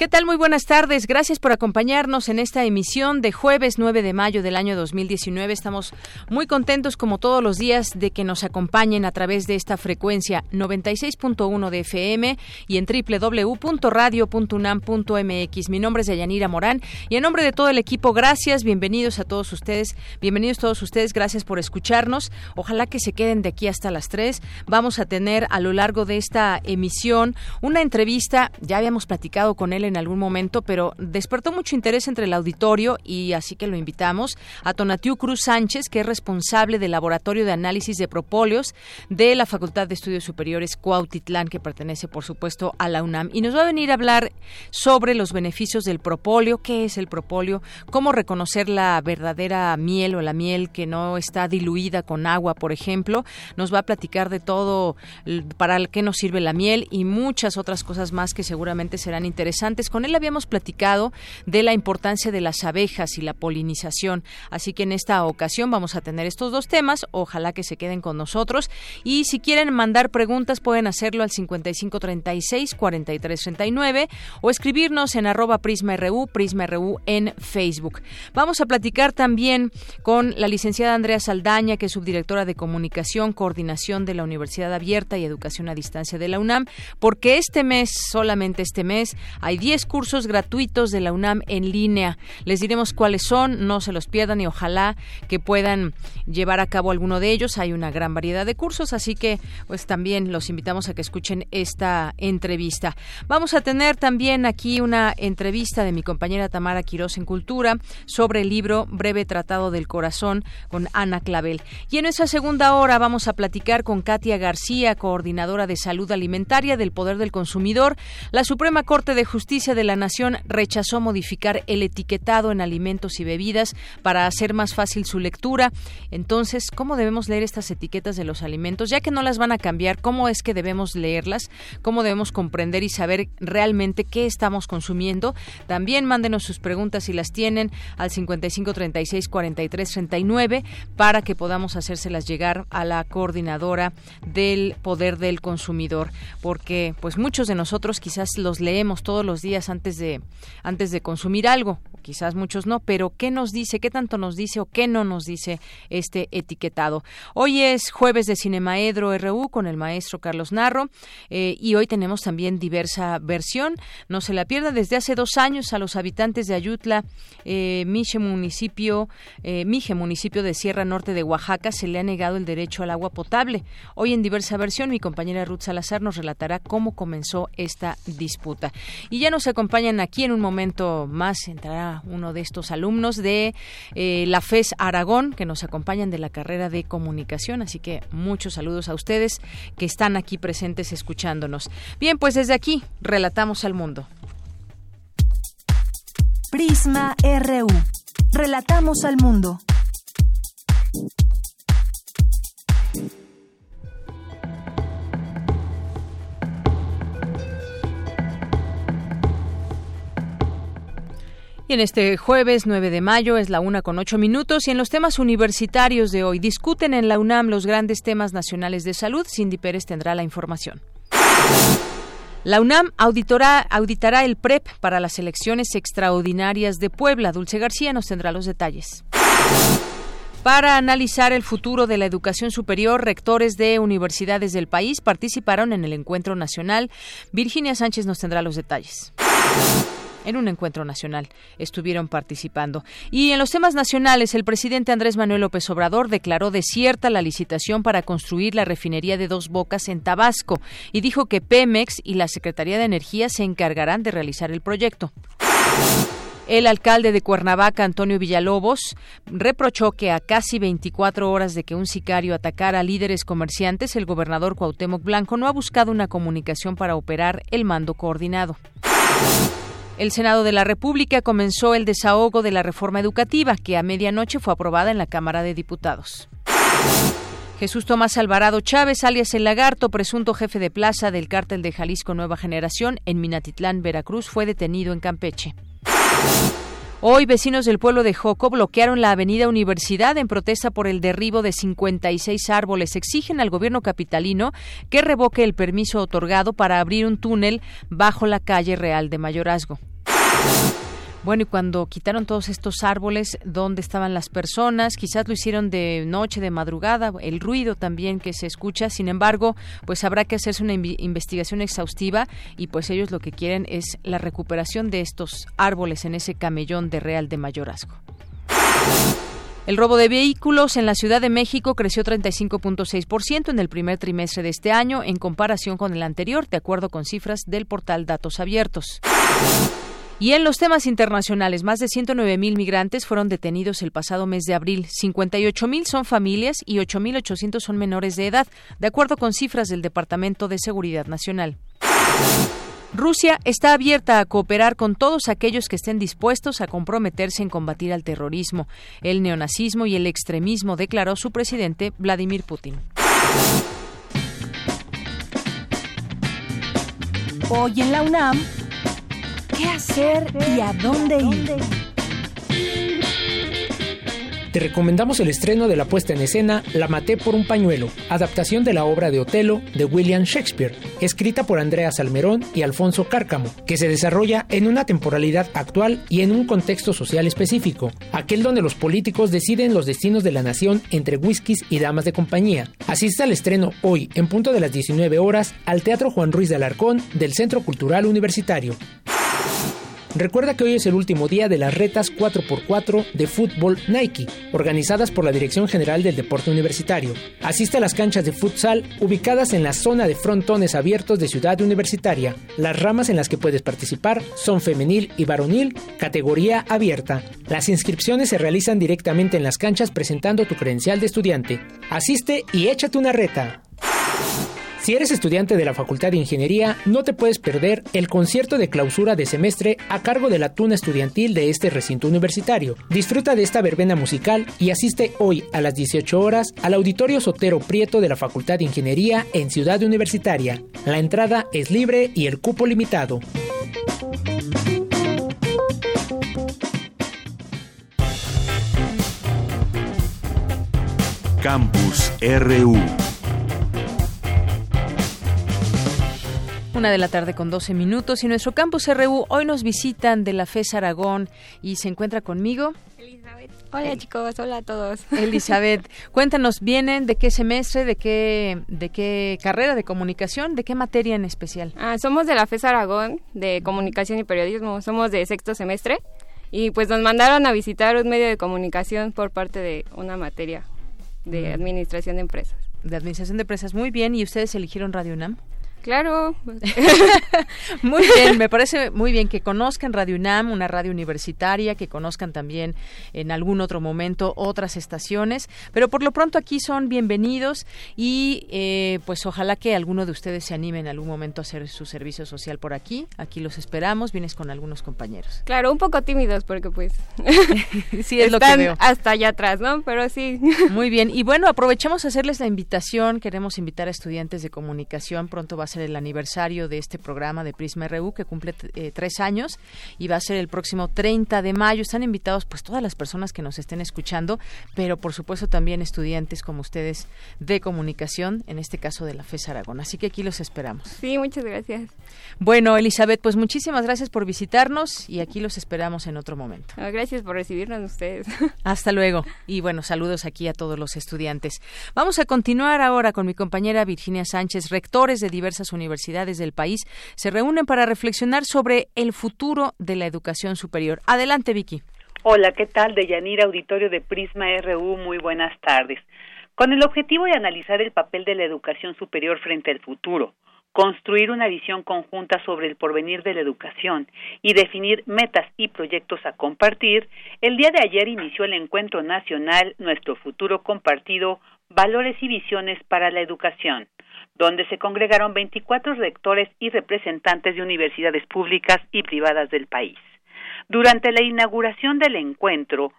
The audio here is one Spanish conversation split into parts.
¿Qué tal? Muy buenas tardes. Gracias por acompañarnos en esta emisión de jueves 9 de mayo del año 2019. Estamos muy contentos, como todos los días, de que nos acompañen a través de esta frecuencia 96.1 de FM y en www.radio.unam.mx. Mi nombre es Yayanira Morán y en nombre de todo el equipo, gracias, bienvenidos a todos ustedes, bienvenidos todos ustedes, gracias por escucharnos. Ojalá que se queden de aquí hasta las 3. Vamos a tener a lo largo de esta emisión una entrevista, ya habíamos platicado con él en algún momento, pero despertó mucho interés entre el auditorio y así que lo invitamos a Tonatiu Cruz Sánchez, que es responsable del Laboratorio de Análisis de Propóleos de la Facultad de Estudios Superiores Cuautitlán, que pertenece, por supuesto, a la UNAM. Y nos va a venir a hablar sobre los beneficios del propóleo, qué es el propóleo, cómo reconocer la verdadera miel o la miel que no está diluida con agua, por ejemplo. Nos va a platicar de todo, para qué nos sirve la miel y muchas otras cosas más que seguramente serán interesantes con él habíamos platicado de la importancia de las abejas y la polinización. Así que en esta ocasión vamos a tener estos dos temas. Ojalá que se queden con nosotros. Y si quieren mandar preguntas, pueden hacerlo al 5536-4339 o escribirnos en arroba prisma.ru, prisma.ru en Facebook. Vamos a platicar también con la licenciada Andrea Saldaña, que es subdirectora de Comunicación, Coordinación de la Universidad Abierta y Educación a Distancia de la UNAM, porque este mes, solamente este mes, hay 10 cursos gratuitos de la UNAM en línea. Les diremos cuáles son, no se los pierdan y ojalá que puedan llevar a cabo alguno de ellos. Hay una gran variedad de cursos, así que pues también los invitamos a que escuchen esta entrevista. Vamos a tener también aquí una entrevista de mi compañera Tamara Quiroz en Cultura sobre el libro Breve Tratado del Corazón con Ana Clavel. Y en esa segunda hora vamos a platicar con Katia García, coordinadora de salud alimentaria del Poder del Consumidor. La Suprema Corte de Justicia Justicia de la Nación rechazó modificar el etiquetado en alimentos y bebidas para hacer más fácil su lectura. Entonces, ¿cómo debemos leer estas etiquetas de los alimentos? Ya que no las van a cambiar, ¿cómo es que debemos leerlas? ¿Cómo debemos comprender y saber realmente qué estamos consumiendo? También mándenos sus preguntas si las tienen al 55 36 43 39 para que podamos hacérselas llegar a la coordinadora del poder del consumidor, porque pues muchos de nosotros quizás los leemos todos los días antes de antes de consumir algo quizás muchos no, pero ¿qué nos dice, qué tanto nos dice o qué no nos dice este etiquetado? Hoy es jueves de Cinemaedro RU con el maestro Carlos Narro eh, y hoy tenemos también diversa versión. No se la pierda, desde hace dos años a los habitantes de Ayutla, eh, municipio, eh, Mije municipio de Sierra Norte de Oaxaca, se le ha negado el derecho al agua potable. Hoy en diversa versión mi compañera Ruth Salazar nos relatará cómo comenzó esta disputa. Y ya nos acompañan aquí en un momento más, entrará uno de estos alumnos de eh, la FES Aragón que nos acompañan de la carrera de comunicación. Así que muchos saludos a ustedes que están aquí presentes escuchándonos. Bien, pues desde aquí relatamos al mundo. Prisma RU. Relatamos al mundo. Y en este jueves 9 de mayo es la una con ocho minutos y en los temas universitarios de hoy discuten en la UNAM los grandes temas nacionales de salud. Cindy Pérez tendrá la información. La UNAM auditora, auditará el PREP para las elecciones extraordinarias de Puebla. Dulce García nos tendrá los detalles. Para analizar el futuro de la educación superior, rectores de universidades del país participaron en el encuentro nacional. Virginia Sánchez nos tendrá los detalles. En un encuentro nacional estuvieron participando. Y en los temas nacionales, el presidente Andrés Manuel López Obrador declaró desierta la licitación para construir la refinería de Dos Bocas en Tabasco y dijo que Pemex y la Secretaría de Energía se encargarán de realizar el proyecto. El alcalde de Cuernavaca, Antonio Villalobos, reprochó que a casi 24 horas de que un sicario atacara a líderes comerciantes, el gobernador Cuauhtémoc Blanco no ha buscado una comunicación para operar el mando coordinado. El Senado de la República comenzó el desahogo de la reforma educativa, que a medianoche fue aprobada en la Cámara de Diputados. Jesús Tomás Alvarado Chávez, alias El Lagarto, presunto jefe de plaza del cártel de Jalisco Nueva Generación en Minatitlán, Veracruz, fue detenido en Campeche. Hoy vecinos del pueblo de Joco bloquearon la avenida Universidad en protesta por el derribo de 56 árboles. Exigen al gobierno capitalino que revoque el permiso otorgado para abrir un túnel bajo la calle Real de Mayorazgo. Bueno, y cuando quitaron todos estos árboles, ¿dónde estaban las personas? Quizás lo hicieron de noche, de madrugada, el ruido también que se escucha. Sin embargo, pues habrá que hacerse una investigación exhaustiva y pues ellos lo que quieren es la recuperación de estos árboles en ese camellón de Real de Mayorazgo. El robo de vehículos en la Ciudad de México creció 35.6% en el primer trimestre de este año en comparación con el anterior, de acuerdo con cifras del portal Datos Abiertos. Y en los temas internacionales, más de 109 mil migrantes fueron detenidos el pasado mes de abril. 58 mil son familias y 8.800 son menores de edad, de acuerdo con cifras del Departamento de Seguridad Nacional. Rusia está abierta a cooperar con todos aquellos que estén dispuestos a comprometerse en combatir al terrorismo, el neonazismo y el extremismo, declaró su presidente Vladimir Putin. Hoy en la UNAM, ¿Qué hacer y a dónde ir? Te recomendamos el estreno de la puesta en escena La maté por un pañuelo, adaptación de la obra de Otelo de William Shakespeare, escrita por Andrea Salmerón y Alfonso Cárcamo, que se desarrolla en una temporalidad actual y en un contexto social específico, aquel donde los políticos deciden los destinos de la nación entre whiskies y damas de compañía. Asiste al estreno hoy, en punto de las 19 horas, al Teatro Juan Ruiz de Alarcón del Centro Cultural Universitario. Recuerda que hoy es el último día de las retas 4x4 de fútbol Nike, organizadas por la Dirección General del Deporte Universitario. Asiste a las canchas de futsal ubicadas en la zona de frontones abiertos de Ciudad Universitaria. Las ramas en las que puedes participar son femenil y varonil, categoría abierta. Las inscripciones se realizan directamente en las canchas presentando tu credencial de estudiante. Asiste y échate una reta. Si eres estudiante de la Facultad de Ingeniería, no te puedes perder el concierto de clausura de semestre a cargo de la tuna estudiantil de este recinto universitario. Disfruta de esta verbena musical y asiste hoy a las 18 horas al Auditorio Sotero Prieto de la Facultad de Ingeniería en Ciudad Universitaria. La entrada es libre y el cupo limitado. Campus RU Una de la tarde con 12 minutos y nuestro campus RU hoy nos visitan de la FES Aragón y se encuentra conmigo. Elizabeth. Hola chicos, hola a todos. Elizabeth, cuéntanos, ¿vienen de qué semestre, de qué, de qué carrera de comunicación, de qué materia en especial? Ah, somos de la FES Aragón, de comunicación y periodismo, somos de sexto semestre y pues nos mandaron a visitar un medio de comunicación por parte de una materia de administración de empresas. De administración de empresas, muy bien. ¿Y ustedes eligieron Radio UNAM? Claro. muy bien, me parece muy bien que conozcan Radio UNAM, una radio universitaria, que conozcan también en algún otro momento otras estaciones, pero por lo pronto aquí son bienvenidos y eh, pues ojalá que alguno de ustedes se anime en algún momento a hacer su servicio social por aquí. Aquí los esperamos, vienes con algunos compañeros. Claro, un poco tímidos porque pues sí es lo que veo. hasta allá atrás, ¿no? Pero sí. Muy bien, y bueno, aprovechamos a hacerles la invitación, queremos invitar a estudiantes de comunicación, pronto va a ser el aniversario de este programa de Prisma RU que cumple eh, tres años y va a ser el próximo 30 de mayo. Están invitados pues todas las personas que nos estén escuchando, pero por supuesto también estudiantes como ustedes de comunicación, en este caso de la FES Aragón. Así que aquí los esperamos. Sí, muchas gracias. Bueno, Elizabeth, pues muchísimas gracias por visitarnos y aquí los esperamos en otro momento. Ah, gracias por recibirnos ustedes. Hasta luego. Y bueno, saludos aquí a todos los estudiantes. Vamos a continuar ahora con mi compañera Virginia Sánchez, rectores de diversas universidades del país se reúnen para reflexionar sobre el futuro de la educación superior. Adelante, Vicky. Hola, ¿qué tal? De Yanira, auditorio de Prisma RU, muy buenas tardes. Con el objetivo de analizar el papel de la educación superior frente al futuro, construir una visión conjunta sobre el porvenir de la educación y definir metas y proyectos a compartir, el día de ayer inició el encuentro nacional Nuestro futuro compartido, valores y visiones para la educación, donde se congregaron 24 rectores y representantes de universidades públicas y privadas del país. Durante la inauguración del encuentro,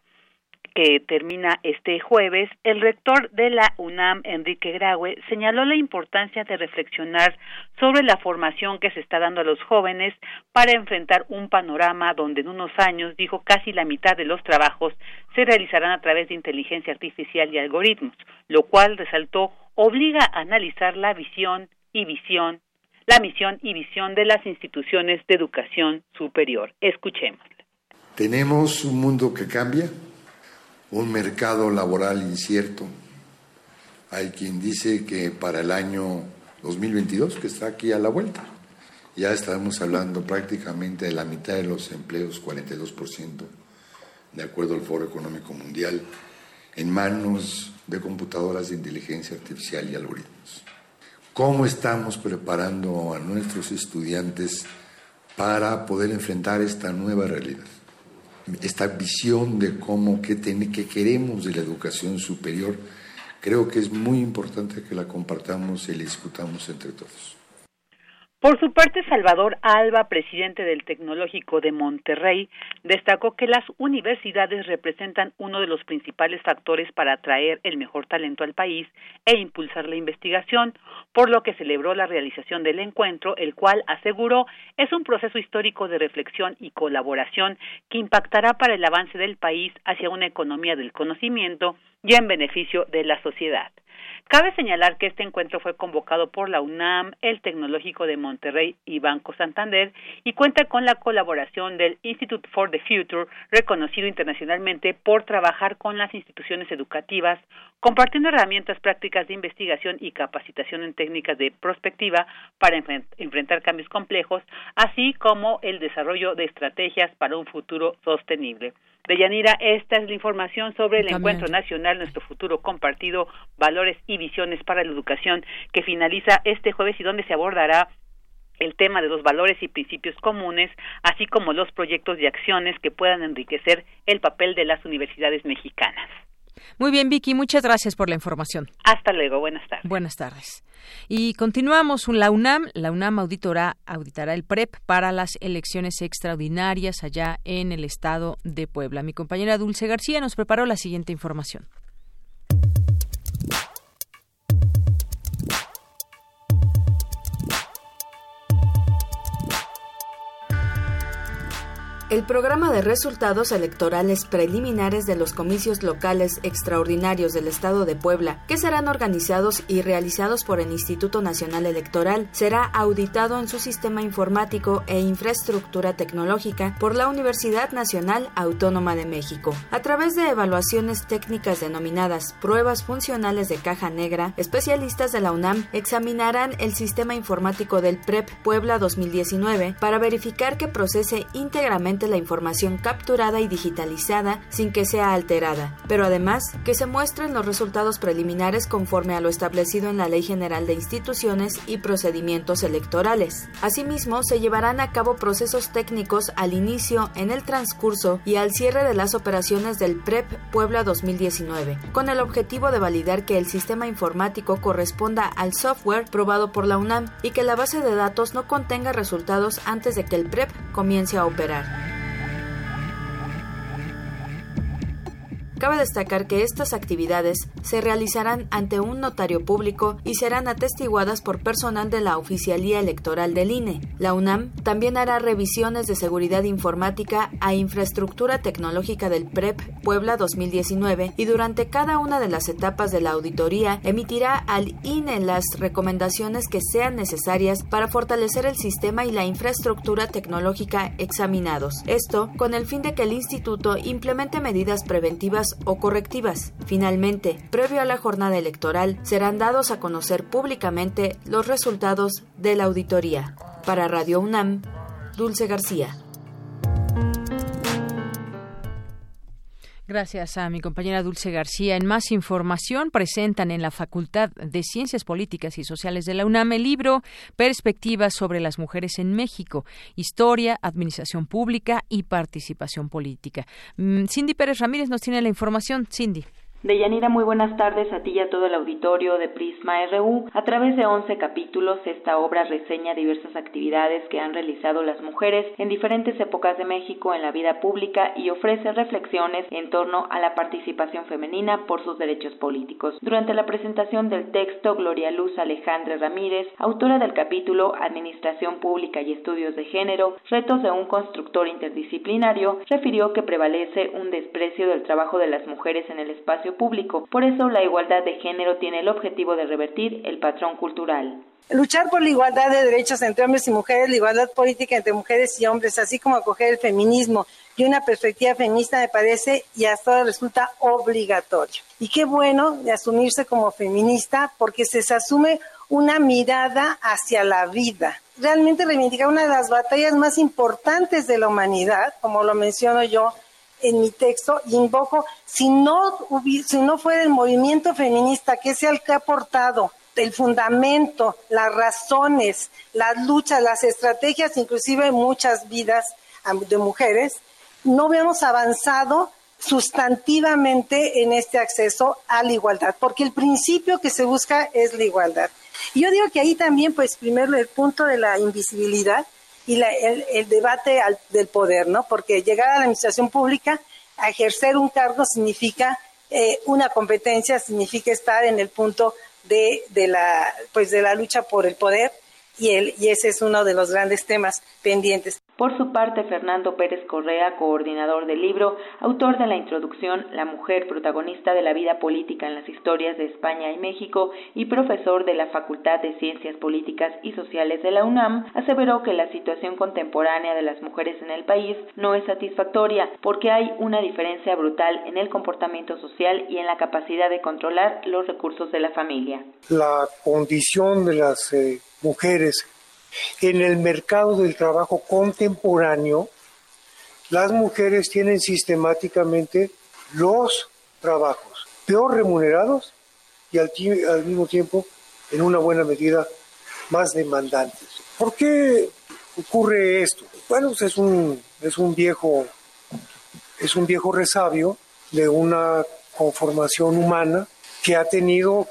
que termina este jueves, el rector de la UNAM, Enrique Graue, señaló la importancia de reflexionar sobre la formación que se está dando a los jóvenes para enfrentar un panorama donde en unos años, dijo, casi la mitad de los trabajos se realizarán a través de inteligencia artificial y algoritmos, lo cual, resaltó, obliga a analizar la visión y visión la misión y visión de las instituciones de educación superior. Escuchemos. Tenemos un mundo que cambia, un mercado laboral incierto. Hay quien dice que para el año 2022, que está aquí a la vuelta, ya estamos hablando prácticamente de la mitad de los empleos, 42%, de acuerdo al Foro Económico Mundial, en manos de computadoras de inteligencia artificial y algoritmos. ¿Cómo estamos preparando a nuestros estudiantes para poder enfrentar esta nueva realidad? Esta visión de cómo, qué, qué queremos de la educación superior, creo que es muy importante que la compartamos y la discutamos entre todos. Por su parte, Salvador Alba, presidente del Tecnológico de Monterrey, destacó que las universidades representan uno de los principales factores para atraer el mejor talento al país e impulsar la investigación, por lo que celebró la realización del encuentro, el cual aseguró es un proceso histórico de reflexión y colaboración que impactará para el avance del país hacia una economía del conocimiento y en beneficio de la sociedad. Cabe señalar que este encuentro fue convocado por la UNAM, el Tecnológico de Monterrey y Banco Santander y cuenta con la colaboración del Institute for the Future, reconocido internacionalmente por trabajar con las instituciones educativas, compartiendo herramientas prácticas de investigación y capacitación en técnicas de prospectiva para enfrentar cambios complejos, así como el desarrollo de estrategias para un futuro sostenible. Deyanira, esta es la información sobre el Encuentro Nacional Nuestro Futuro Compartido, Valores y Visiones para la Educación, que finaliza este jueves y donde se abordará el tema de los valores y principios comunes, así como los proyectos y acciones que puedan enriquecer el papel de las universidades mexicanas. Muy bien, Vicky, muchas gracias por la información. Hasta luego, buenas tardes. Buenas tardes. Y continuamos, la UNAM, la UNAM auditora, auditará el PREP para las elecciones extraordinarias allá en el estado de Puebla. Mi compañera Dulce García nos preparó la siguiente información. El programa de resultados electorales preliminares de los comicios locales extraordinarios del Estado de Puebla, que serán organizados y realizados por el Instituto Nacional Electoral, será auditado en su sistema informático e infraestructura tecnológica por la Universidad Nacional Autónoma de México. A través de evaluaciones técnicas denominadas pruebas funcionales de caja negra, especialistas de la UNAM examinarán el sistema informático del PREP Puebla 2019 para verificar que procese íntegramente la información capturada y digitalizada sin que sea alterada, pero además que se muestren los resultados preliminares conforme a lo establecido en la Ley General de Instituciones y Procedimientos Electorales. Asimismo, se llevarán a cabo procesos técnicos al inicio, en el transcurso y al cierre de las operaciones del PREP Puebla 2019, con el objetivo de validar que el sistema informático corresponda al software probado por la UNAM y que la base de datos no contenga resultados antes de que el PREP comience a operar. Cabe destacar que estas actividades se realizarán ante un notario público y serán atestiguadas por personal de la Oficialía Electoral del INE. La UNAM también hará revisiones de seguridad informática a infraestructura tecnológica del PREP Puebla 2019 y durante cada una de las etapas de la auditoría emitirá al INE las recomendaciones que sean necesarias para fortalecer el sistema y la infraestructura tecnológica examinados. Esto con el fin de que el instituto implemente medidas preventivas o correctivas. Finalmente, previo a la jornada electoral, serán dados a conocer públicamente los resultados de la auditoría. Para Radio UNAM, Dulce García. Gracias a mi compañera Dulce García. En más información, presentan en la Facultad de Ciencias Políticas y Sociales de la UNAM el libro Perspectivas sobre las mujeres en México, Historia, Administración Pública y Participación Política. Mm, Cindy Pérez Ramírez nos tiene la información. Cindy. Deyanira, muy buenas tardes a ti y a todo el auditorio de Prisma RU. A través de 11 capítulos, esta obra reseña diversas actividades que han realizado las mujeres en diferentes épocas de México en la vida pública y ofrece reflexiones en torno a la participación femenina por sus derechos políticos. Durante la presentación del texto, Gloria Luz Alejandra Ramírez, autora del capítulo Administración Pública y Estudios de Género, retos de un constructor interdisciplinario, refirió que prevalece un desprecio del trabajo de las mujeres en el espacio público. Por eso la igualdad de género tiene el objetivo de revertir el patrón cultural. Luchar por la igualdad de derechos entre hombres y mujeres, la igualdad política entre mujeres y hombres, así como acoger el feminismo y una perspectiva feminista me parece y hasta ahora resulta obligatorio. Y qué bueno de asumirse como feminista porque se asume una mirada hacia la vida. Realmente reivindicar una de las batallas más importantes de la humanidad, como lo menciono yo en mi texto, invoco, si no, si no fuera el movimiento feminista, que es el que ha aportado el fundamento, las razones, las luchas, las estrategias, inclusive muchas vidas de mujeres, no hubiéramos avanzado sustantivamente en este acceso a la igualdad, porque el principio que se busca es la igualdad. Y yo digo que ahí también, pues primero el punto de la invisibilidad, y el, debate del poder, ¿no? Porque llegar a la administración pública, a ejercer un cargo significa eh, una competencia, significa estar en el punto de, de, la, pues de la lucha por el poder y, el, y ese es uno de los grandes temas pendientes. Por su parte, Fernando Pérez Correa, coordinador del libro, autor de la introducción La mujer protagonista de la vida política en las historias de España y México y profesor de la Facultad de Ciencias Políticas y Sociales de la UNAM, aseveró que la situación contemporánea de las mujeres en el país no es satisfactoria porque hay una diferencia brutal en el comportamiento social y en la capacidad de controlar los recursos de la familia. La condición de las eh, mujeres en el mercado del trabajo contemporáneo, las mujeres tienen sistemáticamente los trabajos peor remunerados y al, mismo tiempo, en una buena medida, más demandantes. ¿Por qué ocurre esto? Bueno, pues es un, es un viejo es un viejo resabio de una conformación humana que ha tenido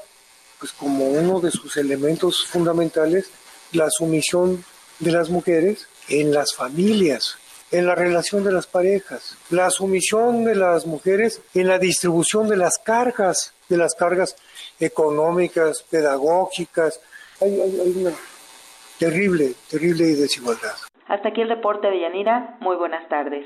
pues como uno de sus elementos fundamentales la sumisión de las mujeres en las familias, en la relación de las parejas, la sumisión de las mujeres en la distribución de las cargas, de las cargas económicas, pedagógicas. Hay, una terrible, terrible desigualdad. Hasta aquí el reporte de Yanira. Muy buenas tardes.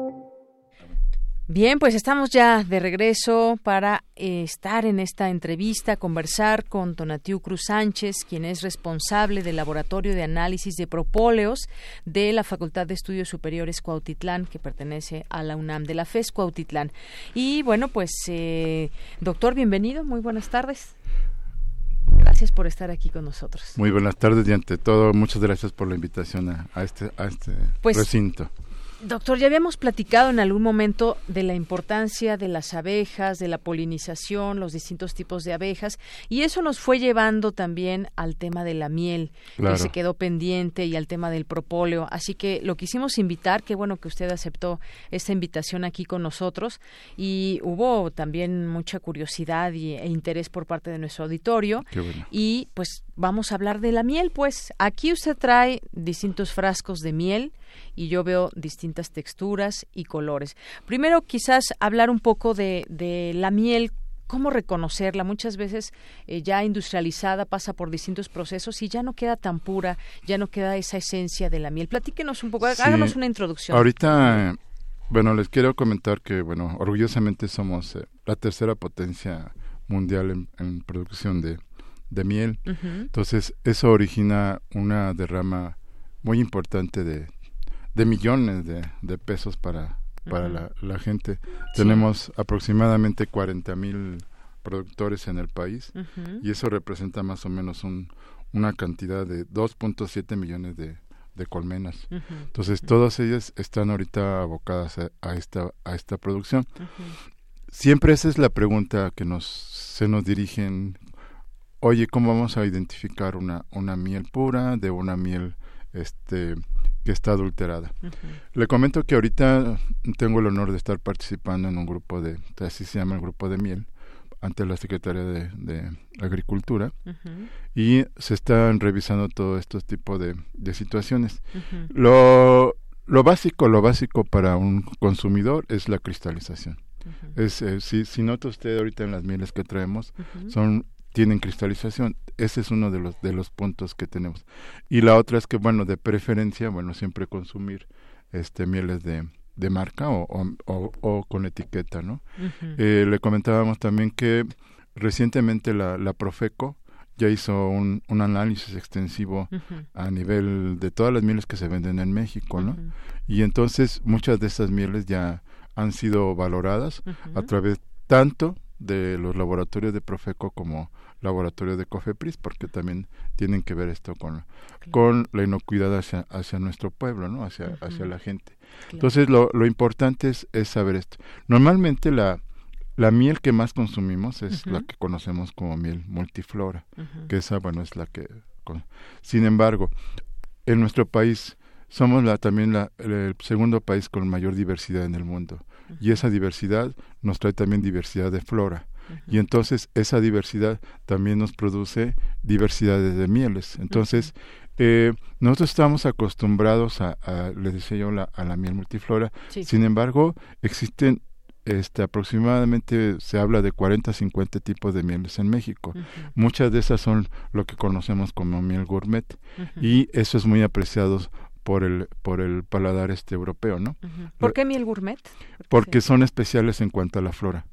Bien, pues estamos ya de regreso para eh, estar en esta entrevista, conversar con Tonatiu Cruz Sánchez, quien es responsable del Laboratorio de Análisis de Propóleos de la Facultad de Estudios Superiores Cuautitlán, que pertenece a la UNAM de la FES Cuautitlán. Y bueno, pues, eh, doctor, bienvenido, muy buenas tardes. Gracias por estar aquí con nosotros. Muy buenas tardes y ante todo, muchas gracias por la invitación a, este, a este pues, recinto. Doctor, ya habíamos platicado en algún momento de la importancia de las abejas, de la polinización, los distintos tipos de abejas, y eso nos fue llevando también al tema de la miel, que se quedó pendiente, y al tema del propóleo. Así que lo quisimos invitar, qué bueno que usted aceptó esta invitación aquí con nosotros, y hubo también mucha curiosidad y, e interés por parte de nuestro auditorio. Y pues vamos a hablar de la miel, pues aquí usted trae distintos frascos de miel y yo veo distintas texturas y colores. Primero, quizás hablar un poco de, de la miel cómo reconocerla. Muchas veces eh, ya industrializada pasa por distintos procesos y ya no queda tan pura, ya no queda esa esencia de la miel. Platíquenos un poco, háganos una introducción. Ahorita, bueno, les quiero comentar que, bueno, orgullosamente somos eh, la tercera potencia mundial en, producción de, de miel. Entonces, eso origina una derrama muy importante de, de millones de, de pesos para para la, gente. Tenemos aproximadamente 40 mil productores en el país y eso representa más o menos un, una cantidad de 2.7 millones de, de colmenas. Entonces, todas ellas están ahorita abocadas a, esta, a esta producción. Siempre esa es la pregunta que nos, se nos dirigen. Oye, ¿cómo vamos a identificar una, una miel pura de una miel este que está adulterada. Le comento que ahorita tengo el honor de estar participando en un grupo de, así se llama el grupo de miel, ante la Secretaría de, Agricultura y se están revisando todo estos tipos de, de situaciones. lo, lo básico, lo básico para un consumidor es la cristalización. Es, eh, si, si nota usted ahorita en las mieles que traemos, son tienen cristalización. Ese es uno de los de los puntos que tenemos. Y la otra es que bueno, de preferencia, bueno, siempre consumir este mieles de, de marca o, o, o, con etiqueta, ¿no? eh, le comentábamos también que recientemente la, la Profeco ya hizo un, un análisis extensivo a nivel de todas las mieles que se venden en México, ¿no? Y entonces muchas de esas mieles ya han sido valoradas a través tanto de los laboratorios de Profeco como laboratorio de Cofepris, porque también tienen que ver esto con, con la inocuidad hacia, hacia nuestro pueblo, ¿no? hacia, hacia la gente. Entonces, lo, lo importante es, es, saber esto. Normalmente la, la miel que más consumimos es la que conocemos como miel multiflora, que esa, bueno, es la que... sin embargo, en nuestro país somos la, también la, el segundo país con mayor diversidad en el mundo. Y esa diversidad nos trae también diversidad de flora y entonces esa diversidad también nos produce diversidades de mieles. Entonces, eh, nosotros estamos acostumbrados a, a les decía yo, a la miel multiflora, sin embargo, existen este, aproximadamente se habla de 40 50 tipos de mieles en México. Muchas de esas son lo que conocemos como miel gourmet. Y eso es muy apreciado por el por el paladar este europeo, ¿no? ¿Por qué miel gourmet? Porque son especiales en cuanto a la flora.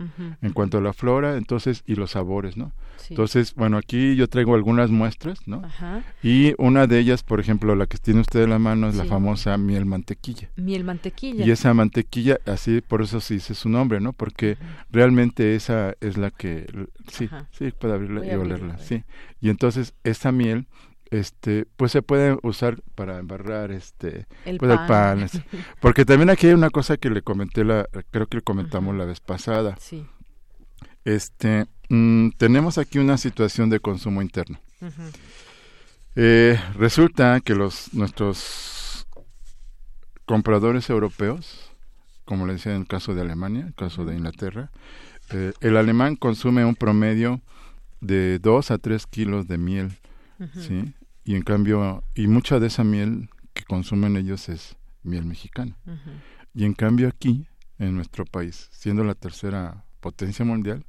En cuanto a la flora, entonces y los sabores, ¿no? Entonces, bueno, aquí yo traigo algunas muestras, ¿no? Y una de ellas, por ejemplo, la que tiene usted en la mano es la famosa miel mantequilla. Miel mantequilla. Y esa mantequilla, así por eso se dice su nombre, ¿no? Porque realmente esa es la que sí, sí puede abrirla y olerla, sí. Y entonces esa miel este pues se puede usar para embarrar este el pues, pan, porque también aquí hay una cosa que le comenté la creo que le comentamos la vez pasada. Sí. este mm, tenemos aquí una situación de consumo interno. Eh, resulta que los nuestros compradores europeos como le decía en el caso de Alemania en el caso de Inglaterra eh, el alemán consume un promedio de 2 a 3 kilos de miel ¿sí? Y en cambio, y mucha de esa miel que consumen ellos es miel mexicana. Y en cambio aquí, en nuestro país, siendo la tercera potencia mundial,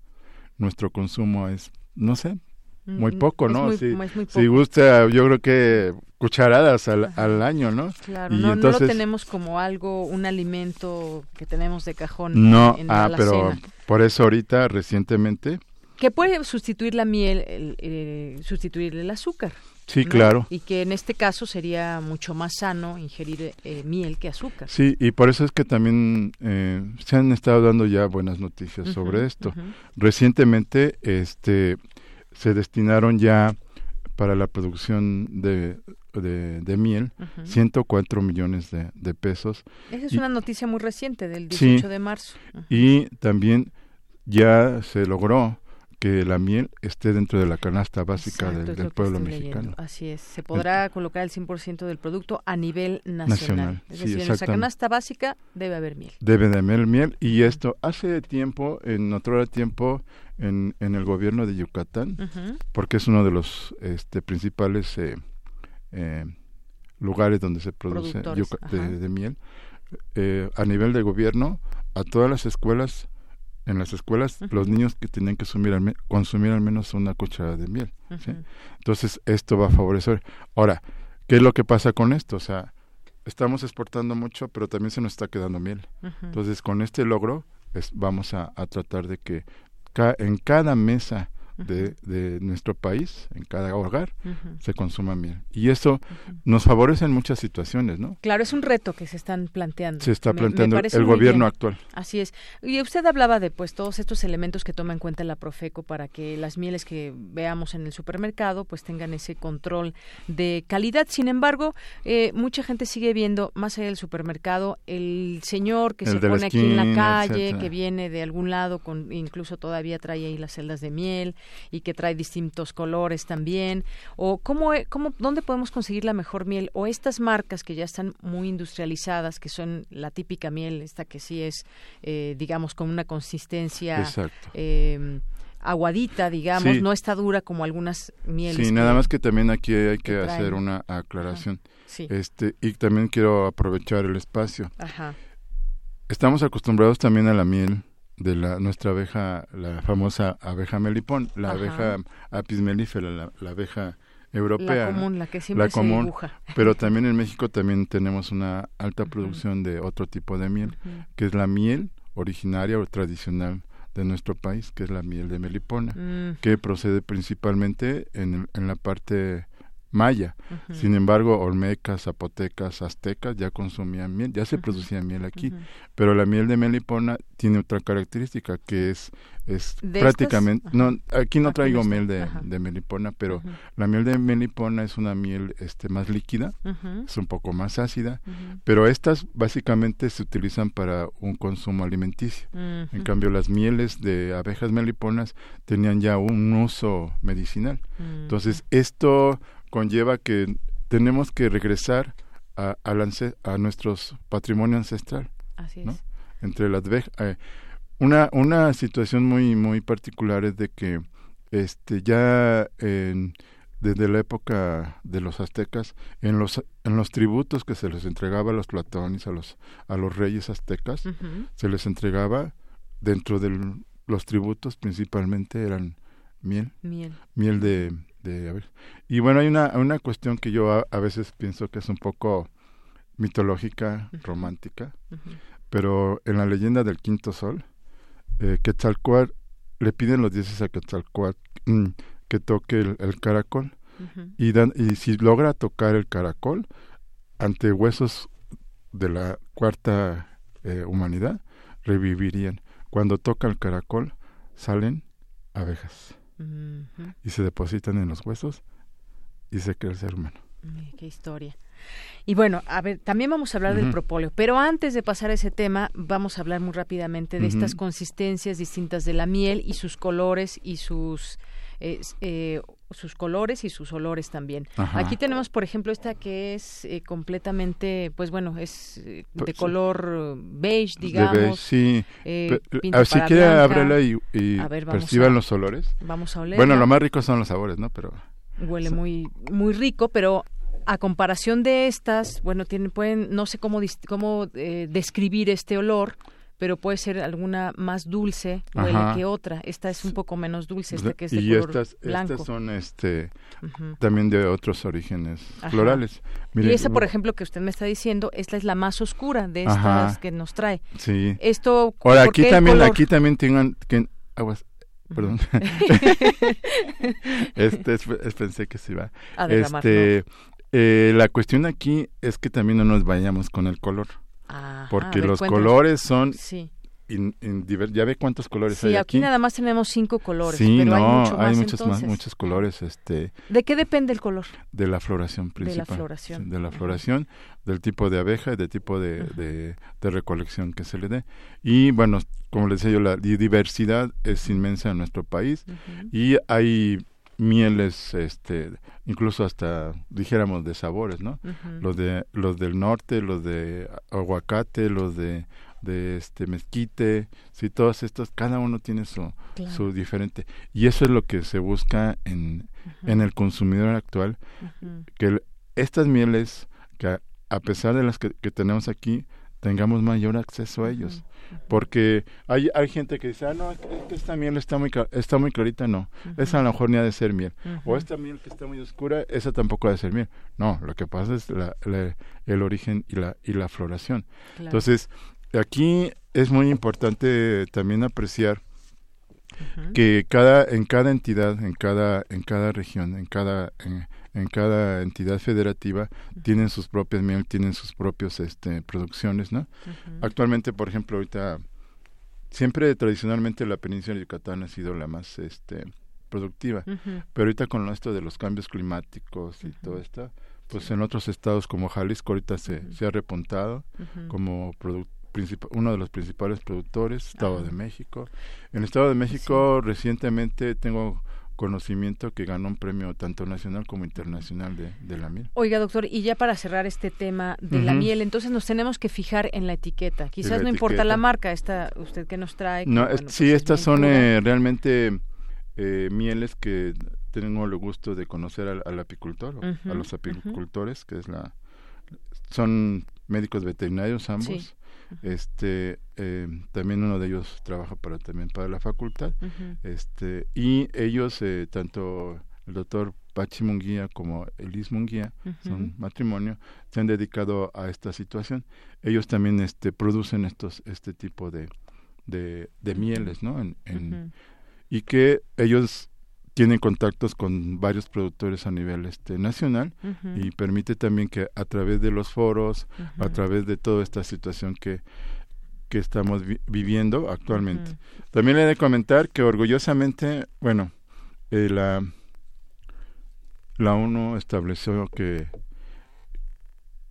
nuestro consumo es, no sé, muy mm, poco, ¿no? si, si gusta, yo creo que cucharadas al, al año, ¿no? Claro, no, no, lo tenemos como algo, un alimento que tenemos de cajón. No, en ah, pero por eso ahorita, recientemente, que puede sustituir la miel, eh, sustituir el azúcar. Sí, claro. Y que en este caso sería mucho más sano ingerir eh, miel que azúcar. Sí, y por eso es que también eh, se han estado dando ya buenas noticias sobre esto. Recientemente este, se destinaron ya para la producción de, de, miel 104 millones de, de, pesos. Esa es una noticia muy reciente, del 18 de marzo. Y también ya se logró que la miel esté dentro de la canasta básica del, pueblo mexicano. Así es, se podrá colocar el 100% del producto a nivel nacional. es decir, en nuestra canasta básica debe haber miel. Debe de haber miel y esto hace tiempo, en otro tiempo, en, en el gobierno de Yucatán, porque es uno de los este, principales eh, eh, lugares donde se produce de, miel, eh, a nivel de gobierno, a todas las escuelas en las escuelas los niños que tenían que consumir al, menos una cucharada de miel. Entonces, esto va a favorecer. Ahora, ¿qué es lo que pasa con esto? O sea, estamos exportando mucho, pero también se nos está quedando miel. Entonces, con este logro, vamos a, a, tratar de que en cada mesa de, de, nuestro país, en cada hogar, se consuma miel. Y eso nos favorece en muchas situaciones, ¿no? Claro, es un reto que se están planteando. Se está planteando el gobierno actual. Así es. Y usted hablaba de pues todos estos elementos que toma en cuenta la Profeco para que las mieles que veamos en el supermercado pues tengan ese control de calidad. Sin embargo, eh, mucha gente sigue viendo más allá del supermercado el señor que se pone aquí en la calle, que viene de algún lado con incluso todavía trae ahí las celdas de miel y que trae distintos colores también o cómo, e, cómo dónde podemos conseguir la mejor miel o estas marcas que ya están muy industrializadas que son la típica miel esta que sí es eh, digamos con una consistencia eh, aguadita, digamos, no está dura como algunas mieles. Sí, nada más que también aquí hay que, hacer una aclaración. Este, y también quiero aprovechar el espacio. Ajá. Estamos acostumbrados también a la miel de la nuestra abeja, la famosa abeja melipón, la abeja apis mellifera, la, abeja europea. La común, la que siempre común, Pero también en México también tenemos una alta producción de otro tipo de miel, que es la miel originaria o tradicional de nuestro país, que es la miel de melipona, mm. que procede principalmente en, en la parte maya. Sin embargo, olmecas, zapotecas, aztecas ya consumían miel, ya se producía miel aquí, pero la miel de melipona tiene otra característica que es es prácticamente no aquí no traigo miel de, de, melipona, pero la miel de melipona es una miel este más líquida, es un poco más ácida, pero estas básicamente se utilizan para un consumo alimenticio. En cambio las mieles de abejas meliponas tenían ya un uso medicinal. Entonces, esto conlleva que tenemos que regresar a, a, a nuestros patrimonio ancestral. Así es. Entre las eh, una una situación muy muy particular es de que este ya desde la época de los aztecas en los en los tributos que se les entregaba a los platones a los a los reyes aztecas se les entregaba dentro de los tributos principalmente eran miel miel, miel de y bueno, hay una, una cuestión que yo a, veces pienso que es un poco mitológica, romántica, pero en la leyenda del quinto sol, eh, Quetzalcoatl le piden los dioses a Quetzalcoatl mm, que toque el, caracol. Y, dan, y si logra tocar el caracol ante huesos de la cuarta eh, humanidad, revivirían. Cuando toca el caracol, salen abejas y se depositan en los huesos y se crea el ser humano. Qué historia. Y bueno, a ver, también vamos a hablar del propóleo, pero antes de pasar a ese tema, vamos a hablar muy rápidamente de estas consistencias distintas de la miel y sus colores y sus eh, sus colores y sus olores también. Aquí tenemos, por ejemplo, esta que es eh, completamente, pues bueno, es eh, de pues, color beige, digamos. De beige, sí. si quiere, ábrela y, perciban los olores. Vamos a oler. Bueno, lo más rico son los sabores, ¿no? Pero huele muy muy rico, pero a comparación de estas, bueno, tienen pueden no sé cómo cómo describir este olor pero puede ser alguna más dulce que otra. Esta es un poco menos dulce, esta que es de y estas, estas son este también de otros orígenes florales. y esa, por ejemplo, que usted me está diciendo, esta es la más oscura de estas que nos trae. Sí. Esto. Ahora aquí también, aquí también tengan que aguas. Perdón. este es, pensé que se iba. este, eh, la cuestión aquí es que también no nos vayamos con el color porque los colores son sí. ya ve cuántos colores hay aquí. aquí. nada más tenemos cinco colores sí pero no hay, muchos más muchos colores este de qué depende el color de la floración principal de la floración. de la floración del tipo de abeja y del tipo de, de, recolección que se le dé. Y bueno como les decía yo la diversidad es inmensa en nuestro país y hay mieles este incluso hasta dijéramos de sabores no los de los del norte los de aguacate los de de este mezquite sí todos estos cada uno tiene su su diferente. Y eso es lo que se busca en en el consumidor actual que estas mieles que a, pesar de las que, tenemos aquí tengamos mayor acceso a ellos. Porque hay, hay gente que dice, ah, no, esta miel está muy, está muy clarita, no. Esa a lo mejor ni ha de ser miel. O esta miel que está muy oscura, esa tampoco ha de ser miel. No, lo que pasa es la, el origen y la, y la floración. Entonces, aquí es muy importante también apreciar que cada en cada entidad en cada en cada región en cada en, cada entidad federativa tienen sus propias tienen sus propios este producciones no actualmente por ejemplo ahorita siempre tradicionalmente la península de Yucatán ha sido la más este productiva pero ahorita con esto de los cambios climáticos y todo esto pues en otros estados como Jalisco ahorita se, se ha repuntado como producto uno de los principales productores, Estado de México. En Estado de México recientemente tengo conocimiento que ganó un premio tanto nacional como internacional de, la miel. Oiga, doctor, y ya para cerrar este tema de la miel, entonces nos tenemos que fijar en la etiqueta. Quizás no importa la marca, esta usted que nos trae. No, sí, pues estas son eh, realmente eh, mieles que tengo el gusto de conocer al, apicultor, a los apicultores, que es la son médicos veterinarios ambos este eh, también uno de ellos trabaja para también para la facultad. Este y ellos eh, tanto el doctor Pachi Munguía como Elis Munguía son matrimonio se han dedicado a esta situación. Ellos también este producen estos este tipo de de, mieles no y que ellos tienen contactos con varios productores a nivel este nacional y permite también que a través de los foros, a través de toda esta situación que que estamos viviendo actualmente. También le he de comentar que orgullosamente, bueno, eh, la la ONU estableció que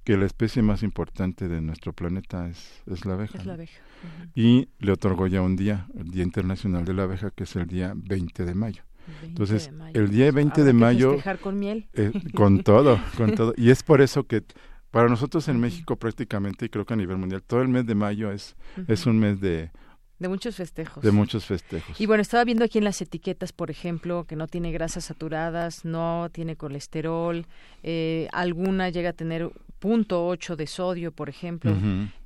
que la especie más importante de nuestro planeta es, es la abeja. Y le otorgó ya un día, el Día Internacional de la Abeja, que es el día 20 de mayo. Entonces, el día 20 de mayo... con miel. Eh, con todo, con todo. Y es por eso que para nosotros en México prácticamente, y creo que a nivel mundial, todo el mes de mayo es, es un mes de... De muchos festejos. De muchos festejos. Y bueno, estaba viendo aquí en las etiquetas, por ejemplo, que no tiene grasas saturadas, no tiene colesterol, eh, alguna llega a tener punto ocho de sodio, por ejemplo,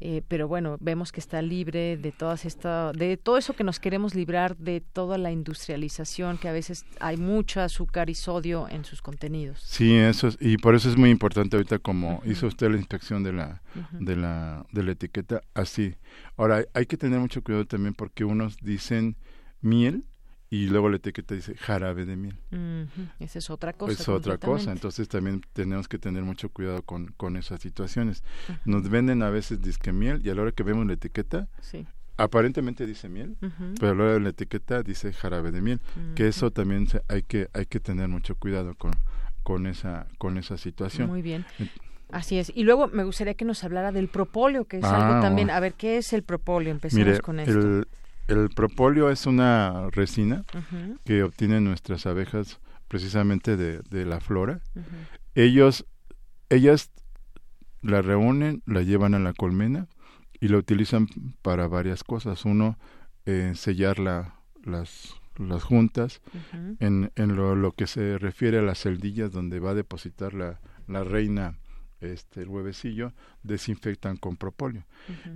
eh, pero bueno, vemos que está libre de todas esta, de todo eso que nos queremos librar, de toda la industrialización, que a veces hay mucho azúcar y sodio en sus contenidos. Sí, eso es, y por eso es muy importante ahorita como hizo usted la inspección de la, de la, de la etiqueta, así. Ahora, hay que tener mucho cuidado también porque unos dicen miel y luego la etiqueta dice jarabe de miel. Esa es otra cosa. Es otra cosa, entonces también tenemos que tener mucho cuidado con, con esas situaciones. Nos venden a veces disque miel y a la hora que vemos la etiqueta, aparentemente dice miel, pero a la hora de la etiqueta dice jarabe de miel, que eso también hay que hay que tener mucho cuidado con con esa con esa situación. Muy bien. Así es. Y luego me gustaría que nos hablara del propóleo, que es algo ah, también. A ver, ¿qué es el propóleo? Empecemos con esto. El propóleo es una resina que obtienen nuestras abejas precisamente de, la flora. Ellos, ellas la reúnen, la llevan a la colmena y la utilizan para varias cosas. Uno, eh, sellar la, las, las juntas. En, en lo, lo, que se refiere a las celdillas donde va a depositar la, la reina este el huevecillo desinfectan con propóleo.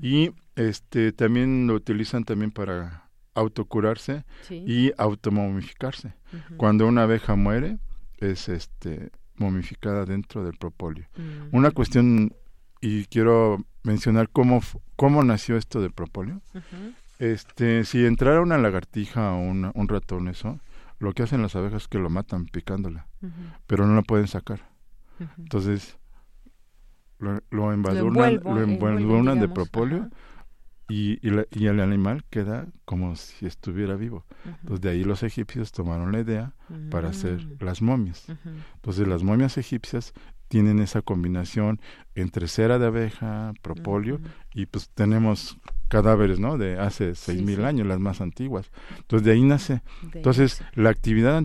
Y este también lo utilizan también para autocurarse y automomificarse. Cuando una abeja muere es este momificada dentro del propóleo. Una cuestión y quiero mencionar cómo cómo nació esto del propóleo. Este si entrara una lagartija o un ratón eso lo que hacen las abejas es que lo matan picándola pero no la pueden sacar. Entonces lo, lo embadurnan, de propóleo y, y, el animal queda como si estuviera vivo. Entonces de ahí los egipcios tomaron la idea para hacer mm. las momias. Entonces las momias egipcias tienen esa combinación entre cera de abeja, propóleo y pues tenemos cadáveres, ¿no? De hace seis mil años, las más antiguas. Entonces de ahí nace. Entonces la actividad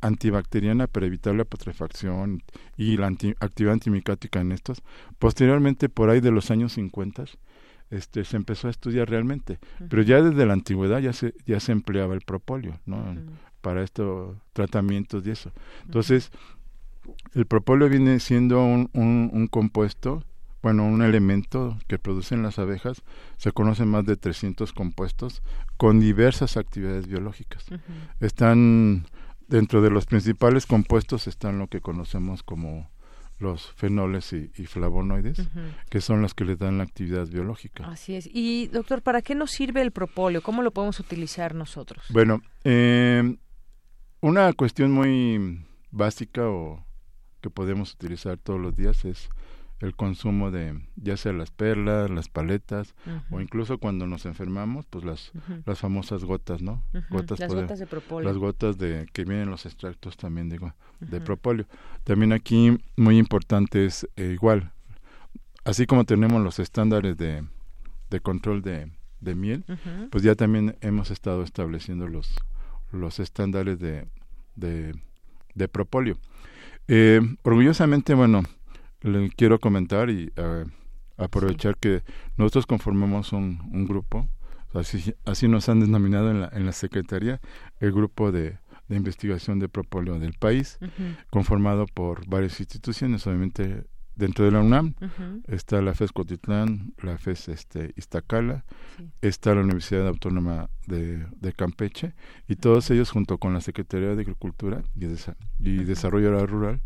antibacteriana para evitar la putrefacción y la actividad antimicática en estos, posteriormente por ahí de los años 50 este, se empezó a estudiar realmente, pero ya desde la antigüedad ya se ya se empleaba el propóleo, ¿no? Para estos tratamientos y eso. Entonces el propóleo viene siendo un, un, un compuesto bueno, un elemento que producen las abejas, se conocen más de 300 compuestos con diversas actividades biológicas. Están dentro de los principales compuestos están lo que conocemos como los fenoles y, flavonoides, que son los que le dan la actividad biológica. Así es. Y, doctor, ¿para qué nos sirve el propóleo? ¿Cómo lo podemos utilizar nosotros? Bueno, eh, una cuestión muy básica o que podemos utilizar todos los días es el consumo de ya sea las perlas, las paletas o incluso cuando nos enfermamos, pues las las famosas gotas, ¿no? Gotas las gotas de propóleo. Las gotas de que vienen los extractos también digo de propóleo. También aquí muy importante es eh, igual, así como tenemos los estándares de, de control de, de miel, pues ya también hemos estado estableciendo los los estándares de, de, de propóleo. Eh, orgullosamente, bueno, le quiero comentar y eh, aprovechar que nosotros conformamos un, un grupo, así, así nos han denominado en la, en la Secretaría, el grupo de, de investigación de propóleo del país, conformado por varias instituciones, obviamente dentro de la UNAM. Está la FES Cotitlán, la FES este, Iztacala, está la Universidad Autónoma de, de, Campeche y todos ellos junto con la Secretaría de Agricultura y, y Desarrollo Rural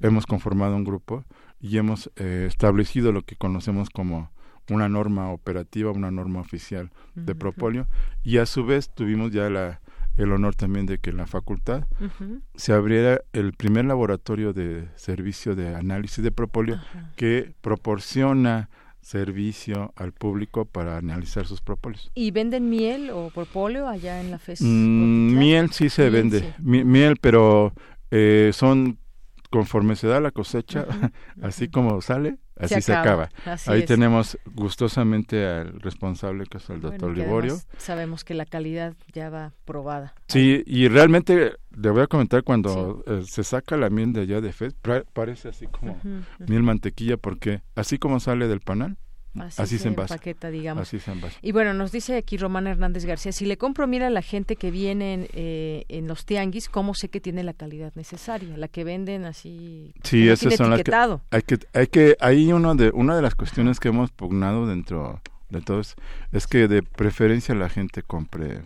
hemos conformado un grupo y hemos eh, establecido lo que conocemos como una norma operativa, una norma oficial de propóleo y a su vez tuvimos ya la, el honor también de que en la facultad se abriera el primer laboratorio de servicio de análisis de propóleo que proporciona servicio al público para analizar sus propóleos. ¿Y venden miel o propóleo allá en la FES? Mm, miel sí se vende, miel, pero eh, son conforme se da la cosecha, así como sale, así se acaba. Ahí tenemos gustosamente al responsable, que es el doctor Liborio. Sabemos que la calidad ya va probada. Sí, y realmente le voy a comentar cuando eh, se saca la miel de allá de FED, parece así como miel mantequilla, porque así como sale del panal, Así, se, envasa. digamos. Y bueno, nos dice aquí Román Hernández García, si le compro mira a la gente que viene en, eh, en, los tianguis, ¿cómo sé que tiene la calidad necesaria? La que venden así Sí, esas son las que hay que hay que hay uno de una de las cuestiones que hemos pugnado dentro de todos es que de preferencia la gente compre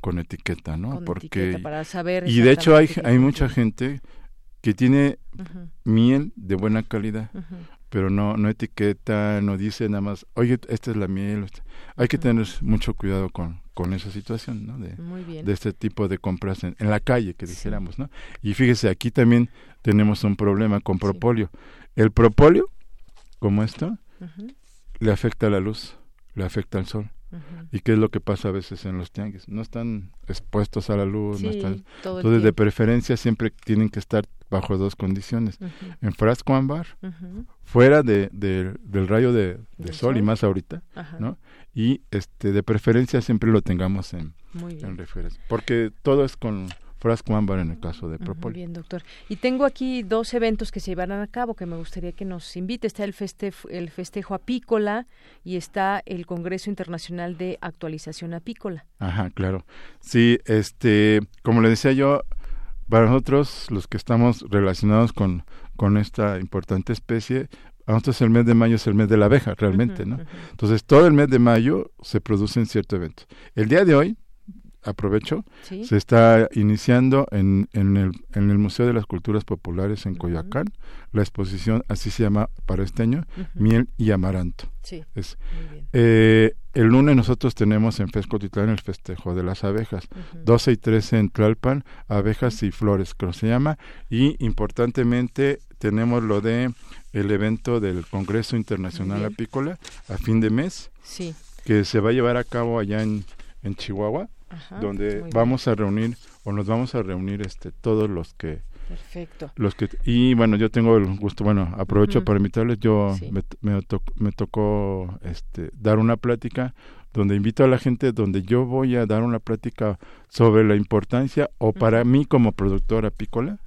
con etiqueta, ¿no? Porque para saber Y de hecho hay hay mucha gente que tiene miel de buena calidad pero no, no etiqueta, no dice nada más, oye, esta es la miel. Hay que tener mucho cuidado con, con esa situación, ¿no? De, de este tipo de compras en, la calle, que dijéramos, ¿no? Y fíjese, aquí también tenemos un problema con propóleo. El propóleo, como esto, le afecta a la luz, le afecta al sol. ¿Y qué es lo que pasa a veces en los tianguis? No están expuestos a la luz, no están... Entonces, de preferencia siempre tienen que estar bajo dos condiciones. En frasco ámbar, fuera de, del rayo de, sol, y más ahorita, ¿no? Y este de preferencia siempre lo tengamos en, en refrigeración. Porque todo es con frasco ámbar en el caso de. Muy bien, doctor. Y tengo aquí dos eventos que se llevarán a cabo que me gustaría que nos invite. Está el, el festejo apícola y está el Congreso Internacional de Actualización Apícola. Ajá, claro. Sí, este, como le decía yo, para nosotros los que estamos relacionados con, con esta importante especie, a nosotros el mes de mayo es el mes de la abeja, realmente, ¿no? Entonces, todo el mes de mayo se producen ciertos eventos. El día de hoy, aprovecho, se está iniciando en, en, el, en el Museo de las Culturas Populares en Coyoacán. La exposición, así se llama para este año, Miel y Amaranto. Sí, es, eh, el lunes nosotros tenemos en Fescotitlán el festejo de las abejas, 12 y 13 en Tlalpan, abejas y flores, que se llama, y importantemente tenemos lo de el evento del Congreso Internacional Apícola a fin de mes, sí. que se va a llevar a cabo allá en, en Chihuahua donde vamos a reunir o nos vamos a reunir este todos los que Perfecto. Los que y bueno, yo tengo el gusto, bueno, aprovecho para invitarles, yo me, me, tocó este dar una plática donde invito a la gente donde yo voy a dar una plática sobre la importancia o para mí como productor apícola,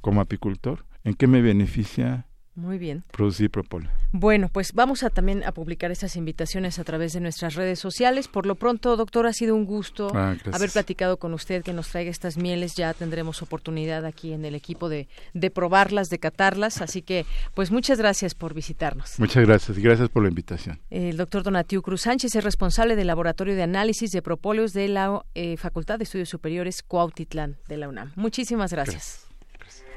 como apicultor, en qué me beneficia Muy bien. Producir propone. Bueno, pues vamos a también a publicar estas invitaciones a través de nuestras redes sociales. Por lo pronto, doctor, ha sido un gusto Ah, haber platicado con usted, que nos traiga estas mieles. Ya tendremos oportunidad aquí en el equipo de, de probarlas, de catarlas. Así que, pues muchas gracias por visitarnos. Muchas gracias y gracias por la invitación. El doctor Donatiu Cruz Sánchez es responsable del Laboratorio de Análisis de Propóleos de la eh, Facultad de Estudios Superiores Cuautitlán de la UNAM. Muchísimas gracias.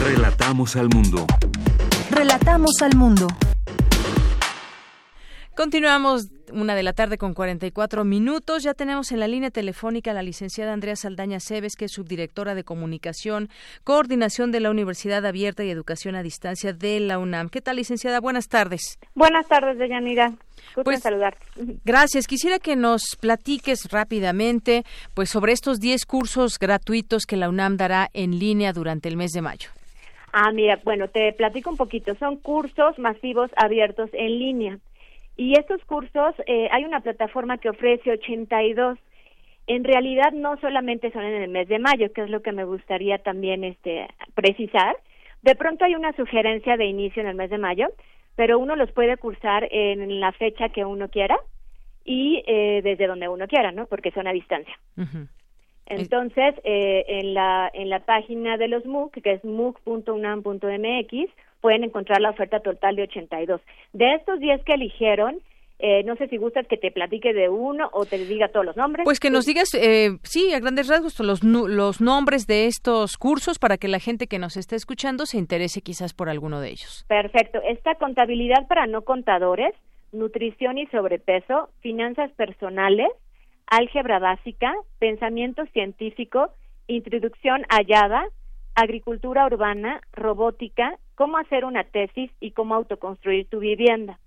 Relatamos al mundo. Relatamos al mundo. Continuamos una de la tarde con 44 minutos. Ya tenemos en la línea telefónica a la licenciada Andrea Saldaña Cebes, que es subdirectora de comunicación, coordinación de la Universidad Abierta y Educación a Distancia de la UNAM. ¿Qué tal, licenciada? Buenas tardes. Buenas tardes, Deyanira. Gusto Pues, en saludarte. Gracias. Quisiera que nos platiques rápidamente pues sobre estos 10 cursos gratuitos que la UNAM dará en línea durante el mes de mayo. Ah, mira, bueno, te platico un poquito. Son cursos masivos abiertos en línea. Y estos cursos, eh, hay una plataforma que ofrece 82. En realidad no solamente son en el mes de mayo, que es lo que me gustaría también este, precisar. De pronto hay una sugerencia de inicio en el mes de mayo, pero uno los puede cursar en la fecha que uno quiera y eh, desde donde uno quiera, ¿no? Porque son a distancia. Entonces, eh, en la en la página de los MOOC, que es mooc.unam.mx, pueden encontrar la oferta total de 82. De estos 10 que eligieron, eh, no sé si gustas que te platique de uno o te diga todos los nombres. Pues que nos digas, eh, sí, a grandes rasgos, los, los nombres de estos cursos para que la gente que nos esté escuchando se interese quizás por alguno de ellos. Perfecto. Esta contabilidad para no contadores, nutrición y sobrepeso, finanzas personales, álgebra básica, pensamiento científico, introducción a Java, agricultura urbana, robótica, cómo hacer una tesis y cómo autoconstruir tu vivienda.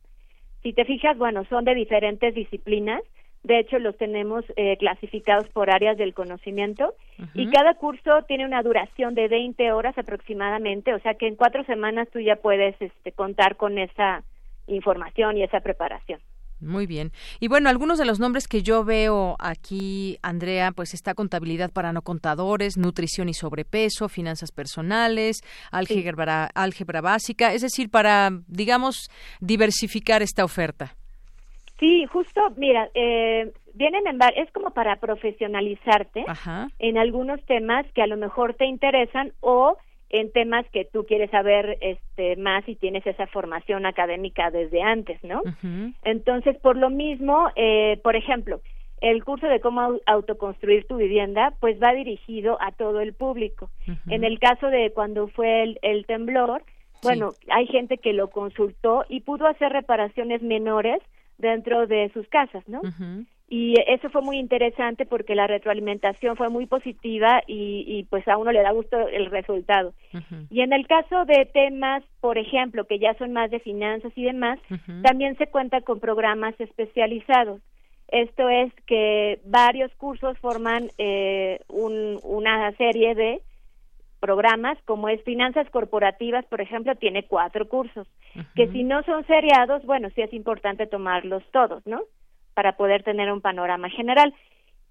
Si te fijas, bueno, son de diferentes disciplinas. De hecho, los tenemos eh, clasificados por áreas del conocimiento y cada curso tiene una duración de 20 horas aproximadamente, o sea que en cuatro semanas tú ya puedes este, contar con esa información y esa preparación. Muy bien. Y bueno, algunos de los nombres que yo veo aquí, Andrea, pues está contabilidad para no contadores, nutrición y sobrepeso, finanzas personales, álgebra, álgebra básica, es decir, para, digamos, diversificar esta oferta. Sí, justo, mira, eh, vienen en es como para profesionalizarte Ajá. en algunos temas que a lo mejor te interesan o en temas que tú quieres saber este más y tienes esa formación académica desde antes, ¿no? Entonces, por lo mismo, eh, por ejemplo, el curso de cómo au- autoconstruir tu vivienda, pues va dirigido a todo el público. En el caso de cuando fue el, el temblor, bueno, hay gente que lo consultó y pudo hacer reparaciones menores dentro de sus casas, ¿no? Y eso fue muy interesante porque la retroalimentación fue muy positiva y, y pues a uno le da gusto el resultado. Y en el caso de temas, por ejemplo, que ya son más de finanzas y demás, también se cuenta con programas especializados. Esto es que varios cursos forman eh, un- una serie de programas, como es finanzas corporativas, por ejemplo, tiene cuatro cursos, que si no son seriados, bueno, sí es importante tomarlos todos, ¿no? Para poder tener un panorama general.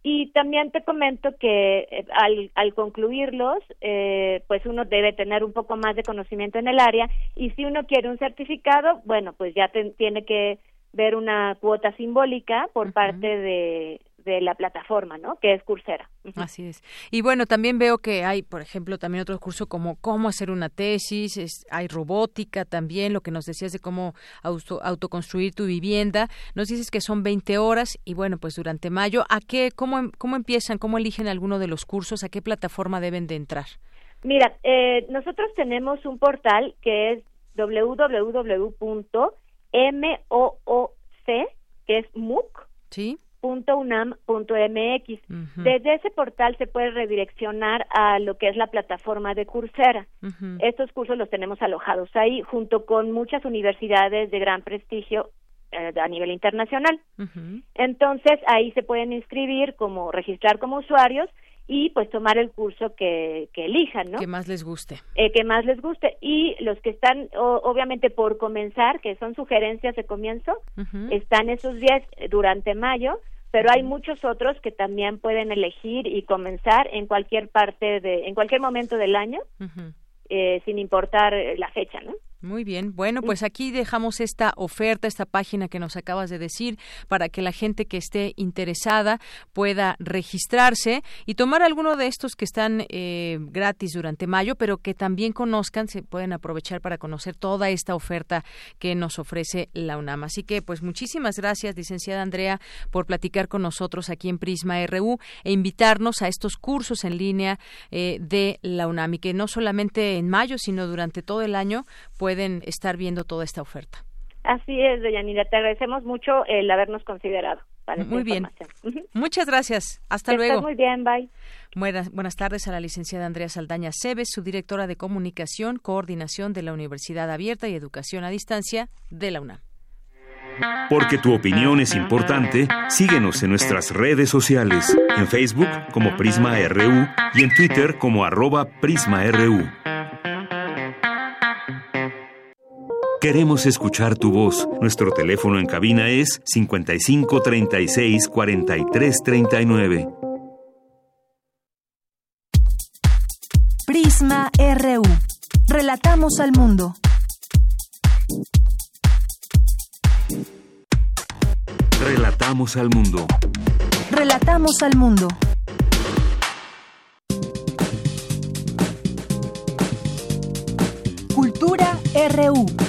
Y también te comento que eh, al, al concluirlos, eh, pues uno debe tener un poco más de conocimiento en el área y si uno quiere un certificado, bueno, pues ya te- tiene que ver una cuota simbólica por parte de, de la plataforma, ¿no? Que es Coursera. Así es. Y bueno, también veo que hay, por ejemplo, también otro curso como cómo hacer una tesis, es- hay robótica también, lo que nos decías de cómo auto- autoconstruir tu vivienda. Nos dices que son 20 horas y bueno, pues durante mayo, ¿a qué, cómo, em- cómo empiezan, cómo eligen alguno de los cursos, a qué plataforma deben de entrar? Mira, eh, nosotros tenemos un portal que es www.mooc, que es MOOC, ¿Sí? unam.mx. Desde ese portal se puede redireccionar a lo que es la plataforma de Coursera. Estos cursos los tenemos alojados ahí junto con muchas universidades de gran prestigio eh, a nivel internacional. Entonces ahí se pueden inscribir como registrar como usuarios y pues tomar el curso que, que elijan, ¿no? Que más les guste. Eh, que más les guste. Y los que están obviamente por comenzar, que son sugerencias de comienzo, están esos días durante mayo, pero hay muchos otros que también pueden elegir y comenzar en cualquier parte de, en cualquier momento del año, eh, sin importar la fecha, ¿no? Muy bien. Bueno, pues aquí dejamos esta oferta, esta página que nos acabas de decir, para que la gente que esté interesada pueda registrarse y tomar alguno de estos que están eh, gratis durante mayo, pero que también conozcan, se pueden aprovechar para conocer toda esta oferta que nos ofrece la UNAM. Así que, pues muchísimas gracias, licenciada Andrea, por platicar con nosotros aquí en Prisma RU e invitarnos a estos cursos en línea eh, de la UNAM y que no solamente en mayo, sino durante todo el año, pueden estar viendo toda esta oferta. Así es, Deyanira, te agradecemos mucho el habernos considerado. Para muy bien. Muchas gracias. Hasta luego. muy bien, bye. Buenas, buenas tardes a la licenciada Andrea Saldaña Cebes, subdirectora de Comunicación, Coordinación de la Universidad Abierta y Educación a Distancia de la UNAM. Porque tu opinión es importante, síguenos en nuestras redes sociales, en Facebook como Prisma RU y en Twitter como arroba PrismaRU. Queremos escuchar tu voz. Nuestro teléfono en cabina es 55 36 43 39. Prisma RU. Relatamos al mundo. Relatamos al mundo. Relatamos al mundo. Cultura RU.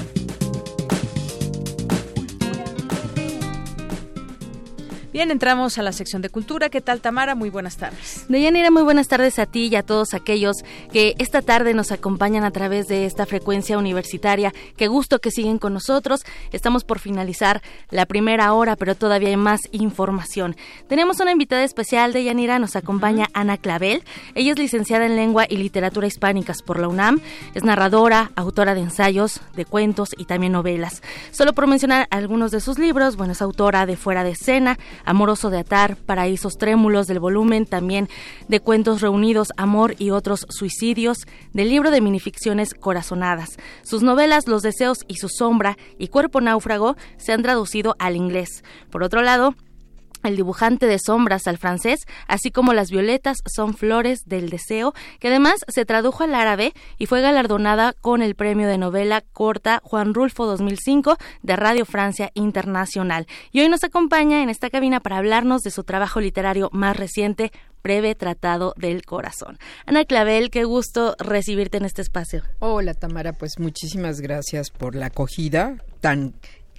Bien, entramos a la sección de cultura. ¿Qué tal, Tamara? Muy buenas tardes. Deyanira, muy buenas tardes a ti y a todos aquellos que esta tarde nos acompañan a través de esta frecuencia universitaria. Qué gusto que siguen con nosotros. Estamos por finalizar la primera hora, pero todavía hay más información. Tenemos una invitada especial, Deyanira, nos acompaña Ana Clavel. Ella es licenciada en Lengua y Literatura Hispánicas por la UNAM. Es narradora, autora de ensayos, de cuentos y también novelas. Solo por mencionar algunos de sus libros, bueno, es autora de Fuera de Escena, Amoroso de Atar, Paraísos Trémulos del volumen, también de Cuentos Reunidos, Amor y otros suicidios, del libro de minificciones Corazonadas. Sus novelas Los Deseos y su Sombra y Cuerpo Náufrago se han traducido al inglés. Por otro lado, el dibujante de sombras al francés, así como Las violetas son flores del deseo, que además se tradujo al árabe y fue galardonada con el premio de novela corta Juan Rulfo 2005 de Radio Francia Internacional. Y hoy nos acompaña en esta cabina para hablarnos de su trabajo literario más reciente, Breve Tratado del Corazón. Ana Clavel, qué gusto recibirte en este espacio. Hola Tamara, pues muchísimas gracias por la acogida tan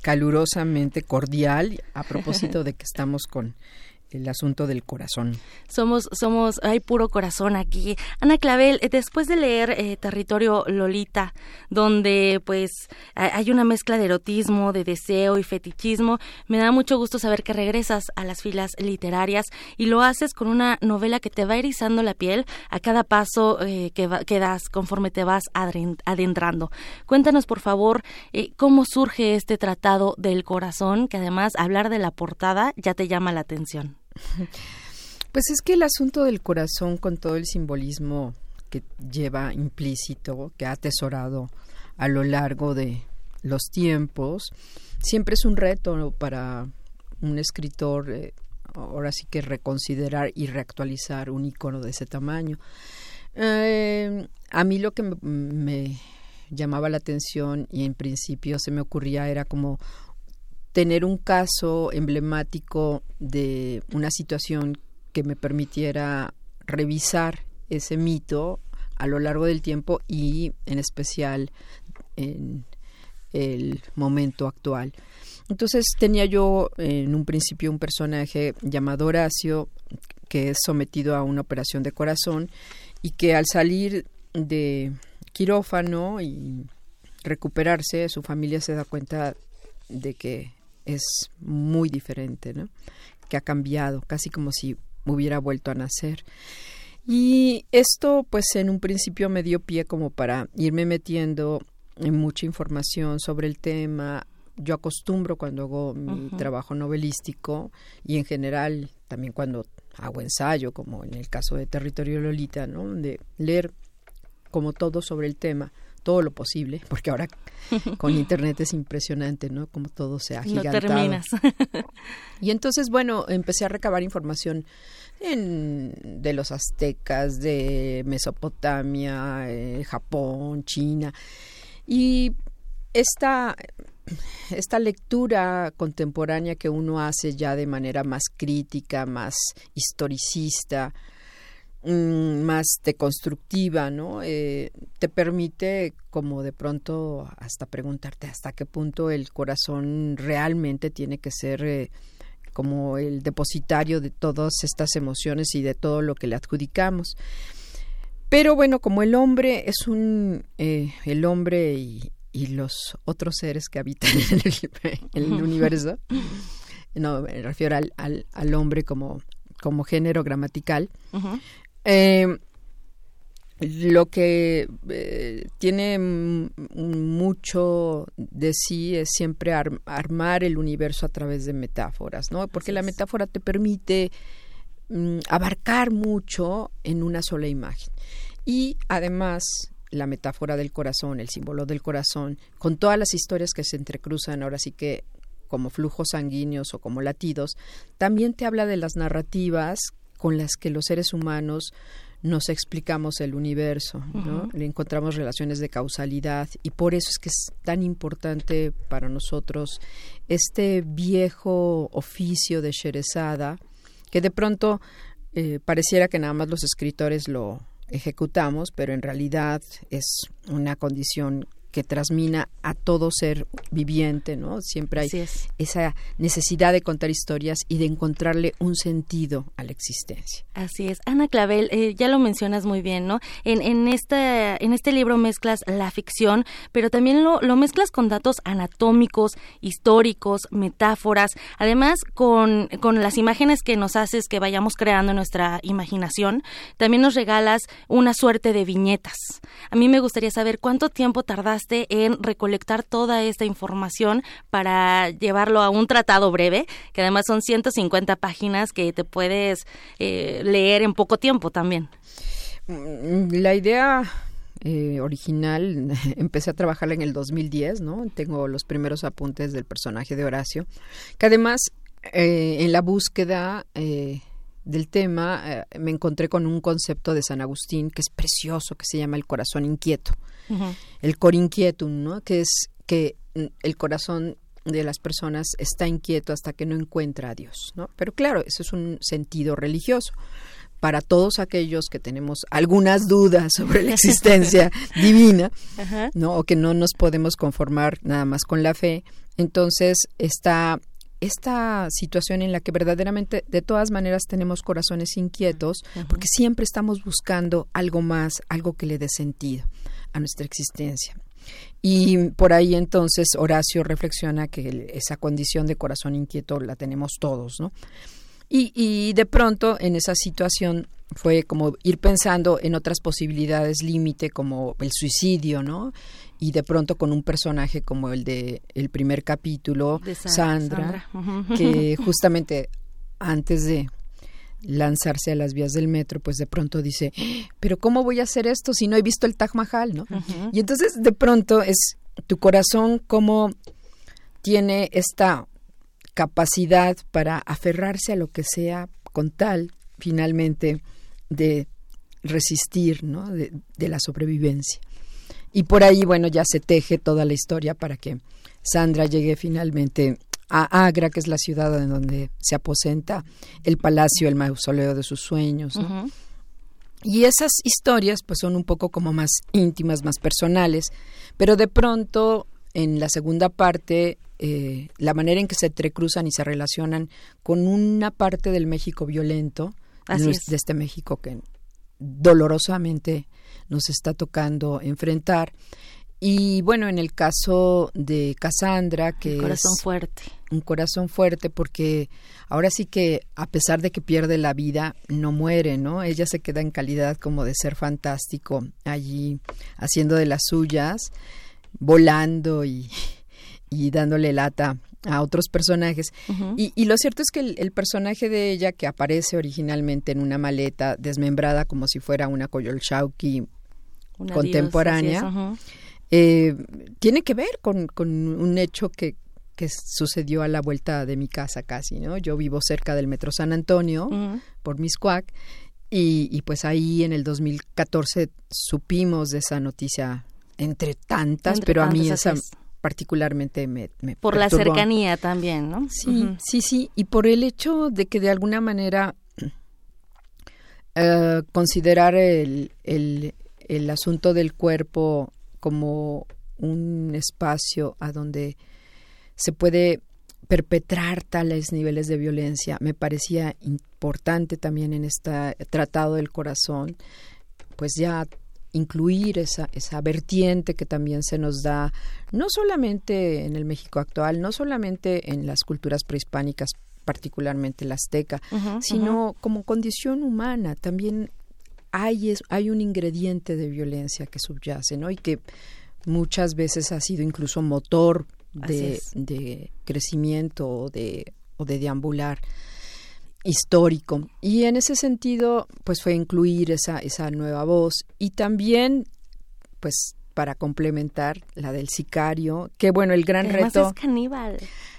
calurosamente cordial a propósito de que estamos con el asunto del corazón. Somos, somos, hay puro corazón aquí. Ana Clavel, eh, después de leer eh, Territorio Lolita, donde pues hay una mezcla de erotismo, de deseo y fetichismo, me da mucho gusto saber que regresas a las filas literarias y lo haces con una novela que te va erizando la piel a cada paso eh, que, que, das conforme te vas adentrando. Cuéntanos, por favor, cómo surge este tratado del corazón, que además hablar de la portada ya te llama la atención. Pues es que el asunto del corazón con todo el simbolismo que lleva implícito, que ha atesorado a lo largo de los tiempos, siempre es un reto para un escritor, eh, ahora sí que reconsiderar y reactualizar un icono de ese tamaño. Eh, a mí lo que me llamaba la atención y en principio se me ocurría era como tener un caso emblemático de una situación que me permitiera revisar ese mito a lo largo del tiempo y en especial en el momento actual. Entonces tenía yo en un principio un personaje llamado Horacio que es sometido a una operación de corazón y que al salir de quirófano y recuperarse, su familia se da cuenta de que es muy diferente, ¿no? que ha cambiado, casi como si hubiera vuelto a nacer. Y esto, pues en un principio me dio pie como para irme metiendo en mucha información sobre el tema. Yo acostumbro cuando hago mi trabajo novelístico y en general también cuando hago ensayo, como en el caso de Territorio Lolita, ¿no? De leer como todo sobre el tema, todo lo posible, porque ahora con internet es impresionante, ¿no? Como todo se ha agigantado. y entonces, bueno, empecé a recabar información en, de los aztecas, de Mesopotamia, eh, Japón, China. Y esta, esta lectura contemporánea que uno hace ya de manera más crítica, más historicista, más deconstructiva, ¿no? Eh, te permite como de pronto hasta preguntarte hasta qué punto el corazón realmente tiene que ser eh, como el depositario de todas estas emociones y de todo lo que le adjudicamos. Pero bueno, como el hombre es un, eh, el hombre y, los otros seres que habitan en el, universo, no, me refiero al, al, hombre como, como género gramatical, lo que eh, tiene mucho de sí es siempre armar el universo a través de metáforas, ¿no? Porque la metáfora te permite mm, abarcar mucho en una sola imagen. Y además la metáfora del corazón, el símbolo del corazón, con todas las historias que se entrecruzan ahora sí que como flujos sanguíneos o como latidos, también te habla de las narrativas con las que los seres humanos nos explicamos el universo, ¿no? Le encontramos relaciones de causalidad y por eso es que es tan importante para nosotros este viejo oficio de Sherezada que de pronto eh, pareciera que nada más los escritores lo ejecutamos, pero en realidad es una condición que transmina a todo ser viviente, ¿no? Siempre hay esa necesidad de contar historias y de encontrarle un sentido a la existencia. Así es. Ana Clavel, eh, ya lo mencionas muy bien, ¿no? En, en, este, en este libro mezclas la ficción, pero también lo, lo mezclas con datos anatómicos, históricos, metáforas, además con, con las imágenes que nos haces que vayamos creando nuestra imaginación, también nos regalas una suerte de viñetas. A mí me gustaría saber cuánto tiempo tardaste en recolectar toda esta información para llevarlo a un tratado breve, que además son 150 páginas que te puedes eh, leer en poco tiempo también. Mm, la idea eh, original empecé a trabajarla en el 2010, ¿no? Tengo los primeros apuntes del personaje de Horacio, que además eh, en la búsqueda del tema me encontré con un concepto de San Agustín que es precioso, que se llama el corazón inquieto el cor inquietum, ¿no? Que es que el corazón de las personas está inquieto hasta que no encuentra a Dios, ¿no? Pero claro, eso es un sentido religioso. Para todos aquellos que tenemos algunas dudas sobre la existencia divina, ¿no? O que no nos podemos conformar nada más con la fe, entonces está esta situación en la que verdaderamente de todas maneras tenemos corazones inquietos porque siempre estamos buscando algo más, algo que le dé sentido a nuestra existencia. Y por ahí entonces Horacio reflexiona que esa condición de corazón inquieto la tenemos todos, ¿no? Y, y de pronto en esa situación fue como ir pensando en otras posibilidades límite como el suicidio, ¿no? Y de pronto con un personaje como el de el primer capítulo, Sandra, que justamente antes de lanzarse a las vías del metro, pues de pronto dice, pero ¿cómo voy a hacer esto si no he visto el Taj Mahal, no? Y entonces de pronto es tu corazón como tiene esta capacidad para aferrarse a lo que sea con tal finalmente de resistir, ¿no? De, de la sobrevivencia. Y por ahí, bueno, ya se teje toda la historia para que Sandra llegue finalmente a Agra, que es la ciudad en donde se aposenta el palacio, el mausoleo de sus sueños. Y esas historias pues son un poco como más íntimas, más personales, pero de pronto en la segunda parte eh, la manera en que se entrecruzan y se relacionan con una parte del México violento, de este México que dolorosamente nos está tocando enfrentar, Y bueno, en el caso de Cassandra, que un corazón fuerte. Un corazón fuerte porque ahora sí que a pesar de que pierde la vida, no muere, ¿no? Ella se queda en calidad como de ser fantástico allí haciendo de las suyas, volando y, y dándole lata a otros personajes. y, lo cierto es que el, personaje de ella, que aparece originalmente en una maleta desmembrada como si fuera una Contemporánea, eh, tiene que ver con, con un hecho que, que, sucedió a la vuelta de mi casa casi, ¿no? Yo vivo cerca del Metro San Antonio, por Miscuac, y, y pues ahí en el 2014 supimos de esa noticia entre tantas, pero a mí esa particularmente me, por la cercanía también, ¿no? Sí, sí, sí, y por el hecho de que de alguna manera eh, considerar el, el, el asunto del cuerpo como un espacio a donde se puede perpetrar tales niveles de violencia me parecía importante también en este tratado del corazón pues ya incluir esa, esa vertiente que también se nos da, no solamente en el México actual, no solamente en las culturas prehispánicas, particularmente la azteca, sino como condición humana. También hay, es, hay un ingrediente de violencia que subyace, ¿no? Y que muchas veces ha sido incluso motor de, de crecimiento o de, o de deambular histórico. Y en ese sentido, pues fue incluir esa, esa nueva voz y también, pues para complementar la del sicario, que bueno, el gran reto... Es caníbal.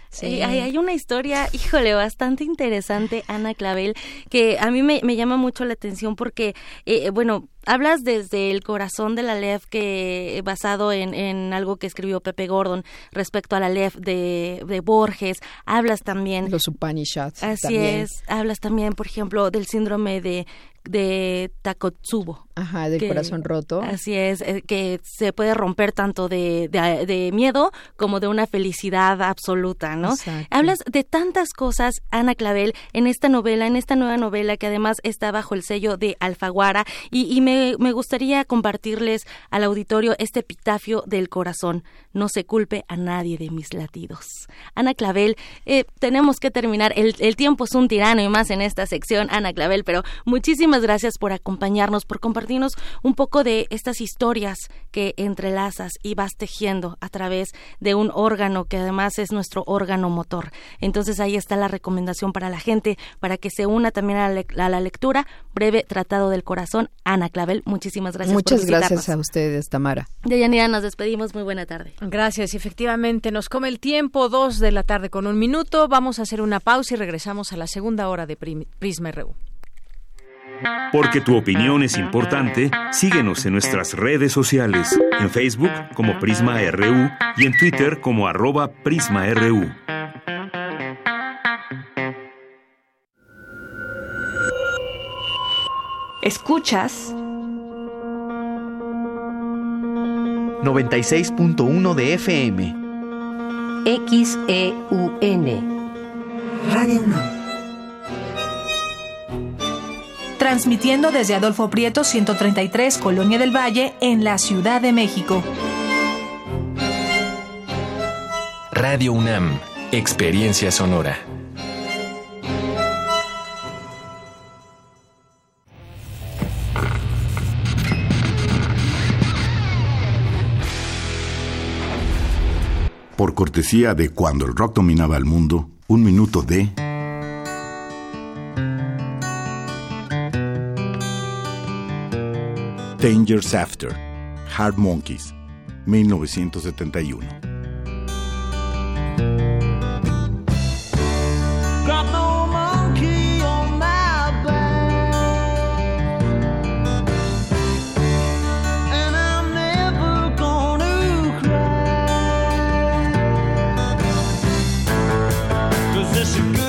Sí. hay, una historia, híjole, bastante interesante, Ana Clavel, que a mí me, llama mucho la atención porque, eh, bueno, hablas desde el corazón de la LEF que basado en, en algo que escribió Pepe Gordon respecto a la LEF de, de Borges. Hablas también los Upanishads así es. Hablas también por ejemplo del síndrome de de Takotsubo. Ajá, del corazón roto. Así es, eh, que se puede romper tanto de, de, miedo como de una felicidad absoluta, ¿no? Hablas de tantas cosas, Ana Clavel, en esta novela, en esta nueva novela que además está bajo el sello de Alfaguara y, y me, me gustaría compartirles al auditorio este epitafio del corazón. No se culpe a nadie de mis latidos. Ana Clavel, eh, tenemos que terminar. El, el tiempo es un tirano y más en esta sección, Ana Clavel, pero muchísimas gracias por acompañarnos, por compartirnos un poco de estas historias que entrelazas y vas tejiendo a través de un órgano que además es nuestro órgano motor. Entonces ahí está la recomendación para la gente, para que se una también a la, lectura. Breve Tratado del Corazón, Ana Clavel. Muchísimas gracias. Muchas gracias a ustedes, Tamara. Deyanira, nos despedimos. Muy buena tarde. Gracias. Efectivamente, nos come el tiempo, dos de la tarde con un minuto. Vamos a hacer una pausa y regresamos a la segunda hora de Prisma RU. Porque tu opinión es importante, síguenos en nuestras redes sociales, en Facebook como Prisma RU y en Twitter como arroba PrismaRU. Escuchas 96.1 de FM. XEUN. Radio No transmitiendo desde Adolfo Prieto 133, Colonia del Valle, en la Ciudad de México. Radio UNAM, Experiencia Sonora. Por cortesía de cuando el rock dominaba el mundo, un minuto de... Ten Years After, Hard Monkeys, 1971. This is good.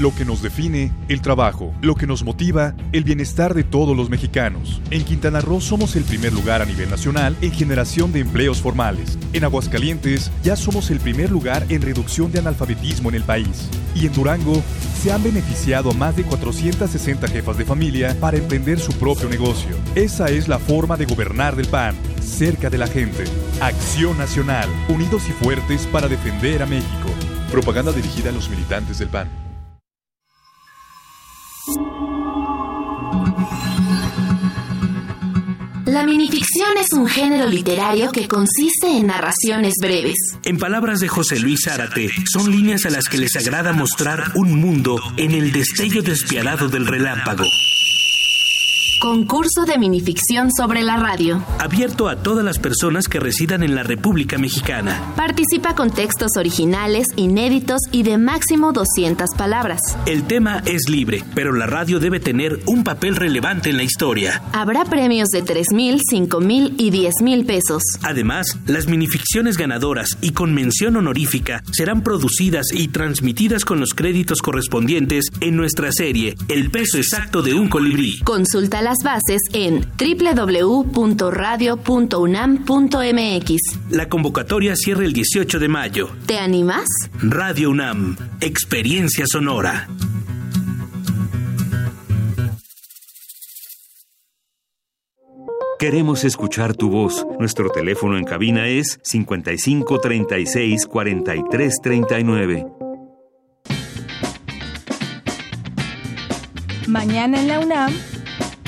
Lo que nos define, el trabajo. Lo que nos motiva, el bienestar de todos los mexicanos. En Quintana Roo somos el primer lugar a nivel nacional en generación de empleos formales. En Aguascalientes ya somos el primer lugar en reducción de analfabetismo en el país. Y en Durango se han beneficiado a más de 460 jefas de familia para emprender su propio negocio. Esa es la forma de gobernar del PAN, cerca de la gente. Acción Nacional, unidos y fuertes para defender a México. Propaganda dirigida a los militantes del PAN. La minificción es un género literario que consiste en narraciones breves. En palabras de José Luis Zárate, son líneas a las que les agrada mostrar un mundo en el destello despiadado del relámpago. Concurso de minificción sobre la radio. Abierto a todas las personas que residan en la República Mexicana. Participa con textos originales, inéditos y de máximo 200 palabras. El tema es libre, pero la radio debe tener un papel relevante en la historia. Habrá premios de 3 mil, 5 mil y 10 mil pesos. Además, las minificciones ganadoras y con mención honorífica serán producidas y transmitidas con los créditos correspondientes en nuestra serie El peso exacto de un colibrí. Consulta la las bases en www.radio.unam.mx. La convocatoria cierra el 18 de mayo. ¿Te animas? Radio UNAM, Experiencia Sonora. Queremos escuchar tu voz. Nuestro teléfono en cabina es 55 36 43 39. Mañana en la UNAM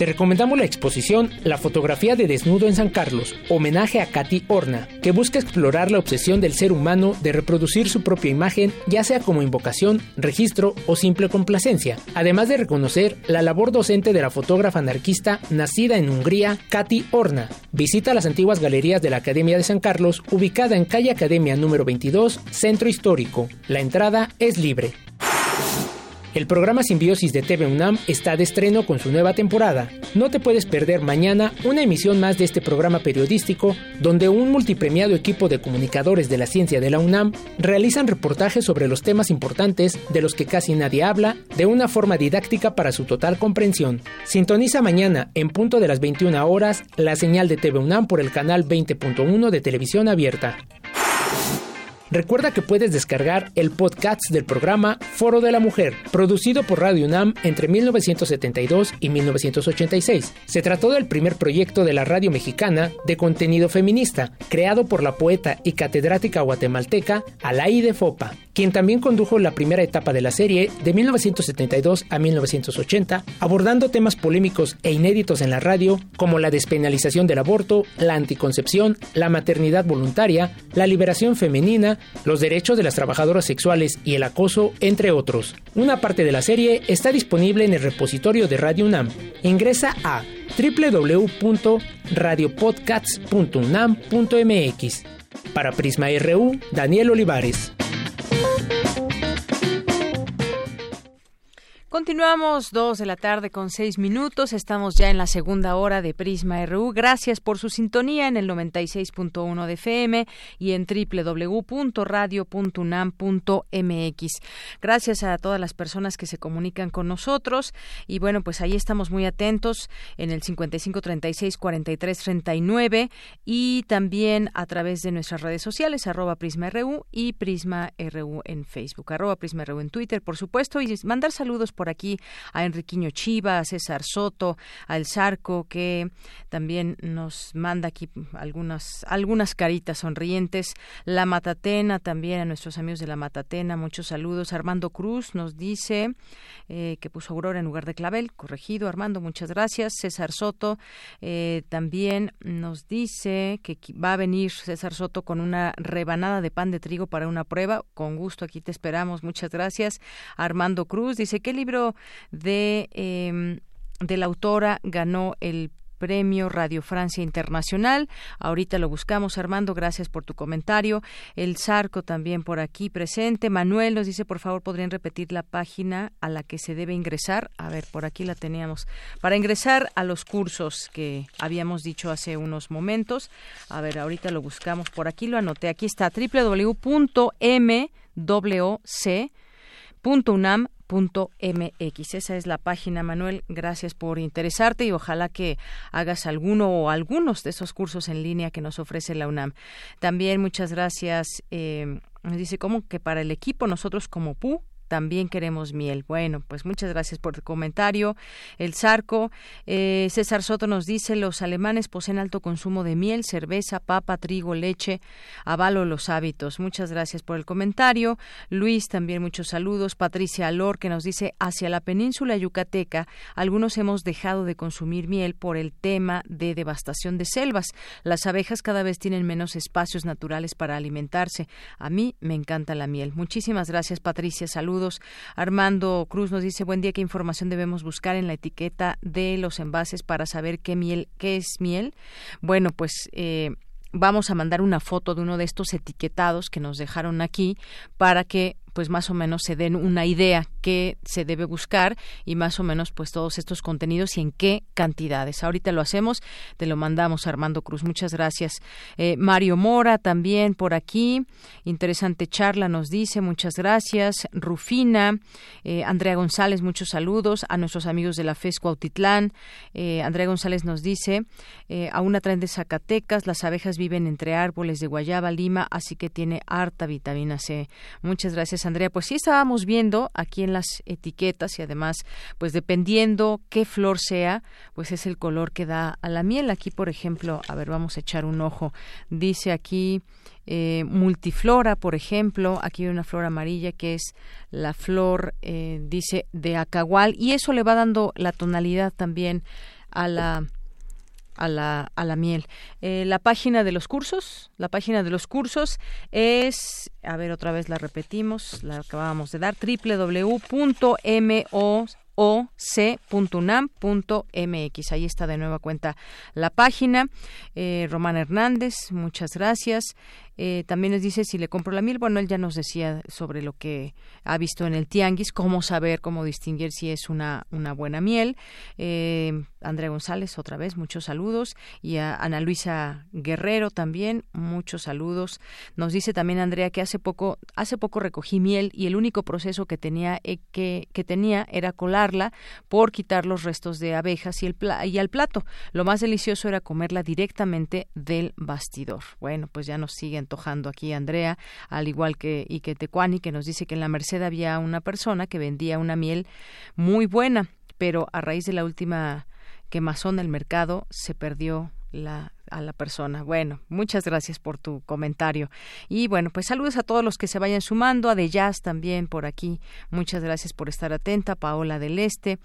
Te recomendamos la exposición La fotografía de desnudo en San Carlos, homenaje a Katy Horna, que busca explorar la obsesión del ser humano de reproducir su propia imagen, ya sea como invocación, registro o simple complacencia, además de reconocer la labor docente de la fotógrafa anarquista nacida en Hungría, Katy Horna. Visita las antiguas galerías de la Academia de San Carlos, ubicada en calle Academia número 22, Centro Histórico. La entrada es libre. El programa Simbiosis de TV UNAM está de estreno con su nueva temporada. No te puedes perder mañana una emisión más de este programa periodístico donde un multipremiado equipo de comunicadores de la ciencia de la UNAM realizan reportajes sobre los temas importantes de los que casi nadie habla de una forma didáctica para su total comprensión. Sintoniza mañana en punto de las 21 horas la señal de TV UNAM por el canal 20.1 de televisión abierta. Recuerda que puedes descargar el podcast del programa Foro de la Mujer, producido por Radio UNAM entre 1972 y 1986. Se trató del primer proyecto de la radio mexicana de contenido feminista, creado por la poeta y catedrática guatemalteca Alaide Fopa, quien también condujo la primera etapa de la serie de 1972 a 1980, abordando temas polémicos e inéditos en la radio como la despenalización del aborto, la anticoncepción, la maternidad voluntaria, la liberación femenina, los derechos de las trabajadoras sexuales y el acoso, entre otros. Una parte de la serie está disponible en el repositorio de Radio UNAM. Ingresa a www.radiopodcasts.unam.mx. Para Prisma RU, Daniel Olivares. Continuamos dos de la tarde con seis minutos. Estamos ya en la segunda hora de Prisma RU. Gracias por su sintonía en el 96.1 de FM y en www.radio.unam.mx. Gracias a todas las personas que se comunican con nosotros. Y bueno, pues ahí estamos muy atentos en el 5536-4339 y también a través de nuestras redes sociales, arroba Prisma RU y Prisma RU en Facebook, arroba Prisma RU en Twitter, por supuesto, y mandar saludos por aquí a Enriquiño Chiva, a César Soto, al Zarco, que también nos manda aquí algunas, algunas caritas sonrientes. La Matatena también, a nuestros amigos de La Matatena, muchos saludos. Armando Cruz nos dice eh, que puso Aurora en lugar de Clavel, corregido. Armando, muchas gracias. César Soto eh, también nos dice que va a venir César Soto con una rebanada de pan de trigo para una prueba. Con gusto, aquí te esperamos. Muchas gracias. Armando Cruz dice, ¿qué libro de, eh, de la autora ganó el Premio Radio Francia Internacional. Ahorita lo buscamos, Armando, gracias por tu comentario. El Zarco también por aquí presente. Manuel nos dice, por favor, podrían repetir la página a la que se debe ingresar. A ver, por aquí la teníamos. Para ingresar a los cursos que habíamos dicho hace unos momentos. A ver, ahorita lo buscamos. Por aquí lo anoté. Aquí está www.mwc.unam mx. Esa es la página, Manuel. Gracias por interesarte y ojalá que hagas alguno o algunos de esos cursos en línea que nos ofrece la UNAM. También muchas gracias. Eh, dice cómo que para el equipo nosotros como PU también queremos miel. Bueno, pues muchas gracias por tu comentario. El Zarco, eh, César Soto nos dice, los alemanes poseen alto consumo de miel, cerveza, papa, trigo, leche, avalo los hábitos. Muchas gracias por el comentario. Luis, también muchos saludos. Patricia Alor, que nos dice, hacia la península yucateca, algunos hemos dejado de consumir miel por el tema de devastación de selvas. Las abejas cada vez tienen menos espacios naturales para alimentarse. A mí me encanta la miel. Muchísimas gracias, Patricia. Saludos Armando Cruz nos dice, buen día, ¿qué información debemos buscar en la etiqueta de los envases para saber qué miel, qué es miel? Bueno, pues eh, vamos a mandar una foto de uno de estos etiquetados que nos dejaron aquí para que pues más o menos se den una idea qué se debe buscar y más o menos pues todos estos contenidos y en qué cantidades. Ahorita lo hacemos, te lo mandamos Armando Cruz. Muchas gracias. Eh, Mario Mora también por aquí. Interesante charla nos dice. Muchas gracias. Rufina, eh, Andrea González, muchos saludos. A nuestros amigos de la FESCO Autitlán. Eh, Andrea González nos dice, a una de Zacatecas, las abejas viven entre árboles de Guayaba, Lima, así que tiene harta vitamina C. Muchas gracias Andrea. Pues sí estábamos viendo aquí en las etiquetas y además, pues dependiendo qué flor sea, pues es el color que da a la miel. Aquí, por ejemplo, a ver, vamos a echar un ojo. Dice aquí eh, multiflora, por ejemplo, aquí hay una flor amarilla que es la flor, eh, dice, de acagual, y eso le va dando la tonalidad también a la a la, a la miel. Eh, la página de los cursos, la página de los cursos es, a ver, otra vez la repetimos, la acabamos de dar, www.mo oc.unam.mx. Ahí está de nueva cuenta la página. Eh, Román Hernández, muchas gracias. Eh, también nos dice si le compro la miel. Bueno, él ya nos decía sobre lo que ha visto en el tianguis, cómo saber, cómo distinguir si es una, una buena miel. Eh, Andrea González, otra vez, muchos saludos. Y a Ana Luisa Guerrero también, muchos saludos. Nos dice también Andrea que hace poco, hace poco recogí miel y el único proceso que tenía, eh, que, que tenía era colarla por quitar los restos de abejas y, el y al plato. Lo más delicioso era comerla directamente del bastidor. Bueno, pues ya nos siguen antojando aquí Andrea, al igual que Ike Tecuani, que nos dice que en la Merced había una persona que vendía una miel muy buena, pero a raíz de la última quemazón del mercado se perdió la a la persona. Bueno, muchas gracias por tu comentario. Y bueno, pues saludos a todos los que se vayan sumando, a De Jazz también por aquí. Muchas gracias por estar atenta, Paola del Este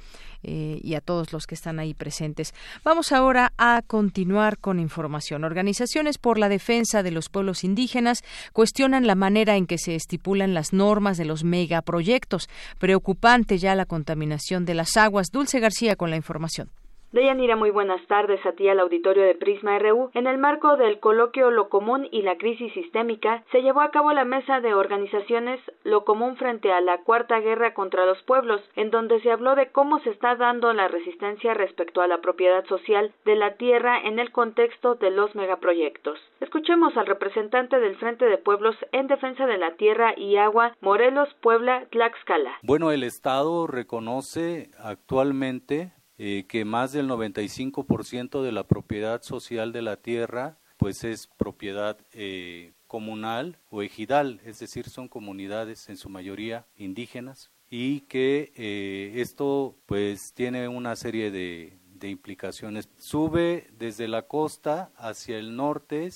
eh, y a todos los que están ahí presentes. Vamos ahora a continuar con información. Organizaciones por la defensa de los pueblos indígenas cuestionan la manera en que se estipulan las normas de los megaproyectos. Preocupante ya la contaminación de las aguas. Dulce García con la información. Deyanira, muy buenas tardes a ti al auditorio de Prisma RU. En el marco del coloquio Lo Común y la Crisis Sistémica, se llevó a cabo la mesa de organizaciones Lo Común frente a la Cuarta Guerra contra los Pueblos, en donde se habló de cómo se está dando la resistencia respecto a la propiedad social de la tierra en el contexto de los megaproyectos. Escuchemos al representante del Frente de Pueblos en Defensa de la Tierra y Agua, Morelos, Puebla, Tlaxcala. Bueno, el Estado reconoce actualmente eh, que más del 95% de la propiedad social de la tierra pues es propiedad eh, comunal o ejidal, es decir, son comunidades en su mayoría indígenas y que eh, esto pues tiene una serie de, de, implicaciones. Sube desde la costa hacia el norte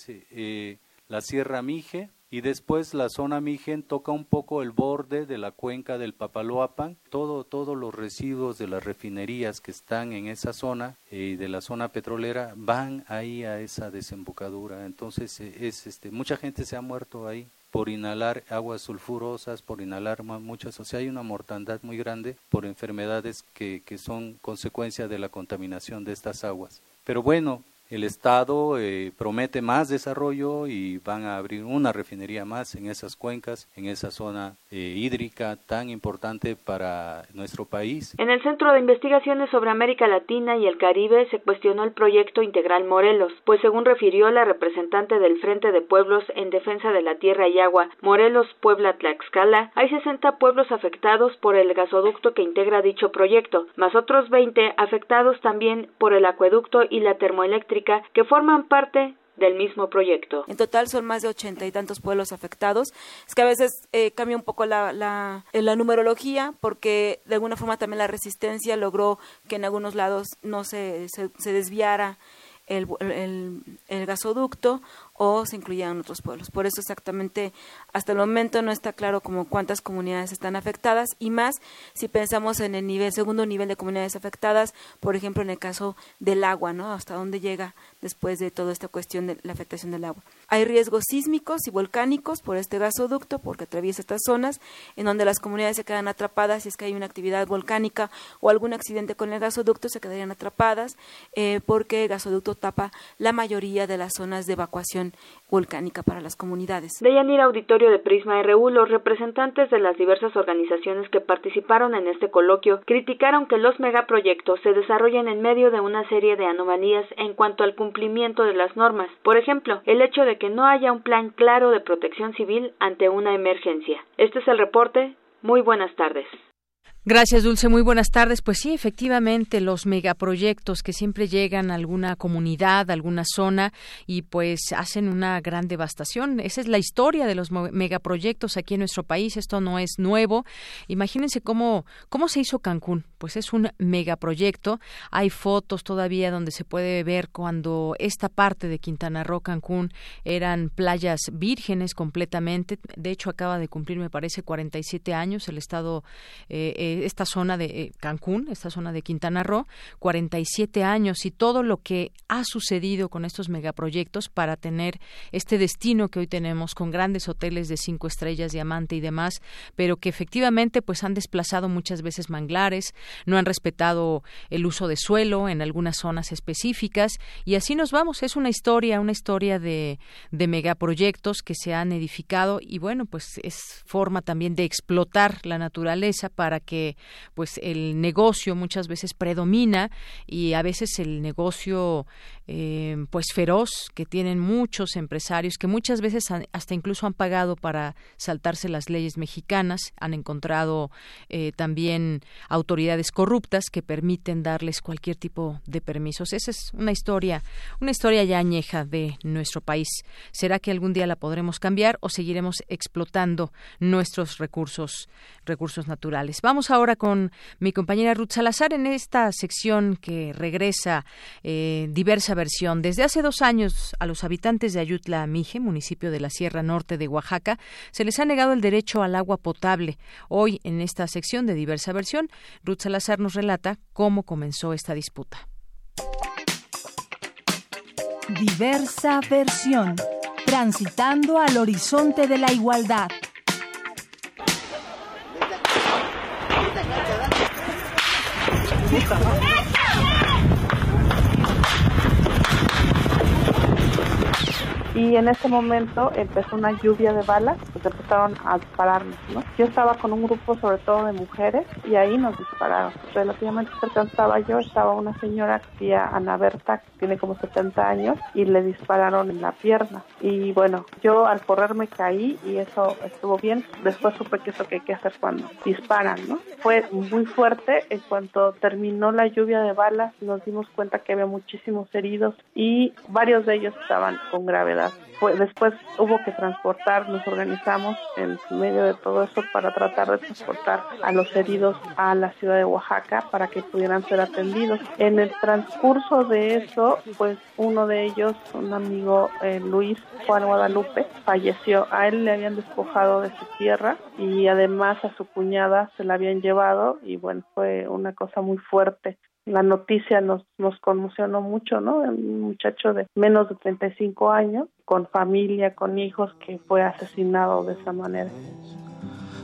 la Sierra Mije, y después la zona Mijen toca un poco el borde de la cuenca del Papaloapan. Todo, todos los residuos de las refinerías que están en esa zona y de la zona petrolera van ahí a esa desembocadura. Entonces eh, es este mucha gente se ha muerto ahí por inhalar aguas sulfurosas, por inhalar muchas, o sea, hay una mortandad muy grande por enfermedades que, que son consecuencia de la contaminación de estas aguas. pero bueno, el Estado eh, promete más desarrollo y van a abrir una refinería más en esas cuencas, en esa zona eh, hídrica tan importante para nuestro país. En el Centro de Investigaciones sobre América Latina y el Caribe se cuestionó el proyecto Integral Morelos, pues según refirió la representante del Frente de Pueblos en Defensa de la Tierra y Agua, Morelos Puebla Tlaxcala, hay 60 pueblos afectados por el gasoducto que integra dicho proyecto, más otros 20 afectados también por el acueducto y la termoeléctrica que forman parte del mismo proyecto. En total son más de ochenta y tantos pueblos afectados. Es que a veces eh, cambia un poco la, la, la, numerología porque de alguna forma también la resistencia logró que en algunos lados no se, se, se desviara el, el, el, gasoducto o se incluían otros pueblos. Por eso exactamente hasta el momento no está claro como cuántas comunidades están afectadas y más si pensamos en el nivel segundo nivel de comunidades afectadas, por ejemplo en el caso del agua, ¿no? Hasta dónde llega después de toda esta cuestión de la afectación del agua. Hay riesgos sísmicos y volcánicos por este gasoducto porque atraviesa estas zonas en donde las comunidades se quedan atrapadas si es que hay una actividad volcánica o algún accidente con el gasoducto se quedarían atrapadas eh, porque el gasoducto tapa la mayoría de las zonas de evacuación volcánica para las comunidades. De Yanir Auditorio de Prisma RU, los representantes de las diversas organizaciones que participaron en este coloquio criticaron que los megaproyectos se desarrollen en medio de una serie de anomalías en cuanto al cumplimiento de las normas. Por ejemplo, el hecho de que no haya un plan claro de protección civil ante una emergencia. Este es el reporte. Muy buenas tardes. Gracias, Dulce. Muy buenas tardes. Pues sí, efectivamente, los megaproyectos que siempre llegan a alguna comunidad, a alguna zona y pues hacen una gran devastación. Esa es la historia de los megaproyectos aquí en nuestro país. Esto no es nuevo. Imagínense cómo, cómo se hizo Cancún. Pues es un megaproyecto. Hay fotos todavía donde se puede ver cuando esta parte de Quintana Roo, Cancún, eran playas vírgenes completamente. De hecho, acaba de cumplir, me parece, 47 años el estado. Eh, esta zona de eh, Cancún, esta zona de Quintana Roo, 47 años y todo lo que ha sucedido con estos megaproyectos para tener este destino que hoy tenemos con grandes hoteles de cinco estrellas, diamante y demás, pero que efectivamente pues han desplazado muchas veces manglares, no han respetado el uso de suelo en algunas zonas específicas y así nos vamos. Es una historia, una historia de, de megaproyectos que se han edificado y bueno, pues es forma también de explotar la naturaleza para que pues el negocio muchas veces predomina y a veces el negocio eh, pues feroz que tienen muchos empresarios que muchas veces hasta incluso han pagado para saltarse las leyes mexicanas han encontrado eh, también autoridades corruptas que permiten darles cualquier tipo de permisos. Esa es una historia una historia ya añeja de nuestro país. Será que algún día la podremos cambiar o seguiremos explotando nuestros recursos recursos naturales vamos ahora con mi compañera Ruth Salazar en esta sección que regresa eh, diversa versión. Desde hace dos años a los habitantes de Ayutla Mije, municipio de la Sierra Norte de Oaxaca, se les ha negado el derecho al agua potable. Hoy, en esta sección de diversa versión, Ruth Salazar nos relata cómo comenzó esta disputa. Diversa versión. Transitando al horizonte de la igualdad. 何? y en ese momento empezó una lluvia de balas, pues empezaron a dispararnos, ¿no? Yo estaba con un grupo sobre todo de mujeres y ahí nos dispararon. Relativamente cerca estaba yo, estaba una señora que Ana Berta, que tiene como 70 años, y le dispararon en la pierna. Y bueno, yo al correr me caí y eso estuvo bien. Después supe que eso que hay que hacer cuando disparan, ¿no? Fue muy fuerte. En cuanto terminó la lluvia de balas, nos dimos cuenta que había muchísimos heridos y varios de ellos estaban con gravedad pues después hubo que transportar, nos organizamos en medio de todo eso para tratar de transportar a los heridos a la ciudad de Oaxaca para que pudieran ser atendidos. En el transcurso de eso, pues uno de ellos, un amigo eh, Luis Juan Guadalupe, falleció. A él le habían despojado de su tierra y además a su cuñada se la habían llevado y bueno, fue una cosa muy fuerte la noticia nos, nos conmocionó mucho, ¿no? Un muchacho de menos de 35 años, con familia, con hijos, que fue asesinado de esa manera.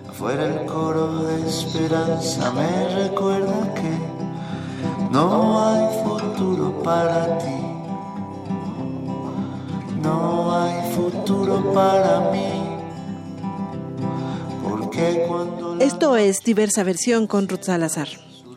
Afuera el coro de esperanza me recuerda que No hay futuro para ti. No hay futuro para mí. Porque cuando... Esto es diversa versión con Ruth Salazar.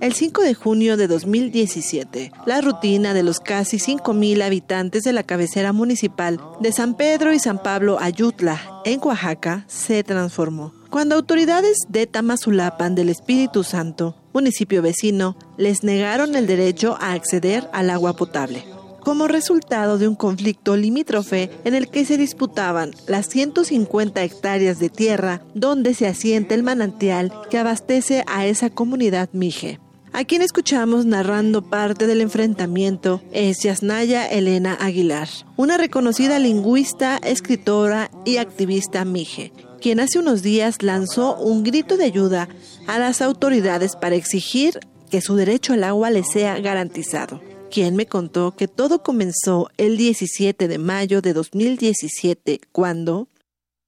El 5 de junio de 2017, la rutina de los casi 5.000 habitantes de la cabecera municipal de San Pedro y San Pablo Ayutla, en Oaxaca, se transformó. Cuando autoridades de Tamazulapan del Espíritu Santo, municipio vecino, les negaron el derecho a acceder al agua potable como resultado de un conflicto limítrofe en el que se disputaban las 150 hectáreas de tierra donde se asienta el manantial que abastece a esa comunidad mije. A quien escuchamos narrando parte del enfrentamiento es Yasnaya Elena Aguilar, una reconocida lingüista, escritora y activista mije, quien hace unos días lanzó un grito de ayuda a las autoridades para exigir que su derecho al agua le sea garantizado quien me contó que todo comenzó el 17 de mayo de 2017, cuando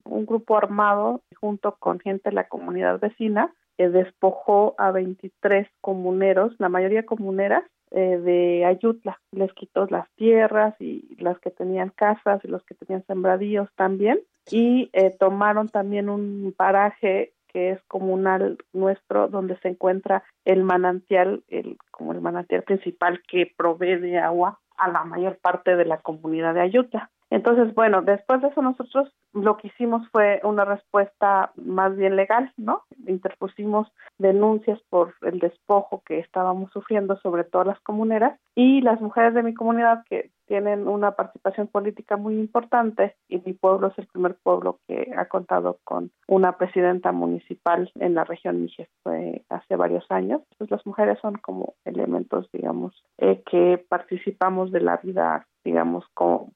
un grupo armado, junto con gente de la comunidad vecina, eh, despojó a 23 comuneros, la mayoría comuneras, eh, de Ayutla. Les quitó las tierras y las que tenían casas y los que tenían sembradíos también. Y eh, tomaron también un paraje que es comunal nuestro, donde se encuentra el manantial, el, como el manantial principal que provee agua a la mayor parte de la comunidad de Ayutla. Entonces, bueno, después de eso nosotros lo que hicimos fue una respuesta más bien legal, ¿no? Interpusimos denuncias por el despojo que estábamos sufriendo, sobre todo las comuneras, y las mujeres de mi comunidad que tienen una participación política muy importante y mi pueblo es el primer pueblo que ha contado con una presidenta municipal en la región Níger fue hace varios años. Pues las mujeres son como elementos, digamos, eh, que participamos de la vida digamos,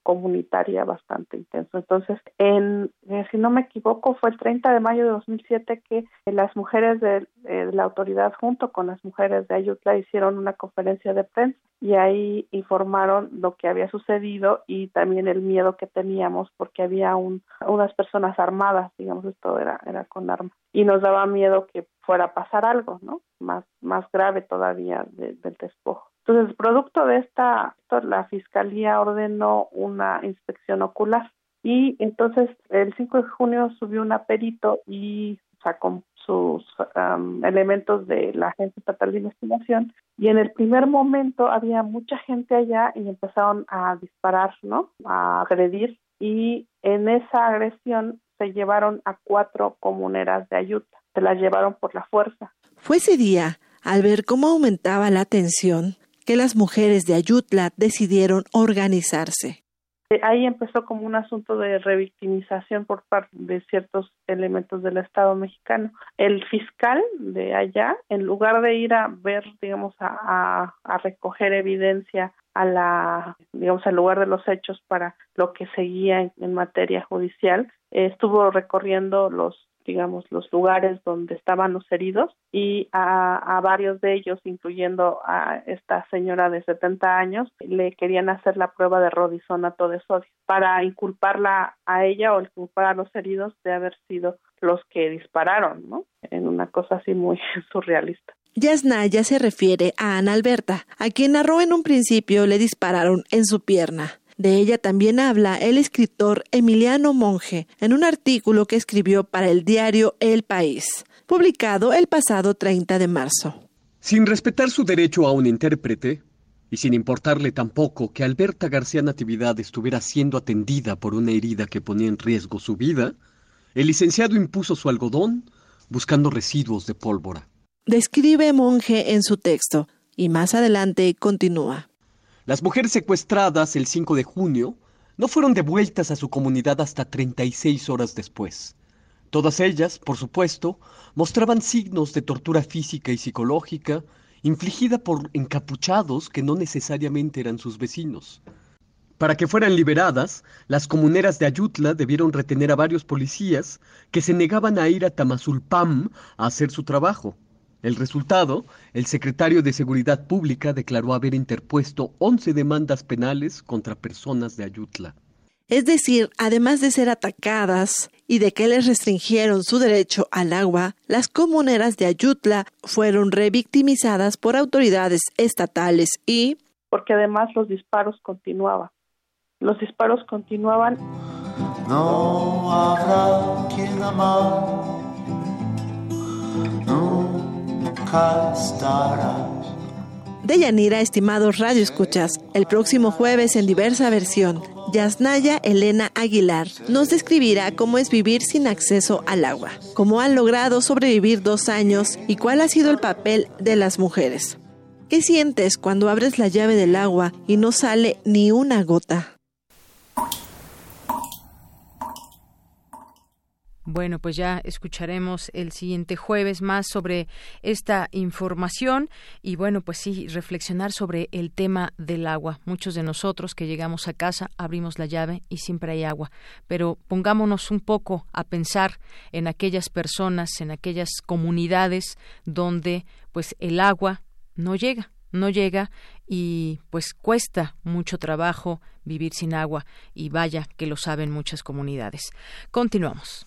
comunitaria bastante intenso. Entonces, en, eh, si no me equivoco, fue el 30 de mayo de 2007 que las mujeres de, eh, de, la autoridad junto con las mujeres de Ayutla hicieron una conferencia de prensa y ahí informaron lo que había sucedido y también el miedo que teníamos porque había un, unas personas armadas, digamos, esto era, era con armas y nos daba miedo que fuera a pasar algo, ¿no? Más, más grave todavía del despojo. Entonces, producto de esta, la Fiscalía ordenó una inspección ocular y entonces el 5 de junio subió un perito y sacó sus elementos de la Agencia Estatal de Investigación y en el primer momento había mucha gente allá y empezaron a disparar, ¿no? A agredir y en esa agresión se llevaron a cuatro comuneras de Ayuta, se las llevaron por la fuerza. Fue ese día, al ver cómo aumentaba la tensión, que las mujeres de Ayutla decidieron organizarse. Eh, ahí empezó como un asunto de revictimización por parte de ciertos elementos del Estado mexicano. El fiscal de allá, en lugar de ir a ver, digamos, a, recoger evidencia a la, digamos, al lugar de los hechos para lo que seguía en, materia judicial, estuvo recorriendo los digamos, los lugares donde estaban los heridos y a, varios de ellos, incluyendo a esta señora de 70 años, le querían hacer la prueba de rodizonato de sodio para inculparla a ella o inculpar a los heridos de haber sido los que dispararon, ¿no? En una cosa así muy surrealista. Yasnaya se refiere a Ana Alberta, a quien narró en un principio le dispararon en su pierna. De ella también habla el escritor Emiliano Monge en un artículo que escribió para el diario El País, publicado el pasado 30 de marzo. Sin respetar su derecho a un intérprete, y sin importarle tampoco que Alberta García Natividad estuviera siendo atendida por una herida que ponía en riesgo su vida, el licenciado impuso su algodón buscando residuos de pólvora. Describe Monge en su texto y más adelante continúa. Las mujeres secuestradas el 5 de junio no fueron devueltas a su comunidad hasta 36 horas después. Todas ellas, por supuesto, mostraban signos de tortura física y psicológica infligida por encapuchados que no necesariamente eran sus vecinos. Para que fueran liberadas, las comuneras de Ayutla debieron retener a varios policías que se negaban a ir a Tamazulpam a hacer su trabajo. El resultado, el secretario de Seguridad Pública declaró haber interpuesto 11 demandas penales contra personas de Ayutla. Es decir, además de ser atacadas y de que les restringieron su derecho al agua, las comuneras de Ayutla fueron revictimizadas por autoridades estatales y... Porque además los disparos continuaban. Los disparos continuaban. No habrá quien amar, nunca estarás. De Yanira, estimados radioescuchas, el próximo jueves en diversa versión, Yasnaya Elena Aguilar nos describirá cómo es vivir sin acceso al agua, cómo han logrado sobrevivir dos años y cuál ha sido el papel de las mujeres. ¿Qué sientes cuando abres la llave del agua y no sale ni una gota? Bueno, pues ya escucharemos el siguiente jueves más sobre esta información y bueno, pues sí, reflexionar sobre el tema del agua. Muchos de nosotros que llegamos a casa abrimos la llave y siempre hay agua, pero pongámonos un poco a pensar en aquellas personas, en aquellas comunidades donde pues el agua no llega, no llega y pues cuesta mucho trabajo vivir sin agua y vaya que lo saben muchas comunidades. Continuamos.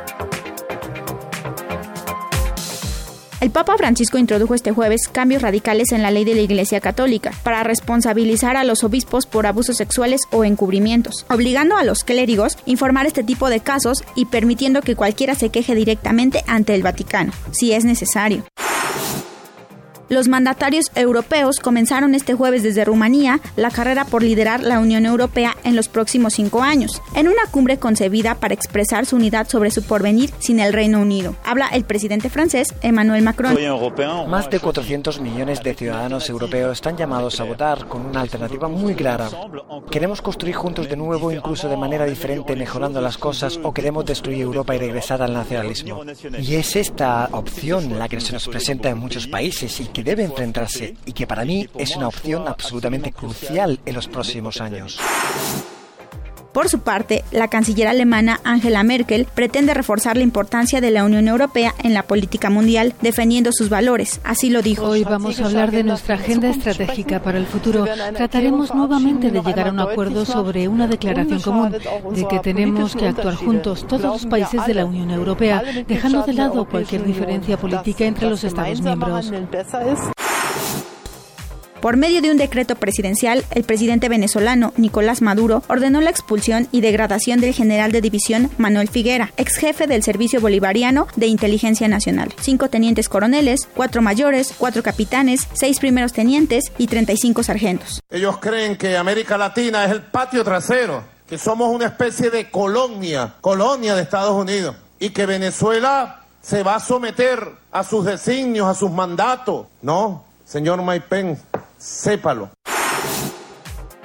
El Papa Francisco introdujo este jueves cambios radicales en la ley de la Iglesia Católica para responsabilizar a los obispos por abusos sexuales o encubrimientos, obligando a los clérigos a informar este tipo de casos y permitiendo que cualquiera se queje directamente ante el Vaticano, si es necesario. Los mandatarios europeos comenzaron este jueves desde Rumanía la carrera por liderar la Unión Europea en los próximos cinco años, en una cumbre concebida para expresar su unidad sobre su porvenir sin el Reino Unido. Habla el presidente francés Emmanuel Macron. Más de 400 millones de ciudadanos europeos están llamados a votar con una alternativa muy clara. ¿Queremos construir juntos de nuevo, incluso de manera diferente, mejorando las cosas, o queremos destruir Europa y regresar al nacionalismo? Y es esta opción la que se nos presenta en muchos países y que debe enfrentarse y que para mí es una opción absolutamente crucial en los próximos años. Por su parte, la canciller alemana Angela Merkel pretende reforzar la importancia de la Unión Europea en la política mundial, defendiendo sus valores. Así lo dijo. Hoy vamos a hablar de nuestra agenda estratégica para el futuro. Trataremos nuevamente de llegar a un acuerdo sobre una declaración común de que tenemos que actuar juntos todos los países de la Unión Europea, dejando de lado cualquier diferencia política entre los Estados miembros. Por medio de un decreto presidencial, el presidente venezolano Nicolás Maduro ordenó la expulsión y degradación del general de división Manuel Figuera, ex jefe del Servicio Bolivariano de Inteligencia Nacional. Cinco tenientes coroneles, cuatro mayores, cuatro capitanes, seis primeros tenientes y 35 sargentos. Ellos creen que América Latina es el patio trasero, que somos una especie de colonia, colonia de Estados Unidos, y que Venezuela se va a someter a sus designios, a sus mandatos. No, señor Maipen, sépalo.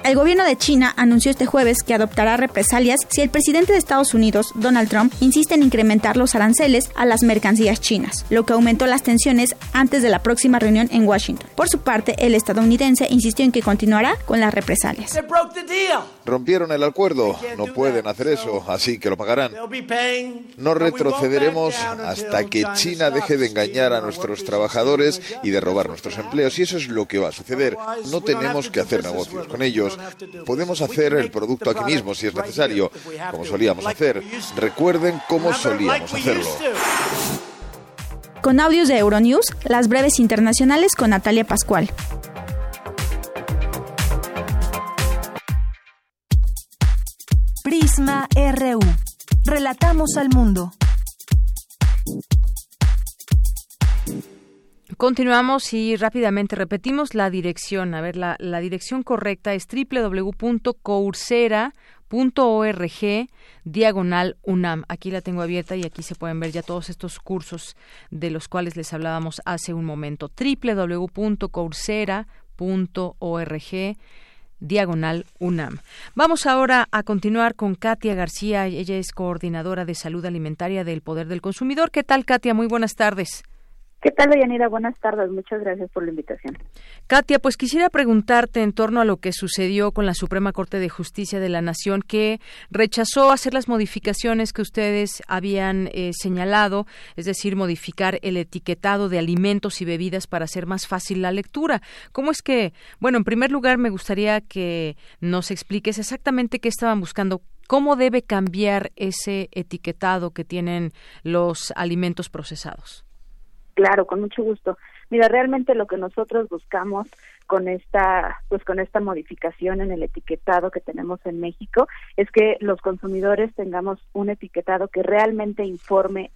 El gobierno de China anunció este jueves que adoptará represalias si el presidente de Estados Unidos, Donald Trump, insiste en incrementar los aranceles a las mercancías chinas, lo que aumentó las tensiones antes de la próxima reunión en Washington. Por su parte, el estadounidense insistió en que continuará con las represalias. Rompieron el acuerdo, no pueden hacer eso, así que lo pagarán. No retrocederemos hasta que China deje de engañar a nuestros trabajadores y de robar nuestros empleos, y eso es lo que va a suceder. No tenemos que hacer negocios con ellos. Podemos hacer el producto aquí mismo si es necesario, como solíamos hacer. Recuerden cómo solíamos hacerlo. Con audios de Euronews, las breves internacionales con Natalia Pascual. Prisma RU. Relatamos al mundo. Continuamos y rápidamente repetimos la dirección. A ver, la, dirección correcta es www.coursera.org diagonal UNAM. Aquí la tengo abierta y aquí se pueden ver ya todos estos cursos de los cuales les hablábamos hace un momento. www.coursera.org diagonal UNAM. Vamos ahora a continuar con Katia García. Ella es coordinadora de salud alimentaria del Poder del Consumidor. ¿Qué tal, Katia? Muy buenas tardes. ¿Qué tal, Yanira? Buenas tardes. Muchas gracias por la invitación. Katia, pues quisiera preguntarte en torno a lo que sucedió con la Suprema Corte de Justicia de la Nación, que rechazó hacer las modificaciones que ustedes habían eh, señalado, es decir, modificar el etiquetado de alimentos y bebidas para hacer más fácil la lectura. ¿Cómo es que, bueno, en primer lugar me gustaría que nos expliques exactamente qué estaban buscando, cómo debe cambiar ese etiquetado que tienen los alimentos procesados? Claro, con mucho gusto. Mira, realmente lo que nosotros buscamos con esta pues con esta modificación en el etiquetado que tenemos en México es que los consumidores tengamos un etiquetado que realmente informe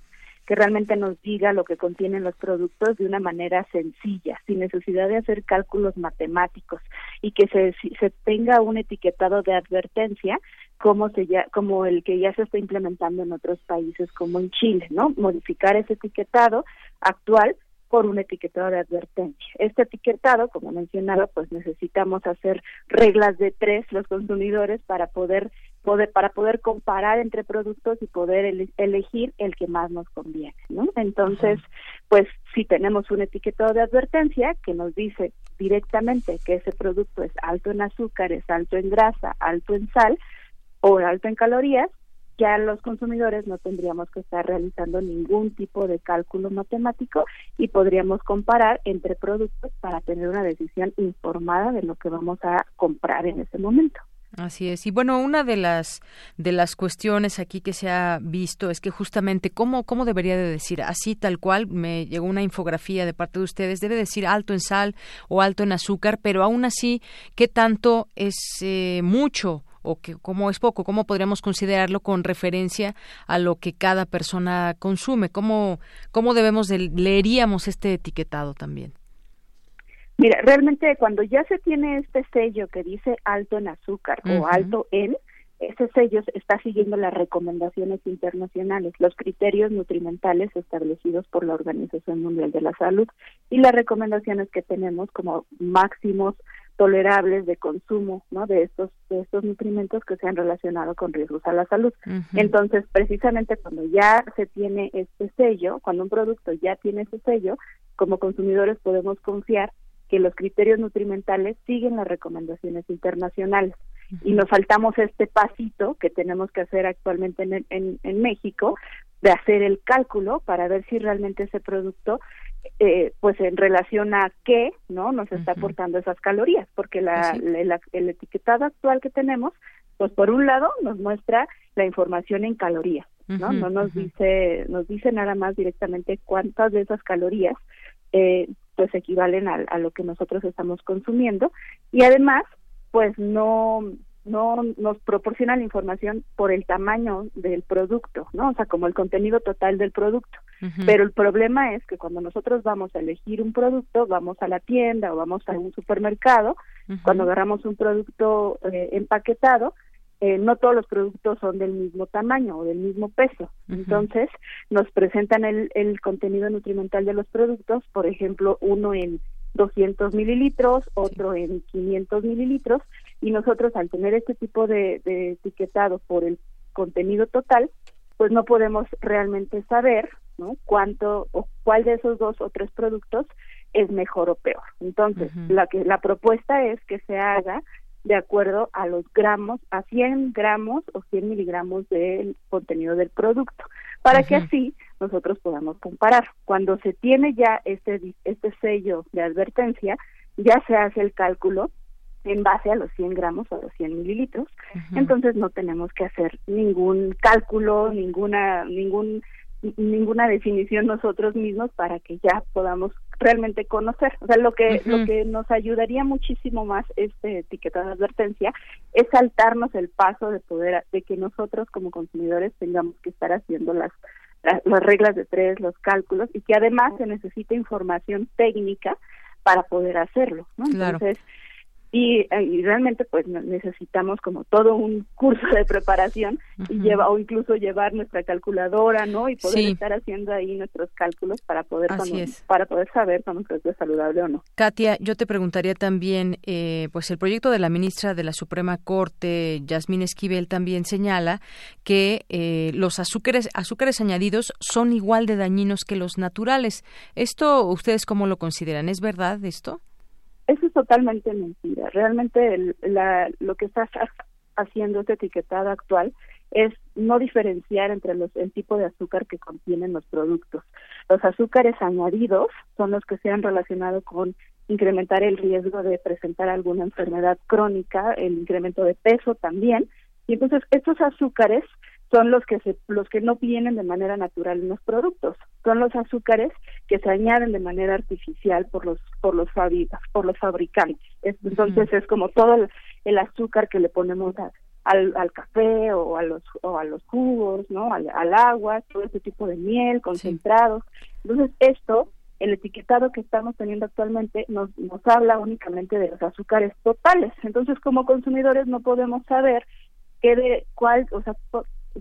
que realmente nos diga lo que contienen los productos de una manera sencilla, sin necesidad de hacer cálculos matemáticos y que se, se tenga un etiquetado de advertencia como se ya, como el que ya se está implementando en otros países como en Chile, ¿no? Modificar ese etiquetado actual por un etiquetado de advertencia. Este etiquetado, como mencionaba, pues necesitamos hacer reglas de tres los consumidores para poder, poder para poder comparar entre productos y poder elegir el que más nos conviene, ¿no? Entonces, pues si tenemos un etiquetado de advertencia que nos dice directamente que ese producto es alto en azúcar, es alto en grasa, alto en sal o alto en calorías, ya los consumidores no tendríamos que estar realizando ningún tipo de cálculo matemático y podríamos comparar entre productos para tener una decisión informada de lo que vamos a comprar en ese momento. Así es. Y bueno, una de las de las cuestiones aquí que se ha visto es que justamente cómo cómo debería de decir así tal cual me llegó una infografía de parte de ustedes debe decir alto en sal o alto en azúcar, pero aún así qué tanto es eh, mucho o que cómo es poco, cómo podríamos considerarlo con referencia a lo que cada persona consume, cómo cómo debemos de, leeríamos este etiquetado también. Mira, realmente cuando ya se tiene este sello que dice alto en azúcar o alto en, ese sello está siguiendo las recomendaciones internacionales, los criterios nutrimentales establecidos por la Organización Mundial de la Salud y las recomendaciones que tenemos como máximos tolerables de consumo ¿no? de estos de estos nutrimentos que se han relacionado con riesgos a la salud. Entonces, precisamente cuando ya se tiene este sello, cuando un producto ya tiene ese sello, como consumidores podemos confiar que los criterios nutrimentales siguen las recomendaciones internacionales y nos faltamos este pasito que tenemos que hacer actualmente en, en, en México de hacer el cálculo para ver si realmente ese producto eh, pues en relación a qué no nos está aportando esas calorías porque la, el etiquetado actual que tenemos pues por un lado nos muestra la información en calorías no no nos dice nos dice nada más directamente cuántas de esas calorías eh, pues equivalen a, a lo que nosotros estamos consumiendo y además pues no no nos proporciona la información por el tamaño del producto, ¿no? O sea, como el contenido total del producto. Pero el problema es que cuando nosotros vamos a elegir un producto, vamos a la tienda o vamos a un supermercado, cuando agarramos un producto eh, empaquetado, eh, no todos los productos son del mismo tamaño o del mismo peso. Entonces, nos presentan el, el contenido nutrimental de los productos, por ejemplo, uno en 200 mililitros, otro en 500 mililitros, y nosotros al tener este tipo de, de etiquetado por el contenido total, pues no podemos realmente saber ¿no? cuánto o cuál de esos dos o tres productos es mejor o peor. Entonces, la que la propuesta es que se haga de acuerdo a los gramos, a 100 gramos o 100 miligramos del contenido del producto, para que así nosotros podamos comparar. Cuando se tiene ya este, este sello de advertencia, ya se hace el cálculo en base a los 100 gramos o los 100 mililitros, entonces no tenemos que hacer ningún cálculo, ninguna, ningún ninguna definición nosotros mismos para que ya podamos realmente conocer. O sea, lo que lo que nos ayudaría muchísimo más este etiquetado de advertencia es saltarnos el paso de poder de que nosotros como consumidores tengamos que estar haciendo las las reglas de tres, los cálculos y que además se necesita información técnica para poder hacerlo, ¿no? Entonces, y, realmente pues necesitamos como todo un curso de preparación y lleva o incluso llevar nuestra calculadora no y poder estar haciendo ahí nuestros cálculos para poder para poder saber cuando es saludable o no. Katia yo te preguntaría también eh, pues el proyecto de la ministra de la Suprema Corte Yasmín Esquivel también señala que eh, los azúcares azúcares añadidos son igual de dañinos que los naturales. Esto ustedes cómo lo consideran es verdad esto eso es totalmente mentira. Realmente lo que está haciendo este etiquetado actual es no diferenciar entre los, el tipo de azúcar que contienen los productos. Los azúcares añadidos son los que se han relacionado con incrementar el riesgo de presentar alguna enfermedad crónica, el incremento de peso también. Y entonces estos azúcares son los que se, los que no vienen de manera natural en los productos. Son los azúcares que se añaden de manera artificial por los por los por los fabricantes. Entonces es como todo el, azúcar que le ponemos al, al café o a los o a los jugos no al, agua todo ese tipo de miel concentrados. Entonces esto el etiquetado que estamos teniendo actualmente nos, nos habla únicamente de los azúcares totales. Entonces, como consumidores no podemos saber qué de cuál, o sea,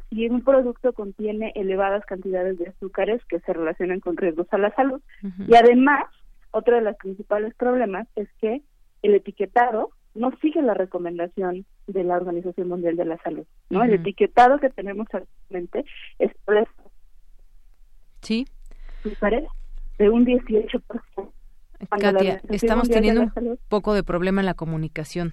si un producto contiene elevadas cantidades de azúcares que se relacionan con riesgos a la salud. Y además, otro de los principales problemas es que el etiquetado no sigue la recomendación de la Organización Mundial de la Salud, ¿no? El etiquetado que tenemos actualmente es Sí. Azúcares de un 18%. Katia, estamos teniendo un poco de problema en la comunicación.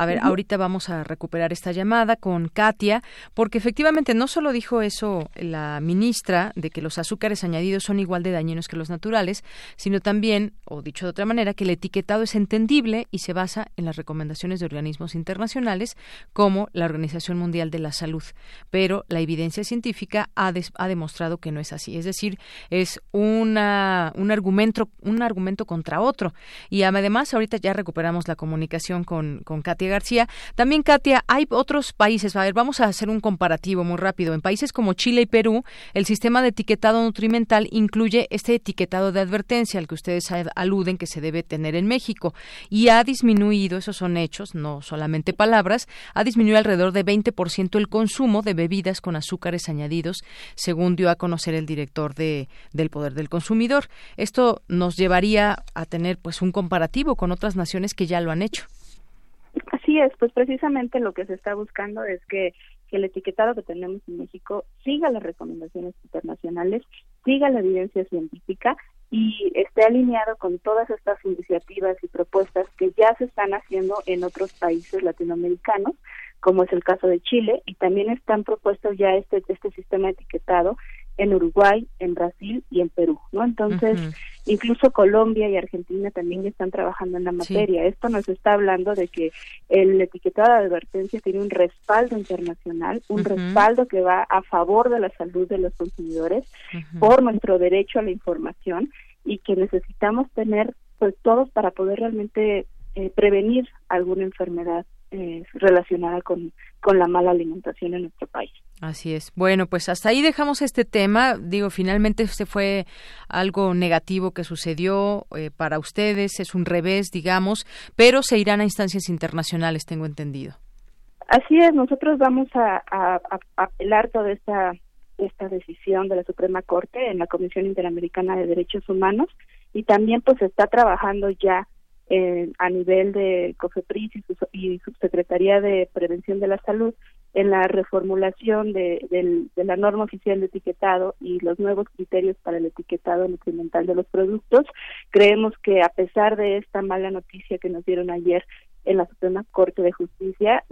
A ver, ahorita vamos a recuperar esta llamada con Katia, porque efectivamente no solo dijo eso la ministra de que los azúcares añadidos son igual de dañinos que los naturales, sino también, o dicho de otra manera, que el etiquetado es entendible y se basa en las recomendaciones de organismos internacionales como la Organización Mundial de la Salud. Pero la evidencia científica ha, ha demostrado que no es así. Es decir, es una, un argumento un argumento contra otro. Y además, ahorita ya recuperamos la comunicación con, con Katia García. También, Katia, hay otros países. A ver, vamos a hacer un comparativo muy rápido. En países como Chile y Perú, el sistema de etiquetado nutrimental incluye este etiquetado de advertencia al que ustedes aluden que se debe tener en México. Y ha disminuido, esos son hechos, no solamente palabras, ha disminuido alrededor de 20% el consumo de bebidas con azúcares añadidos, según dio a conocer el director de, del Poder del Consumidor. Esto nos llevaría a tener pues un comparativo con otras naciones que ya lo han hecho. Así es, pues precisamente lo que se está buscando es que, el etiquetado que tenemos en México siga las recomendaciones internacionales, siga la evidencia científica y esté alineado con todas estas iniciativas y propuestas que ya se están haciendo en otros países latinoamericanos, como es el caso de Chile, y también están propuestos ya este, este sistema etiquetado en Uruguay, en Brasil y en Perú, ¿no? Entonces, incluso Colombia y Argentina también están trabajando en la materia. Esto nos está hablando de que el etiquetado de advertencia tiene un respaldo internacional, un respaldo que va a favor de la salud de los consumidores por nuestro derecho a la información y que necesitamos tener pues todos para poder realmente eh, prevenir alguna enfermedad eh, relacionada con, con la mala alimentación en nuestro país. Así es. Bueno, pues hasta ahí dejamos este tema. Digo, finalmente este fue algo negativo que sucedió eh, para ustedes, es un revés, digamos, pero se irán a instancias internacionales, tengo entendido. Así es, nosotros vamos a, apelar toda esta, esta decisión de la Suprema Corte en la Comisión Interamericana de Derechos Humanos y también pues está trabajando ya eh, a nivel de COFEPRIS y, y Subsecretaría de Prevención de la Salud en la reformulación de, la norma oficial de etiquetado y los nuevos criterios para el etiquetado nutrimental de los productos. Creemos que a pesar de esta mala noticia que nos dieron ayer en la Suprema Corte de Justicia,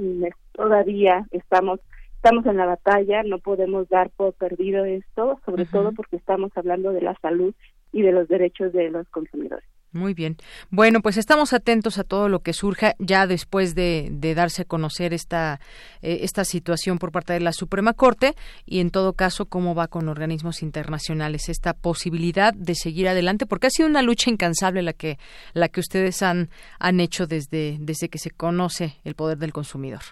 todavía estamos estamos en la batalla, no podemos dar por perdido esto, sobre todo porque estamos hablando de la salud y de los derechos de los consumidores. Muy bien. Bueno, pues estamos atentos a todo lo que surja ya después de, darse a conocer esta, eh, esta situación por parte de la Suprema Corte y en todo caso cómo va con organismos internacionales esta posibilidad de seguir adelante porque ha sido una lucha incansable la que la que ustedes han han hecho desde desde que se conoce el poder del consumidor.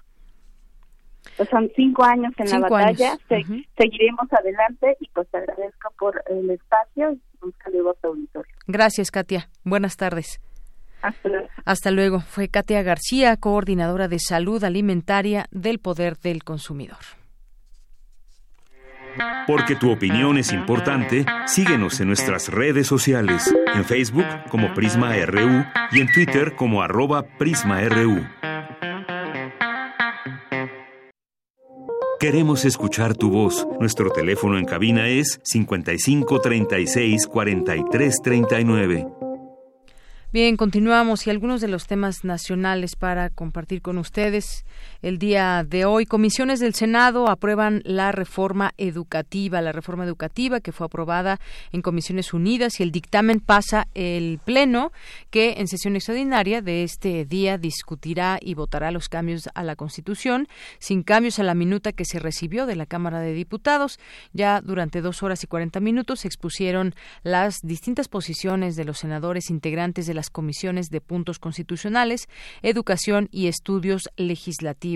Pues son cinco años en la batalla, seguiremos adelante y pues te agradezco por el espacio y un saludo a tu auditorio. Gracias, Katia. Buenas tardes. Hasta luego. Fue Katia García, coordinadora de salud alimentaria del Poder del Consumidor. Porque tu opinión es importante, síguenos en nuestras redes sociales, en Facebook como Prisma RU y en Twitter como arroba PrismaRU. Queremos escuchar tu voz. Nuestro teléfono en cabina es 55 36 43 39. Bien, continuamos y algunos de los temas nacionales para compartir con ustedes el día de hoy. Comisiones del Senado aprueban la reforma educativa, la reforma educativa que fue aprobada en Comisiones Unidas y el dictamen pasa el Pleno que en sesión extraordinaria de este día discutirá y votará los cambios a la Constitución sin cambios a la minuta que se recibió de la Cámara de Diputados. Ya durante dos horas y cuarenta minutos se expusieron las distintas posiciones de los senadores integrantes de la comisiones de puntos constitucionales, educación y estudios legislativos.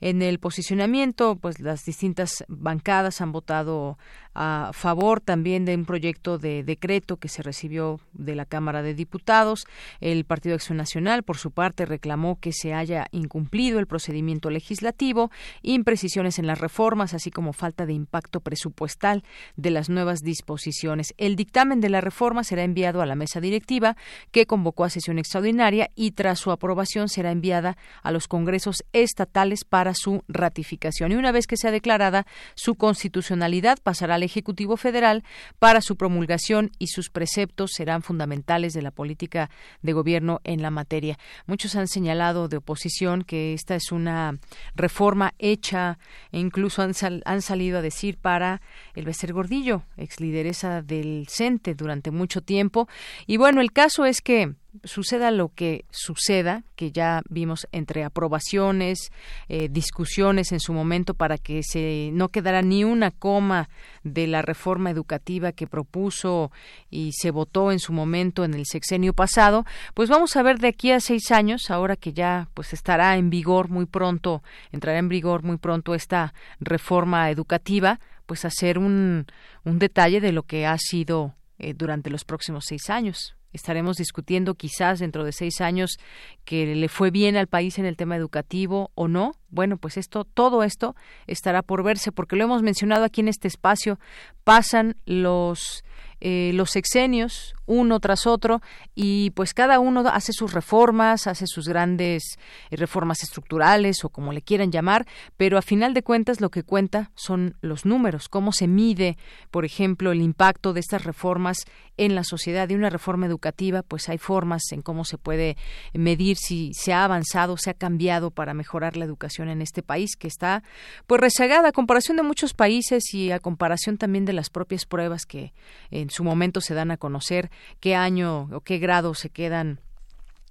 En el posicionamiento, pues las distintas bancadas han votado a favor también de un proyecto de decreto que se recibió de la Cámara de Diputados. El Partido Acción Nacional, por su parte, reclamó que se haya incumplido el procedimiento legislativo, imprecisiones en las reformas, así como falta de impacto presupuestal de las nuevas disposiciones. El dictamen de la reforma será enviado a la mesa directiva que convocó a sesión extraordinaria y tras su aprobación será enviada a los congresos estatales para su ratificación. Y una vez que sea declarada su constitucionalidad, pasará al Ejecutivo Federal para su promulgación y sus preceptos serán fundamentales de la política de gobierno en la materia. Muchos han señalado de oposición que esta es una reforma hecha e incluso han, han salido a decir para el Becer Gordillo, ex lideresa del CENTE durante mucho tiempo. Y bueno, el caso es que suceda lo que suceda, que ya vimos entre aprobaciones, eh, discusiones en su momento para que se no quedara ni una coma de la reforma educativa que propuso y se votó en su momento en el sexenio pasado, pues vamos a ver de aquí a seis años, ahora que ya pues estará en vigor muy pronto, entrará en vigor muy pronto esta reforma educativa, pues hacer un, un detalle de lo que ha sido eh, durante los próximos seis años estaremos discutiendo quizás dentro de seis años que le fue bien al país en el tema educativo o no. Bueno, pues esto, todo esto estará por verse, porque lo hemos mencionado aquí en este espacio. Pasan los eh, los sexenios uno tras otro y pues cada uno hace sus reformas, hace sus grandes eh, reformas estructurales o como le quieran llamar, pero a final de cuentas lo que cuenta son los números, cómo se mide, por ejemplo, el impacto de estas reformas en la sociedad. De una reforma educativa, pues hay formas en cómo se puede medir si se ha avanzado, se ha cambiado para mejorar la educación en este país que está pues rezagada a comparación de muchos países y a comparación también de las propias pruebas que en su momento se dan a conocer, qué año o qué grado se quedan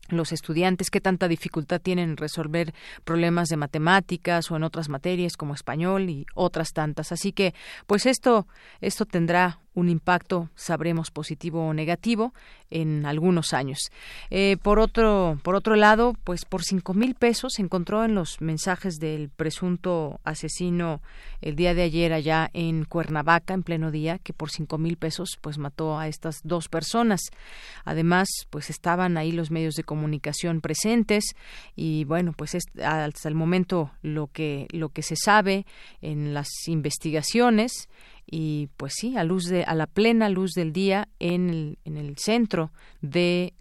los estudiantes, qué tanta dificultad tienen en resolver problemas de matemáticas o en otras materias como español y otras tantas. Así que, pues esto, esto tendrá un impacto, sabremos positivo o negativo, en algunos años. Eh, por otro, por otro lado, pues por cinco mil pesos se encontró en los mensajes del presunto asesino el día de ayer allá en Cuernavaca, en pleno día, que por cinco mil pesos pues mató a estas dos personas. Además, pues estaban ahí los medios de comunicación presentes y bueno, pues hasta el momento lo que lo que se sabe en las investigaciones y pues sí, a luz de a la plena luz del día en el, en el centro de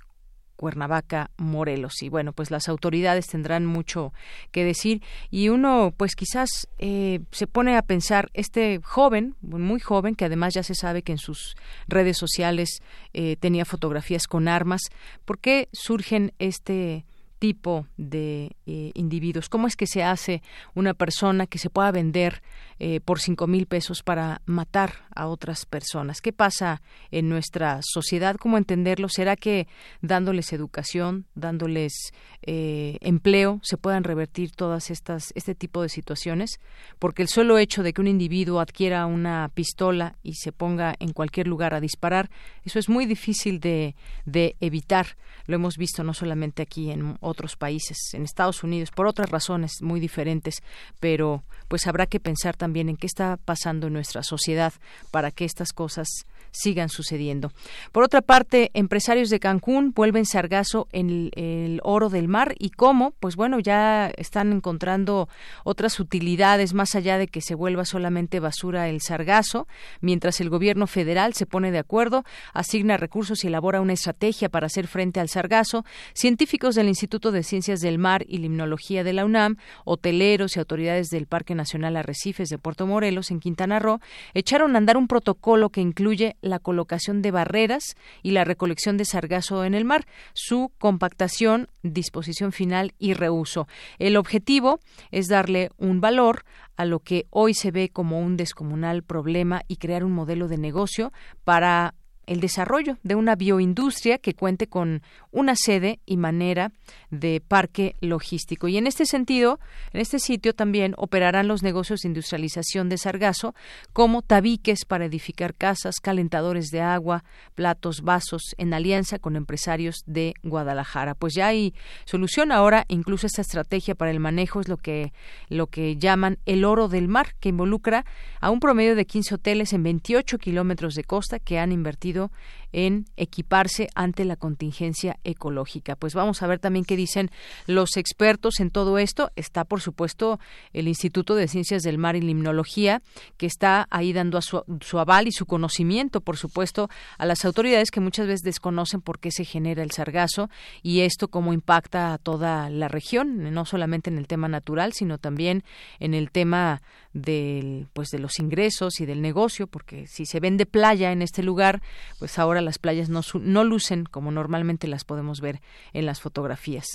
Cuernavaca, Morelos. Y bueno, pues las autoridades tendrán mucho que decir y uno pues quizás eh, se pone a pensar, este joven, muy joven, que además ya se sabe que en sus redes sociales eh, tenía fotografías con armas, ¿por qué surgen este tipo de eh, individuos? ¿Cómo es que se hace una persona que se pueda vender eh, por cinco mil pesos para matar a otras personas? ¿Qué pasa en nuestra sociedad? ¿Cómo entenderlo? ¿Será que dándoles educación, dándoles eh, empleo, se puedan revertir todas estas este tipo de situaciones? Porque el solo hecho de que un individuo adquiera una pistola y se ponga en cualquier lugar a disparar, eso es muy difícil de, de evitar. Lo hemos visto no solamente aquí en otros países, en Estados Unidos, por otras razones muy diferentes, pero pues habrá que pensar también en qué está pasando en nuestra sociedad para que estas cosas sigan sucediendo. Por otra parte, empresarios de Cancún vuelven sargazo en el, oro del mar y cómo, pues bueno, ya están encontrando otras utilidades más allá de que se vuelva solamente basura el sargazo, mientras el gobierno federal se pone de acuerdo, asigna recursos y elabora una estrategia para hacer frente al sargazo, científicos del Instituto de Ciencias del Mar y Limnología de la UNAM, hoteleros y autoridades del Parque Nacional Arrecifes de Puerto Morelos en Quintana Roo echaron a andar un protocolo que incluye la colocación de barreras y la recolección de sargazo en el mar, su compactación, disposición final y reuso. El objetivo es darle un valor a lo que hoy se ve como un descomunal problema y crear un modelo de negocio para el desarrollo de una bioindustria que cuente con una sede y manera de parque logístico. Y en este sentido, en este sitio también operarán los negocios de industrialización de sargazo, como tabiques para edificar casas, calentadores de agua, platos, vasos, en alianza con empresarios de Guadalajara. Pues ya hay solución ahora, incluso esta estrategia para el manejo es lo que, lo que llaman el oro del mar, que involucra a un promedio de 15 hoteles en 28 kilómetros de costa que han invertido sentido en equiparse ante la contingencia ecológica. Pues vamos a ver también qué dicen los expertos en todo esto. Está, por supuesto, el Instituto de Ciencias del Mar y Limnología, que está ahí dando su, su aval y su conocimiento, por supuesto, a las autoridades que muchas veces desconocen por qué se genera el sargazo y esto cómo impacta a toda la región, no solamente en el tema natural, sino también en el tema del pues de los ingresos y del negocio porque si se vende playa en este lugar pues ahora las playas no, no lucen como normalmente las podemos ver en las fotografías.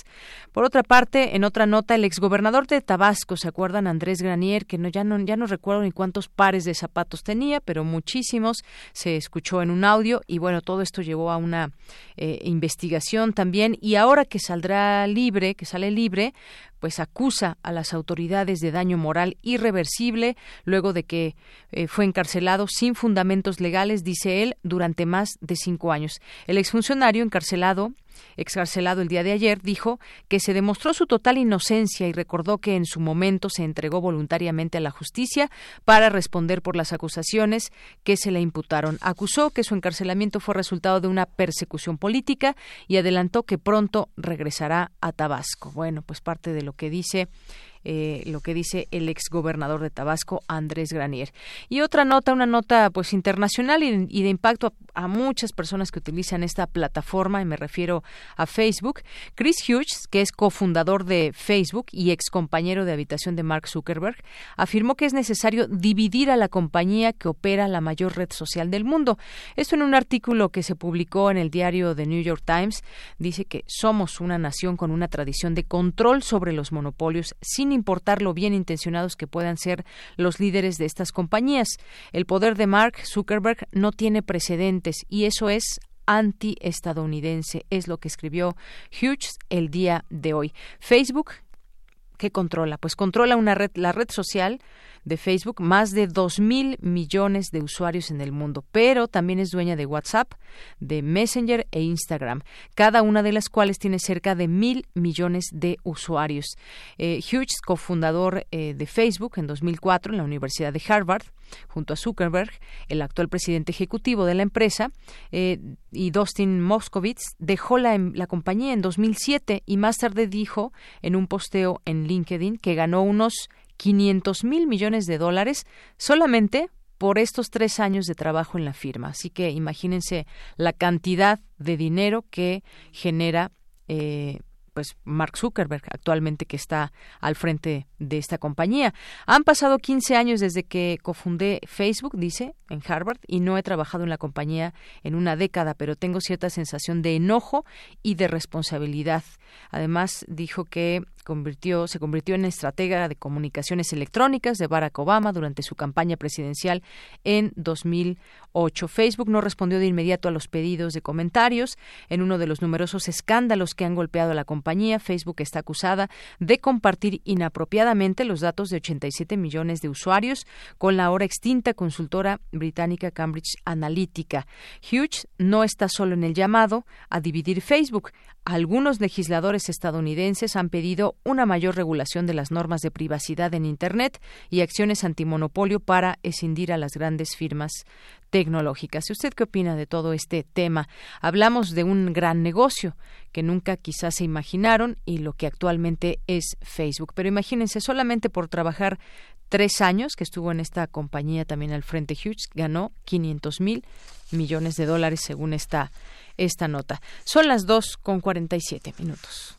Por otra parte en otra nota el exgobernador de Tabasco se acuerdan Andrés Granier que no ya no ya no recuerdo ni cuántos pares de zapatos tenía pero muchísimos se escuchó en un audio y bueno todo esto llevó a una eh, investigación también. Y ahora que saldrá libre que sale libre pues acusa a las autoridades de daño moral irreversible luego de que eh, fue encarcelado sin fundamentos legales, dice él, durante más de cinco años. El exfuncionario encarcelado excarcelado el día de ayer, dijo que se demostró su total inocencia y recordó que en su momento se entregó voluntariamente a la justicia para responder por las acusaciones que se le imputaron. Acusó que su encarcelamiento fue resultado de una persecución política y adelantó que pronto regresará a Tabasco. Bueno, pues parte de lo que dice eh, lo que dice el exgobernador de Tabasco, Andrés Granier. Y otra nota, una nota pues internacional y, de impacto a, muchas personas que utilizan esta plataforma, y me refiero a Facebook. Chris Hughes, que es cofundador de Facebook y ex compañero de habitación de Mark Zuckerberg, afirmó que es necesario dividir a la compañía que opera la mayor red social del mundo. Esto en un artículo que se publicó en el diario The New York Times, dice que somos una nación con una tradición de control sobre los monopolios sin importar lo bien intencionados que puedan ser los líderes de estas compañías. El poder de Mark Zuckerberg no tiene precedentes y eso es anti-estadounidense, es lo que escribió Hughes el día de hoy. Facebook, ¿qué controla? Pues controla una red, la red social de Facebook, más de dos mil millones de usuarios en el mundo, pero también es dueña de WhatsApp, de Messenger e Instagram, cada una de las cuales tiene cerca de mil millones de usuarios. Eh, Hughes, cofundador eh, de Facebook en 2004 en la Universidad de Harvard, junto a Zuckerberg, el actual presidente ejecutivo de la empresa, eh, y Dustin Moskovitz, dejó la, la compañía en 2007 y más tarde dijo en un posteo en LinkedIn que ganó unos 500 mil millones de dólares solamente por estos tres años de trabajo en la firma. Así que imagínense la cantidad de dinero que genera eh, pues Mark Zuckerberg actualmente que está al frente de esta compañía. Han pasado 15 años desde que cofundé Facebook, dice, en Harvard, y no he trabajado en la compañía en una década, pero tengo cierta sensación de enojo y de responsabilidad. Además, dijo que se convirtió en estratega de comunicaciones electrónicas de Barack Obama durante su campaña presidencial en 2008. Facebook no respondió de inmediato a los pedidos de comentarios en uno de los numerosos escándalos que han golpeado a la compañía Facebook está acusada de compartir inapropiadamente los datos de 87 millones de usuarios con la ahora extinta consultora británica Cambridge Analytica. Hughes no está solo en el llamado a dividir Facebook. Algunos legisladores estadounidenses han pedido una mayor regulación de las normas de privacidad en Internet y acciones antimonopolio para escindir a las grandes firmas tecnológicas. ¿Usted qué opina de todo este tema? Hablamos de un gran negocio que nunca quizás se imaginaron y lo que actualmente es Facebook. Pero imagínense, solamente por trabajar tres años que estuvo en esta compañía también al frente Hughes, ganó 500 mil millones de dólares según esta esta nota. Son las 2 con 47 minutos.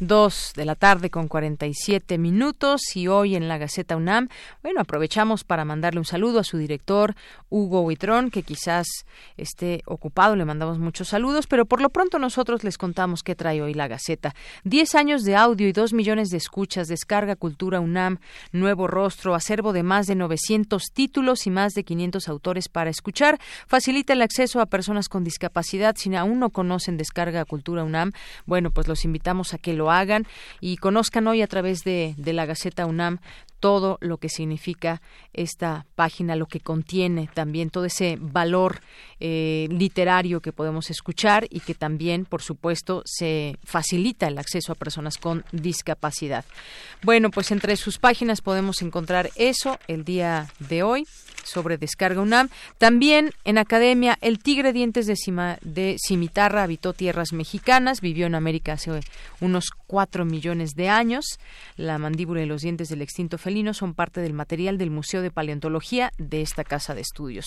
Dos de la tarde con 47 minutos y hoy en la Gaceta UNAM, bueno, aprovechamos para mandarle un saludo a su director Hugo Huitrón, que quizás esté ocupado, le mandamos muchos saludos, pero por lo pronto nosotros les contamos qué trae hoy la Gaceta. Diez años de audio y dos millones de escuchas, descarga Cultura UNAM, nuevo rostro, acervo de más de 900 títulos y más de 500 autores para escuchar, facilita el acceso a personas con discapacidad. Si aún no conocen Descarga Cultura UNAM, bueno, pues los invitamos a que lo hagan y conozcan hoy a través de, de la Gaceta UNAM todo lo que significa esta página, lo que contiene también todo ese valor eh, literario que podemos escuchar y que también, por supuesto, se facilita el acceso a personas con discapacidad. Bueno, pues entre sus páginas podemos encontrar eso el día de hoy sobre Descarga UNAM. También en Academia, el tigre dientes de, cimitarra habitó tierras mexicanas, vivió en América hace unos cuatro millones de años. La mandíbula y los dientes del extinto felino son parte del material del Museo de Paleontología de esta casa de estudios.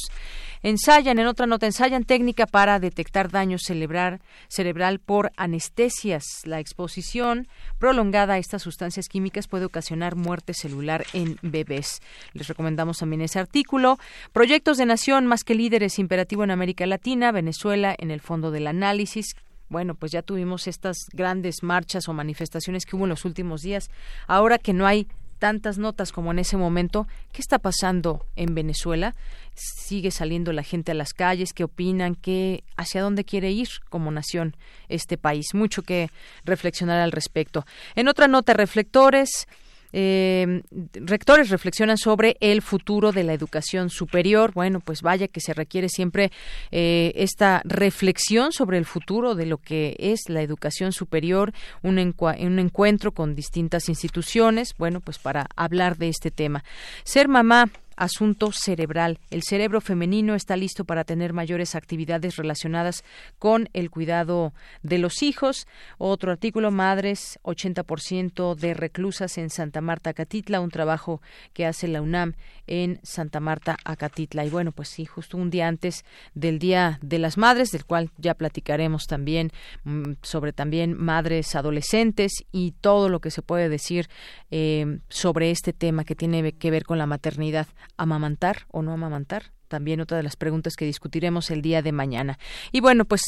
Ensayan, en otra nota, ensayan técnica para detectar daño cerebral, cerebral por anestesias. La exposición prolongada a estas sustancias químicas puede ocasionar muerte celular en bebés. Les recomendamos también ese artículo. Proyectos de nación más que líderes imperativo en América Latina, Venezuela en el fondo del análisis bueno, pues ya tuvimos estas grandes marchas o manifestaciones que hubo en los últimos días. Ahora que no hay tantas notas como en ese momento, ¿qué está pasando en Venezuela? ¿Sigue saliendo la gente a las calles? ¿Qué opinan? ¿Qué, ¿Hacia dónde quiere ir como nación este país? Mucho que reflexionar al respecto. En otra nota, reflectores eh, rectores reflexionan sobre el futuro de la educación superior. Bueno, pues vaya que se requiere siempre eh, esta reflexión sobre el futuro de lo que es la educación superior, un, un encuentro con distintas instituciones, bueno, pues para hablar de este tema. Ser mamá asunto cerebral. El cerebro femenino está listo para tener mayores actividades relacionadas con el cuidado de los hijos. Otro artículo, madres, 80% de reclusas en Santa Marta, Acatitla, un trabajo que hace la UNAM en Santa Marta, Acatitla. Y bueno, pues sí, justo un día antes del Día de las Madres, del cual ya platicaremos también mm, sobre también madres adolescentes y todo lo que se puede decir eh, sobre este tema que tiene que ver con la maternidad amamantar o no amamantar. También otra de las preguntas que discutiremos el día de mañana. Y bueno, pues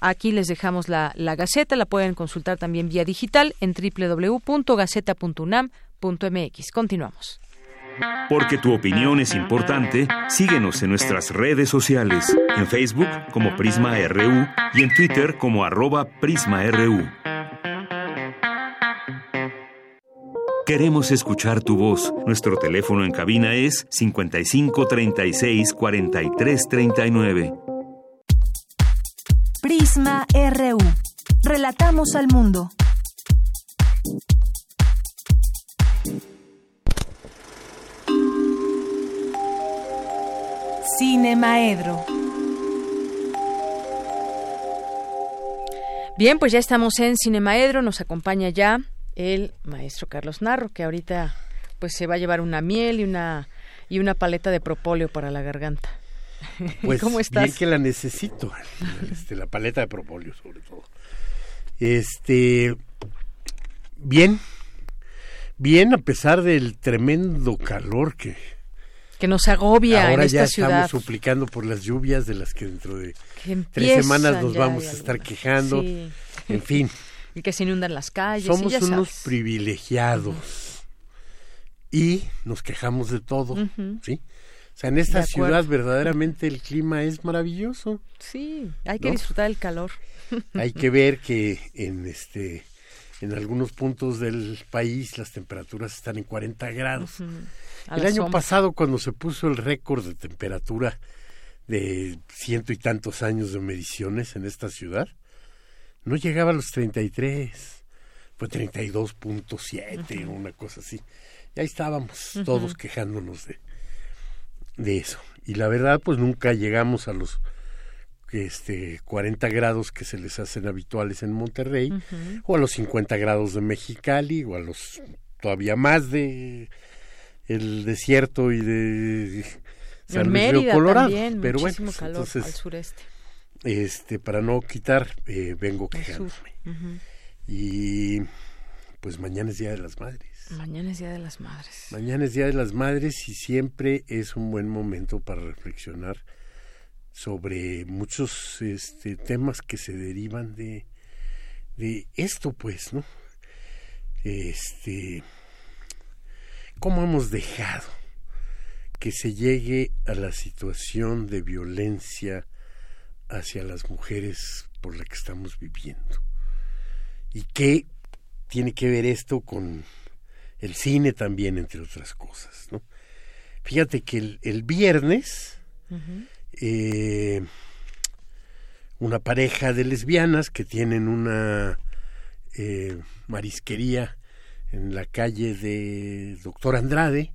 Aquí les dejamos la, la, Gaceta, la pueden consultar también vía digital en www.gaceta.unam.mx. Continuamos. Porque tu opinión es importante, síguenos en nuestras redes sociales, en Facebook como Prisma RU y en Twitter como arroba PrismaRU. Queremos escuchar tu voz. Nuestro teléfono en cabina es 55 36 43 39. Prisma RU. Relatamos al mundo. Cine Maedro. Bien, pues ya estamos en Cinemaedro, nos acompaña ya el maestro Carlos Narro, que ahorita pues se va a llevar una miel y una y una paleta de propóleo para la garganta. Pues ¿Cómo estás? Bien que la necesito, este, la paleta de propóleo sobre todo. Este, bien, bien a pesar del tremendo calor que, que nos agobia Ahora en esta ya ciudad. estamos suplicando por las lluvias de las que dentro de tres semanas nos vamos a estar quejando. En fin. Y que se inundan las calles. Somos y ya unos sabes. privilegiados. Y nos quejamos de todo, ¿sí? O sea, en esta ciudad verdaderamente el clima es maravilloso. Sí, hay que ¿No? disfrutar el calor. Hay que ver que en este en algunos puntos del país las temperaturas están en 40 grados. El año sombra. pasado cuando se puso el récord de temperatura de ciento y tantos años de mediciones en esta ciudad, no llegaba a los 33, fue 32.7 o una cosa así. Y ahí estábamos todos quejándonos de, de eso. Y la verdad, pues nunca llegamos a los este 40 grados que se les hacen habituales en Monterrey o a los 50 grados de Mexicali o a los todavía más de el desierto y de San Luis Colorado también, pero bueno muchísimo pues, calor entonces al sureste. Este para no quitar eh, vengo quejándome y pues mañana es día de las madres Mañana es Día de las Madres. Mañana es Día de las Madres y siempre es un buen momento para reflexionar sobre muchos este, temas que se derivan de, de esto, pues, ¿no? Este, ¿cómo hemos dejado que se llegue a la situación de violencia hacia las mujeres por la que estamos viviendo? ¿Y qué tiene que ver esto con el cine también, entre otras cosas, ¿no? Fíjate que el, el viernes eh, una pareja de lesbianas que tienen una eh, marisquería en la calle de Doctor Andrade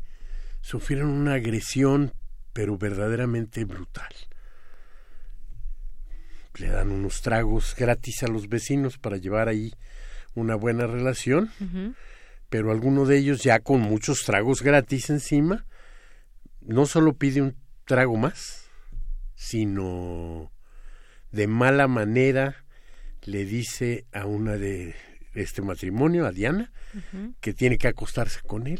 sufrieron una agresión pero verdaderamente brutal. Le dan unos tragos gratis a los vecinos para llevar ahí una buena relación pero alguno de ellos ya con muchos tragos gratis encima, no solo pide un trago más, sino de mala manera le dice a una de este matrimonio, a Diana, que tiene que acostarse con él.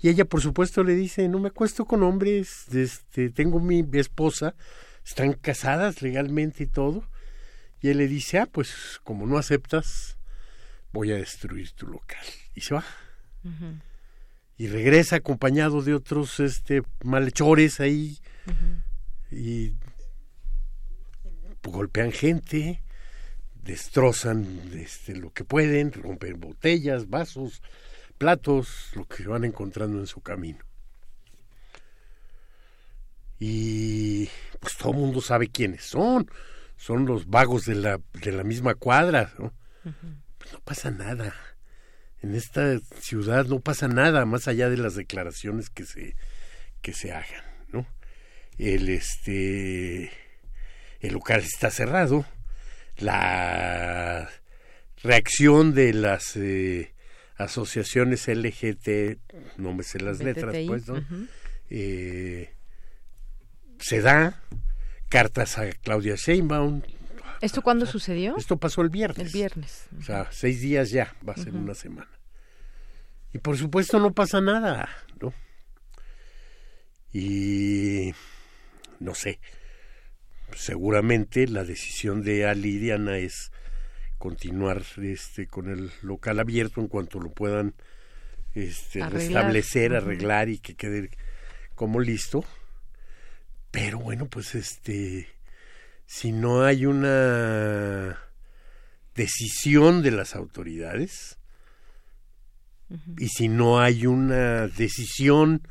Y ella, por supuesto, le dice, no me acuesto con hombres, este, tengo mi esposa, están casadas legalmente y todo. Y él le dice, ah, pues como no aceptas, voy a destruir tu local. Y se va. Y regresa acompañado de otros este, malhechores ahí. Y golpean gente, destrozan este, lo que pueden, rompen botellas, vasos, platos, lo que van encontrando en su camino. Y pues todo el mundo sabe quiénes son. Son los vagos de la, de la misma cuadra. ¿no? Pues no pasa nada. En esta ciudad no pasa nada más allá de las declaraciones que se, que se hagan, ¿no? El este el local está cerrado. La reacción de las eh, asociaciones LGT, no me sé las letras, pues, ¿no? Eh, se da cartas a Claudia Sheinbaum. ¿Esto cuándo sucedió? Esto pasó el viernes. El viernes. O sea, seis días ya, va a ser una semana. Y por supuesto no pasa nada, ¿no? Y no sé, seguramente la decisión de Ali y Diana es continuar este con el local abierto en cuanto lo puedan este Arreglar. restablecer, arreglar y que quede como listo. Pero bueno, pues este si no hay una decisión de las autoridades y si no hay una decisión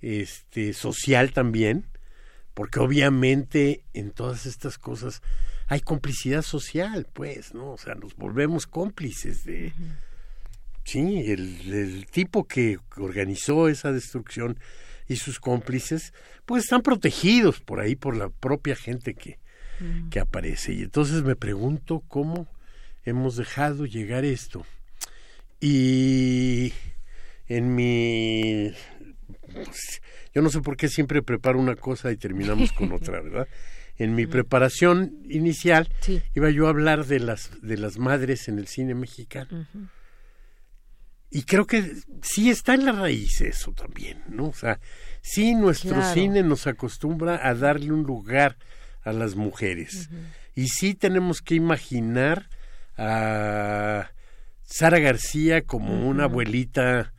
este social también porque obviamente en todas estas cosas hay complicidad social pues no o sea nos volvemos cómplices de sí el, el tipo que organizó esa destrucción y sus cómplices pues están protegidos por ahí por la propia gente que que aparece. Y entonces me pregunto cómo hemos dejado llegar esto. Y en mi... pues, yo no sé por qué siempre preparo una cosa y terminamos con otra, ¿verdad? En mi preparación inicial iba yo a hablar de las, de las madres en el cine mexicano. Y creo que sí está en la raíz eso también, ¿no? O sea, sí nuestro cine nos acostumbra a darle un lugar a las mujeres. Y sí tenemos que imaginar a Sara García como una abuelita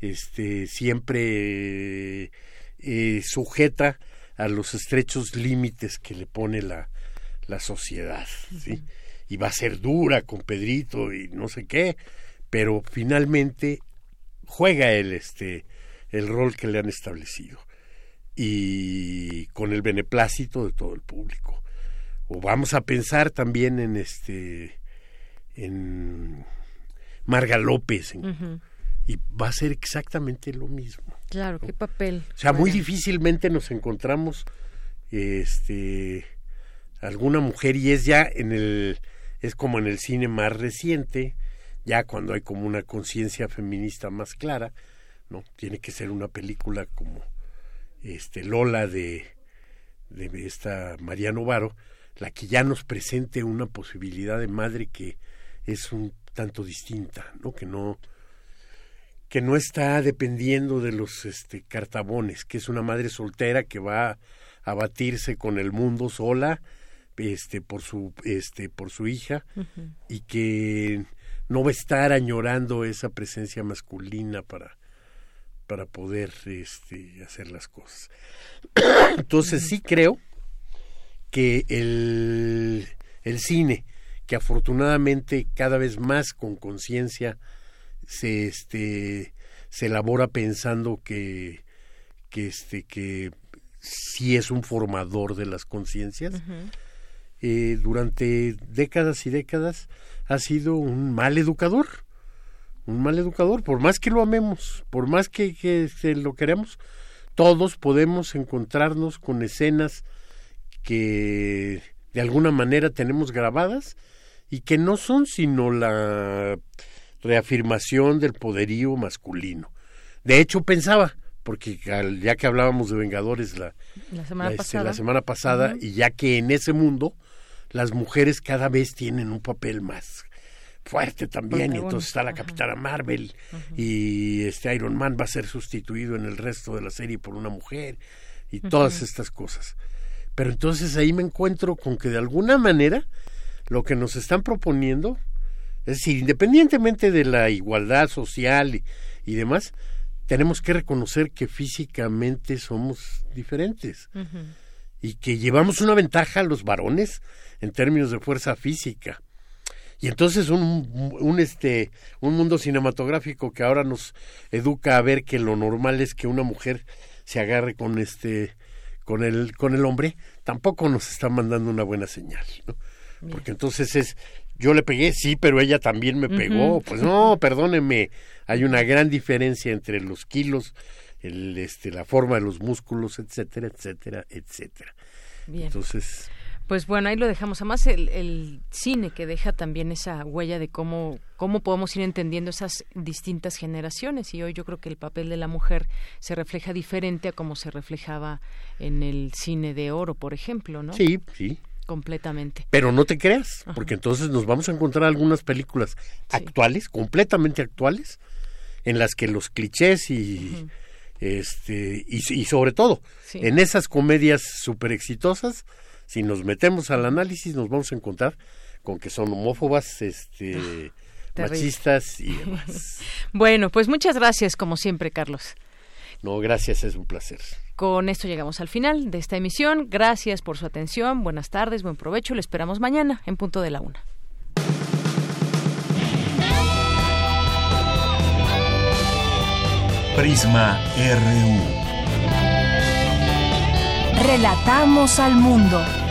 este siempre eh, sujeta a los estrechos límites que le pone la, la sociedad, ¿sí? Y va a ser dura con Pedrito y no sé qué, pero finalmente juega el este el rol que le han establecido. Y con el beneplácito de todo el público. O vamos a pensar también en este en Marga López y va a ser exactamente lo mismo. Claro qué papel o sea muy difícilmente nos encontramos este alguna mujer y es ya en el es como en el cine más reciente ya cuando hay como una conciencia feminista más clara, ¿no? Tiene que ser una película como este Lola de, de esta María Novaro, la que ya nos presente una posibilidad de madre que es un tanto distinta, ¿no? Que no que no está dependiendo de los este cartabones, que es una madre soltera que va a batirse con el mundo sola, este por su este por su hija y que no va a estar añorando esa presencia masculina para, para poder este, hacer las cosas. Entonces sí creo que el, el cine, que afortunadamente cada vez más con conciencia se, este, se elabora pensando que, que, este, que sí es un formador de las conciencias, eh, durante décadas y décadas ha sido un mal educador, un mal educador, por más que lo amemos, por más que, que lo queremos, todos podemos encontrarnos con escenas que de alguna manera tenemos grabadas y que no son sino la reafirmación del poderío masculino. De hecho, pensaba, porque ya que hablábamos de Vengadores la, semana este, pasada, y ya que en ese mundo las mujeres cada vez tienen un papel más fuerte también y entonces está la Capitana Marvel y este Iron Man va a ser sustituido en el resto de la serie por una mujer y todas estas cosas. Pero entonces ahí me encuentro con que de alguna manera lo que nos están proponiendo, es decir, independientemente de la igualdad social y, y demás, tenemos que reconocer que físicamente somos diferentes. Y que llevamos una ventaja a los varones en términos de fuerza física. Y entonces un, un, este, un mundo cinematográfico que ahora nos educa a ver que lo normal es que una mujer se agarre con este con el con el hombre tampoco nos está mandando una buena señal ¿no? porque entonces es yo le pegué sí pero ella también me pegó pues no perdóneme. Hay una gran diferencia entre los kilos el este la forma de los músculos etcétera etcétera etcétera. Entonces pues bueno, ahí lo dejamos. Además, el, el, cine que deja también esa huella de cómo, cómo podemos ir entendiendo esas distintas generaciones. Y hoy yo creo que el papel de la mujer se refleja diferente a como se reflejaba en el cine de oro, por ejemplo, ¿no? Sí, sí. Completamente. Pero no te creas, porque entonces nos vamos a encontrar algunas películas actuales, completamente actuales, en las que los clichés y... este y, y, sobre todo en esas comedias súper exitosas si nos metemos al análisis nos vamos a encontrar con que son homófobas, este, machistas y demás. bueno, pues muchas gracias como siempre, Carlos. No, gracias, es un placer. Con esto llegamos al final de esta emisión. Gracias por su atención. Buenas tardes, buen provecho. Le esperamos mañana en punto de la una. Prisma RU. Relatamos al mundo.